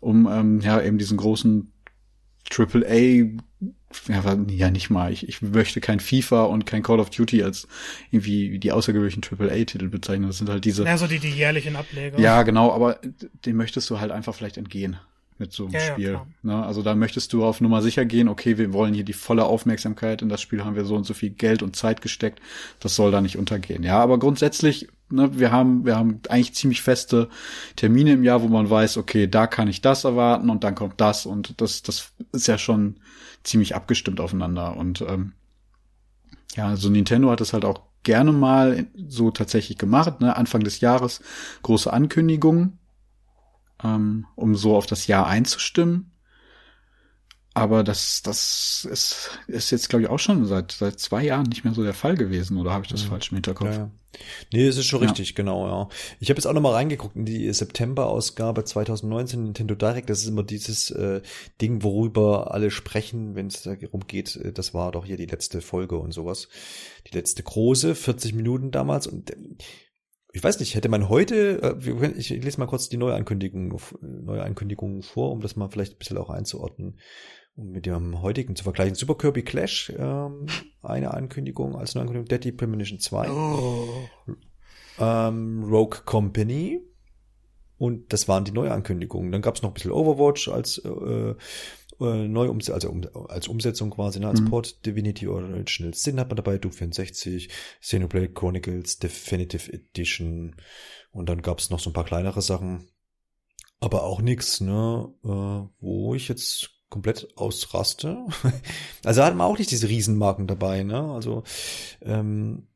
[SPEAKER 2] um ähm, ja eben diesen großen AAA ja, ja nicht mal. Ich, ich möchte kein FIFA und kein Call of Duty als irgendwie die außergewöhnlichen AAA-Titel bezeichnen. Das sind halt diese.
[SPEAKER 3] Ja, so die, die jährlichen Ableger.
[SPEAKER 2] Ja, genau, aber den möchtest du halt einfach vielleicht entgehen mit so einem ja, Spiel. Ja, ne? Also da möchtest du auf Nummer sicher gehen, okay, wir wollen hier die volle Aufmerksamkeit in das Spiel haben wir so und so viel Geld und Zeit gesteckt. Das soll da nicht untergehen. Ja, aber grundsätzlich, ne, wir haben, wir haben eigentlich ziemlich feste Termine im Jahr, wo man weiß, okay, da kann ich das erwarten und dann kommt das und das, das ist ja schon ziemlich abgestimmt aufeinander. Und ähm, ja, also Nintendo hat das halt auch gerne mal so tatsächlich gemacht, ne? Anfang des Jahres große Ankündigungen, ähm, um so auf das Jahr einzustimmen. Aber das, das ist, ist jetzt, glaube ich, auch schon seit, seit zwei Jahren nicht mehr so der Fall gewesen, oder habe ich das mhm. falsch im Hinterkopf? Ja.
[SPEAKER 1] Nee, es ist schon ja. richtig, genau, ja. Ich habe jetzt auch noch mal reingeguckt in die September-Ausgabe 2019 Nintendo Direct. Das ist immer dieses äh, Ding, worüber alle sprechen, wenn es darum geht. Äh, das war doch hier die letzte Folge und sowas. Die letzte große, 40 Minuten damals. Und äh, ich weiß nicht, hätte man heute, äh, ich lese mal kurz die Neuankündigung, Neuankündigungen vor, um das mal vielleicht ein bisschen auch einzuordnen um mit dem heutigen zu vergleichen. Super Kirby Clash, ähm, eine Ankündigung als Neuankündigung, Deadly Premonition 2. Oh. Ähm, Rogue Company. Und das waren die Neuankündigungen. Dann gab es noch ein bisschen Overwatch als äh, äh, neu also um, als Umsetzung quasi, ne, als mhm. Port, Divinity Original Sin hat man dabei, Duke 64, Xenoblade Chronicles Definitive Edition und dann gab es noch so ein paar kleinere Sachen, aber auch nix, ne, äh, wo ich jetzt komplett ausraste. also hat man auch nicht diese Riesenmarken dabei, ne? Also ähm,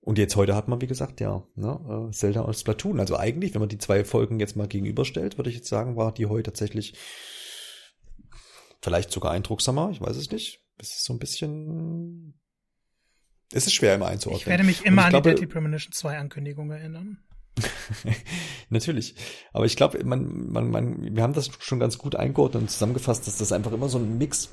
[SPEAKER 1] und jetzt heute hat man, wie gesagt, ja, ne, äh, Zelda aus Splatoon. Also eigentlich, wenn man die zwei Folgen jetzt mal gegenüberstellt, würde ich jetzt sagen, war die heute tatsächlich vielleicht sogar eindrucksamer, ich weiß es nicht. Es ist so ein bisschen. Es ist schwer immer einzuordnen. Ich
[SPEAKER 3] werde mich immer an glaube, die Deadly Premonition 2 Ankündigung erinnern.
[SPEAKER 1] Natürlich. Aber ich glaube, man, man, man, wir haben das schon ganz gut eingeordnet und zusammengefasst, dass das einfach immer so ein Mix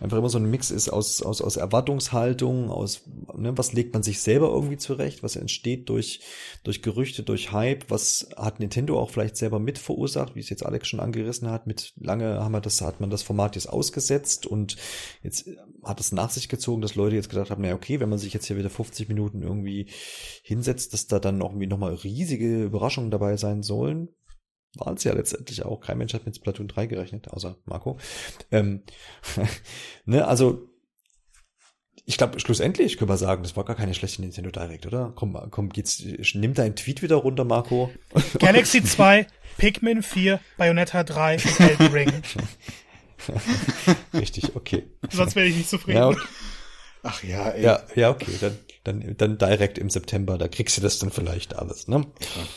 [SPEAKER 1] einfach immer so ein Mix ist aus, aus, aus Erwartungshaltung, aus, ne, was legt man sich selber irgendwie zurecht, was entsteht durch, durch Gerüchte, durch Hype, was hat Nintendo auch vielleicht selber mit verursacht, wie es jetzt Alex schon angerissen hat, mit lange haben wir das, hat man das Format jetzt ausgesetzt und jetzt hat es nach sich gezogen, dass Leute jetzt gedacht haben, naja, okay, wenn man sich jetzt hier wieder 50 Minuten irgendwie hinsetzt, dass da dann irgendwie nochmal riesige Überraschungen dabei sein sollen waren es ja letztendlich auch. Kein Mensch hat mit Splatoon 3 gerechnet, außer Marco. Ähm, ne, also ich glaube, schlussendlich können wir sagen, das war gar keine schlechte Nintendo Direct, oder? Komm, komm, jetzt nimm deinen Tweet wieder runter, Marco.
[SPEAKER 3] Galaxy 2, Pikmin 4, Bayonetta 3 und Elden Ring.
[SPEAKER 1] Richtig, okay.
[SPEAKER 3] Sonst wäre ich nicht zufrieden.
[SPEAKER 1] Ja, okay.
[SPEAKER 2] Ach ja, ey.
[SPEAKER 1] Ja, ja, okay, dann, dann, dann direkt im September, da kriegst du das dann vielleicht alles, ne?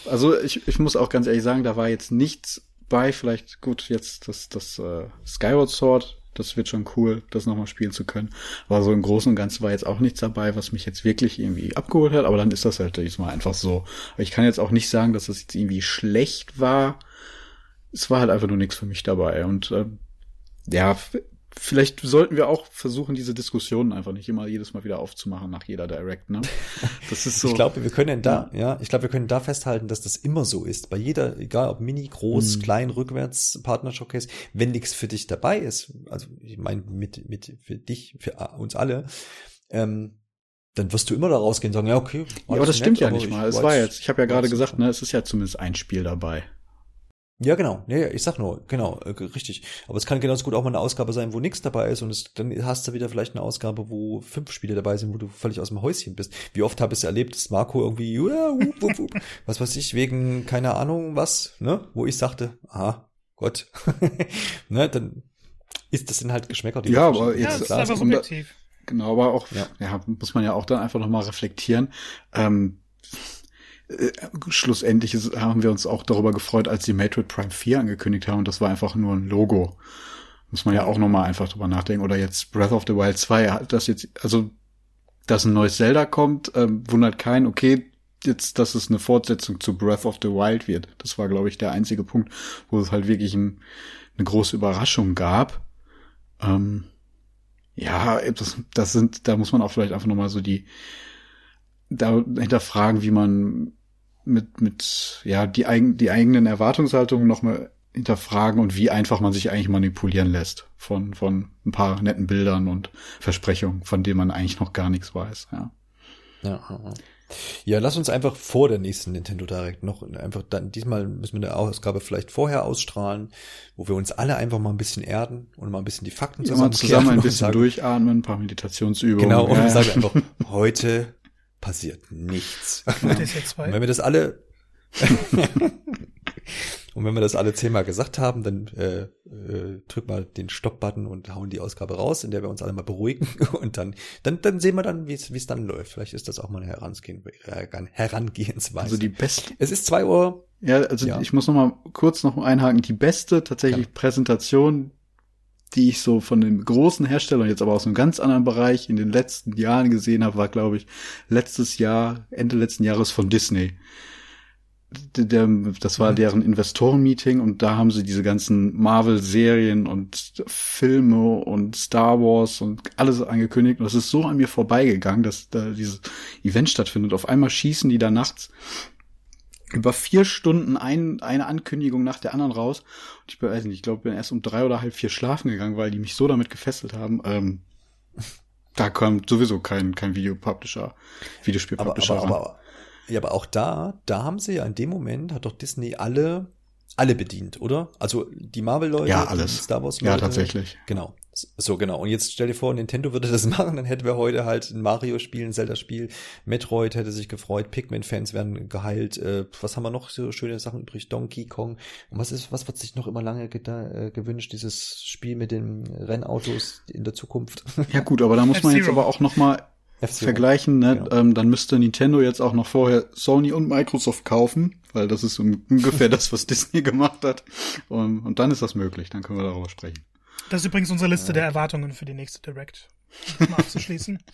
[SPEAKER 2] Also ich, ich muss auch ganz ehrlich sagen, da war jetzt nichts bei, vielleicht gut, jetzt das, das äh, Skyward Sword, das wird schon cool, das nochmal spielen zu können. Aber so im Großen und Ganzen war jetzt auch nichts dabei, was mich jetzt wirklich irgendwie abgeholt hat, aber dann ist das halt diesmal einfach so. Aber ich kann jetzt auch nicht sagen, dass das jetzt irgendwie schlecht war. Es war halt einfach nur nichts für mich dabei. Und äh, ja, vielleicht sollten wir auch versuchen, diese Diskussionen einfach nicht immer jedes Mal wieder aufzumachen nach jeder Direct, ne?
[SPEAKER 1] Das ist so. ich glaube, wir können da, ja, ja ich glaube, wir können da festhalten, dass das immer so ist. Bei jeder, egal ob Mini, groß, mhm. klein, rückwärts, Partner Showcase, wenn nichts für dich dabei ist, also ich meine mit, mit, für dich, für uns alle, ähm, dann wirst du immer da rausgehen und sagen, ja, okay.
[SPEAKER 2] Ja, aber das nett, stimmt ja nicht mal. Es war jetzt, ich habe ja gerade gesagt, ne, es ist ja zumindest ein Spiel dabei.
[SPEAKER 1] Ja, genau. Ja, ja, ich sag nur, genau, äh, richtig. Aber es kann genauso gut auch mal eine Ausgabe sein, wo nichts dabei ist und es, dann hast du wieder vielleicht eine Ausgabe, wo fünf Spiele dabei sind, wo du völlig aus dem Häuschen bist. Wie oft habe ich es erlebt, dass Marco irgendwie, ja, wup, wup, wup, was weiß ich, wegen keine Ahnung was, ne, wo ich sagte, aha, Gott, ne, dann ist das sind halt Geschmäcker,
[SPEAKER 2] die ja, aber jetzt ja, das ist einfach subjektiv. Genau, aber auch, ja. ja, muss man ja auch dann einfach nochmal reflektieren. Ähm, äh, schlussendlich haben wir uns auch darüber gefreut, als die Metroid Prime 4 angekündigt haben und das war einfach nur ein Logo. Muss man ja auch nochmal einfach drüber nachdenken. Oder jetzt Breath of the Wild 2, das jetzt, also, dass ein neues Zelda kommt, ähm, wundert keinen, okay, jetzt, dass es eine Fortsetzung zu Breath of the Wild wird. Das war, glaube ich, der einzige Punkt, wo es halt wirklich ein, eine große Überraschung gab. Ähm, ja, das, das sind, da muss man auch vielleicht einfach nochmal so die, da hinterfragen, wie man mit, mit, ja, die, eigen, die eigenen Erwartungshaltungen nochmal hinterfragen und wie einfach man sich eigentlich manipulieren lässt von, von ein paar netten Bildern und Versprechungen, von denen man eigentlich noch gar nichts weiß, ja.
[SPEAKER 1] Ja, ja, lass uns einfach vor der nächsten Nintendo Direct noch einfach dann, diesmal müssen wir eine Ausgabe vielleicht vorher ausstrahlen, wo wir uns alle einfach mal ein bisschen erden und mal ein bisschen die Fakten
[SPEAKER 2] zusammen, ja, zusammen ein bisschen sagen, durchatmen, ein paar Meditationsübungen.
[SPEAKER 1] Genau, und ja. sagen einfach, heute passiert nichts. und wenn wir das alle und wenn wir das alle zehnmal gesagt haben, dann äh, äh, drück mal den Stopp-Button und hauen die Ausgabe raus, in der wir uns alle mal beruhigen und dann dann dann sehen wir dann, wie es dann läuft. Vielleicht ist das auch mal eine Herangehen, Herangehensweise.
[SPEAKER 2] Also die beste.
[SPEAKER 1] Es ist zwei Uhr.
[SPEAKER 2] Ja, also ja. ich muss noch mal kurz noch einhaken. Die beste tatsächlich ja. Präsentation, die ich so von den großen Herstellern jetzt aber aus einem ganz anderen Bereich in den letzten Jahren gesehen habe, war, glaube ich, letztes Jahr, Ende letzten Jahres von Disney. Der, das war mhm. deren Investoren-Meeting und da haben sie diese ganzen Marvel-Serien und Filme und Star Wars und alles angekündigt. Und das ist so an mir vorbeigegangen, dass da dieses Event stattfindet. Auf einmal schießen die da nachts über vier Stunden ein, eine Ankündigung nach der anderen raus. Und ich weiß nicht, ich glaube, bin erst um drei oder halb vier schlafen gegangen, weil die mich so damit gefesselt haben. Ähm, da kommt sowieso kein, kein Videopublisher, Videospielpublisher
[SPEAKER 1] aber, aber, aber, ja, aber auch da, da haben sie ja in dem Moment, hat doch Disney alle alle bedient, oder? Also die Marvel-Leute,
[SPEAKER 2] ja, alles.
[SPEAKER 1] die Star Wars-Leute.
[SPEAKER 2] Ja, tatsächlich.
[SPEAKER 1] Genau. So, genau. Und jetzt stell dir vor, Nintendo würde das machen, dann hätten wir heute halt ein Mario-Spiel, ein Zelda-Spiel, Metroid hätte sich gefreut, Pikmin-Fans werden geheilt, äh, was haben wir noch so schöne Sachen übrig? Donkey Kong. Und was ist, was wird sich noch immer lange äh, gewünscht, dieses Spiel mit den Rennautos in der Zukunft?
[SPEAKER 2] Ja gut, aber da muss man jetzt aber auch noch vergleichen, ne? Genau. Ähm, dann müsste Nintendo jetzt auch noch vorher Sony und Microsoft kaufen, weil das ist ungefähr das, was Disney gemacht hat. Und, und, dann ist das möglich, dann können wir darüber sprechen.
[SPEAKER 3] Das ist übrigens unsere Liste ja. der Erwartungen für die nächste Direct. Um mal abzuschließen.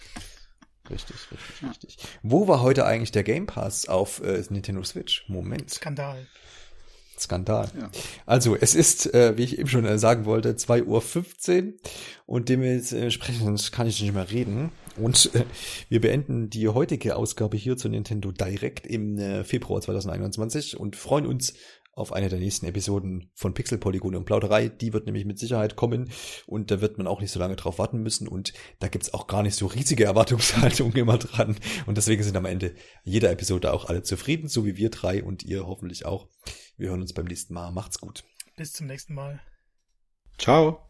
[SPEAKER 1] Richtig, richtig, ja. richtig. Wo war heute eigentlich der Game Pass auf äh, Nintendo Switch? Moment.
[SPEAKER 3] Skandal.
[SPEAKER 1] Skandal. Ja. Also, es ist, äh, wie ich eben schon äh, sagen wollte, 2.15 Uhr und dementsprechend kann ich nicht mehr reden. Und äh, wir beenden die heutige Ausgabe hier zu Nintendo Direct im äh, Februar 2021 und freuen uns auf eine der nächsten Episoden von Pixel Polygon und Plauderei. Die wird nämlich mit Sicherheit kommen und da wird man auch nicht so lange drauf warten müssen und da gibt's auch gar nicht so riesige Erwartungshaltungen immer dran und deswegen sind am Ende jeder Episode auch alle zufrieden, so wie wir drei und ihr hoffentlich auch. Wir hören uns beim nächsten Mal. Macht's gut.
[SPEAKER 3] Bis zum nächsten Mal.
[SPEAKER 2] Ciao.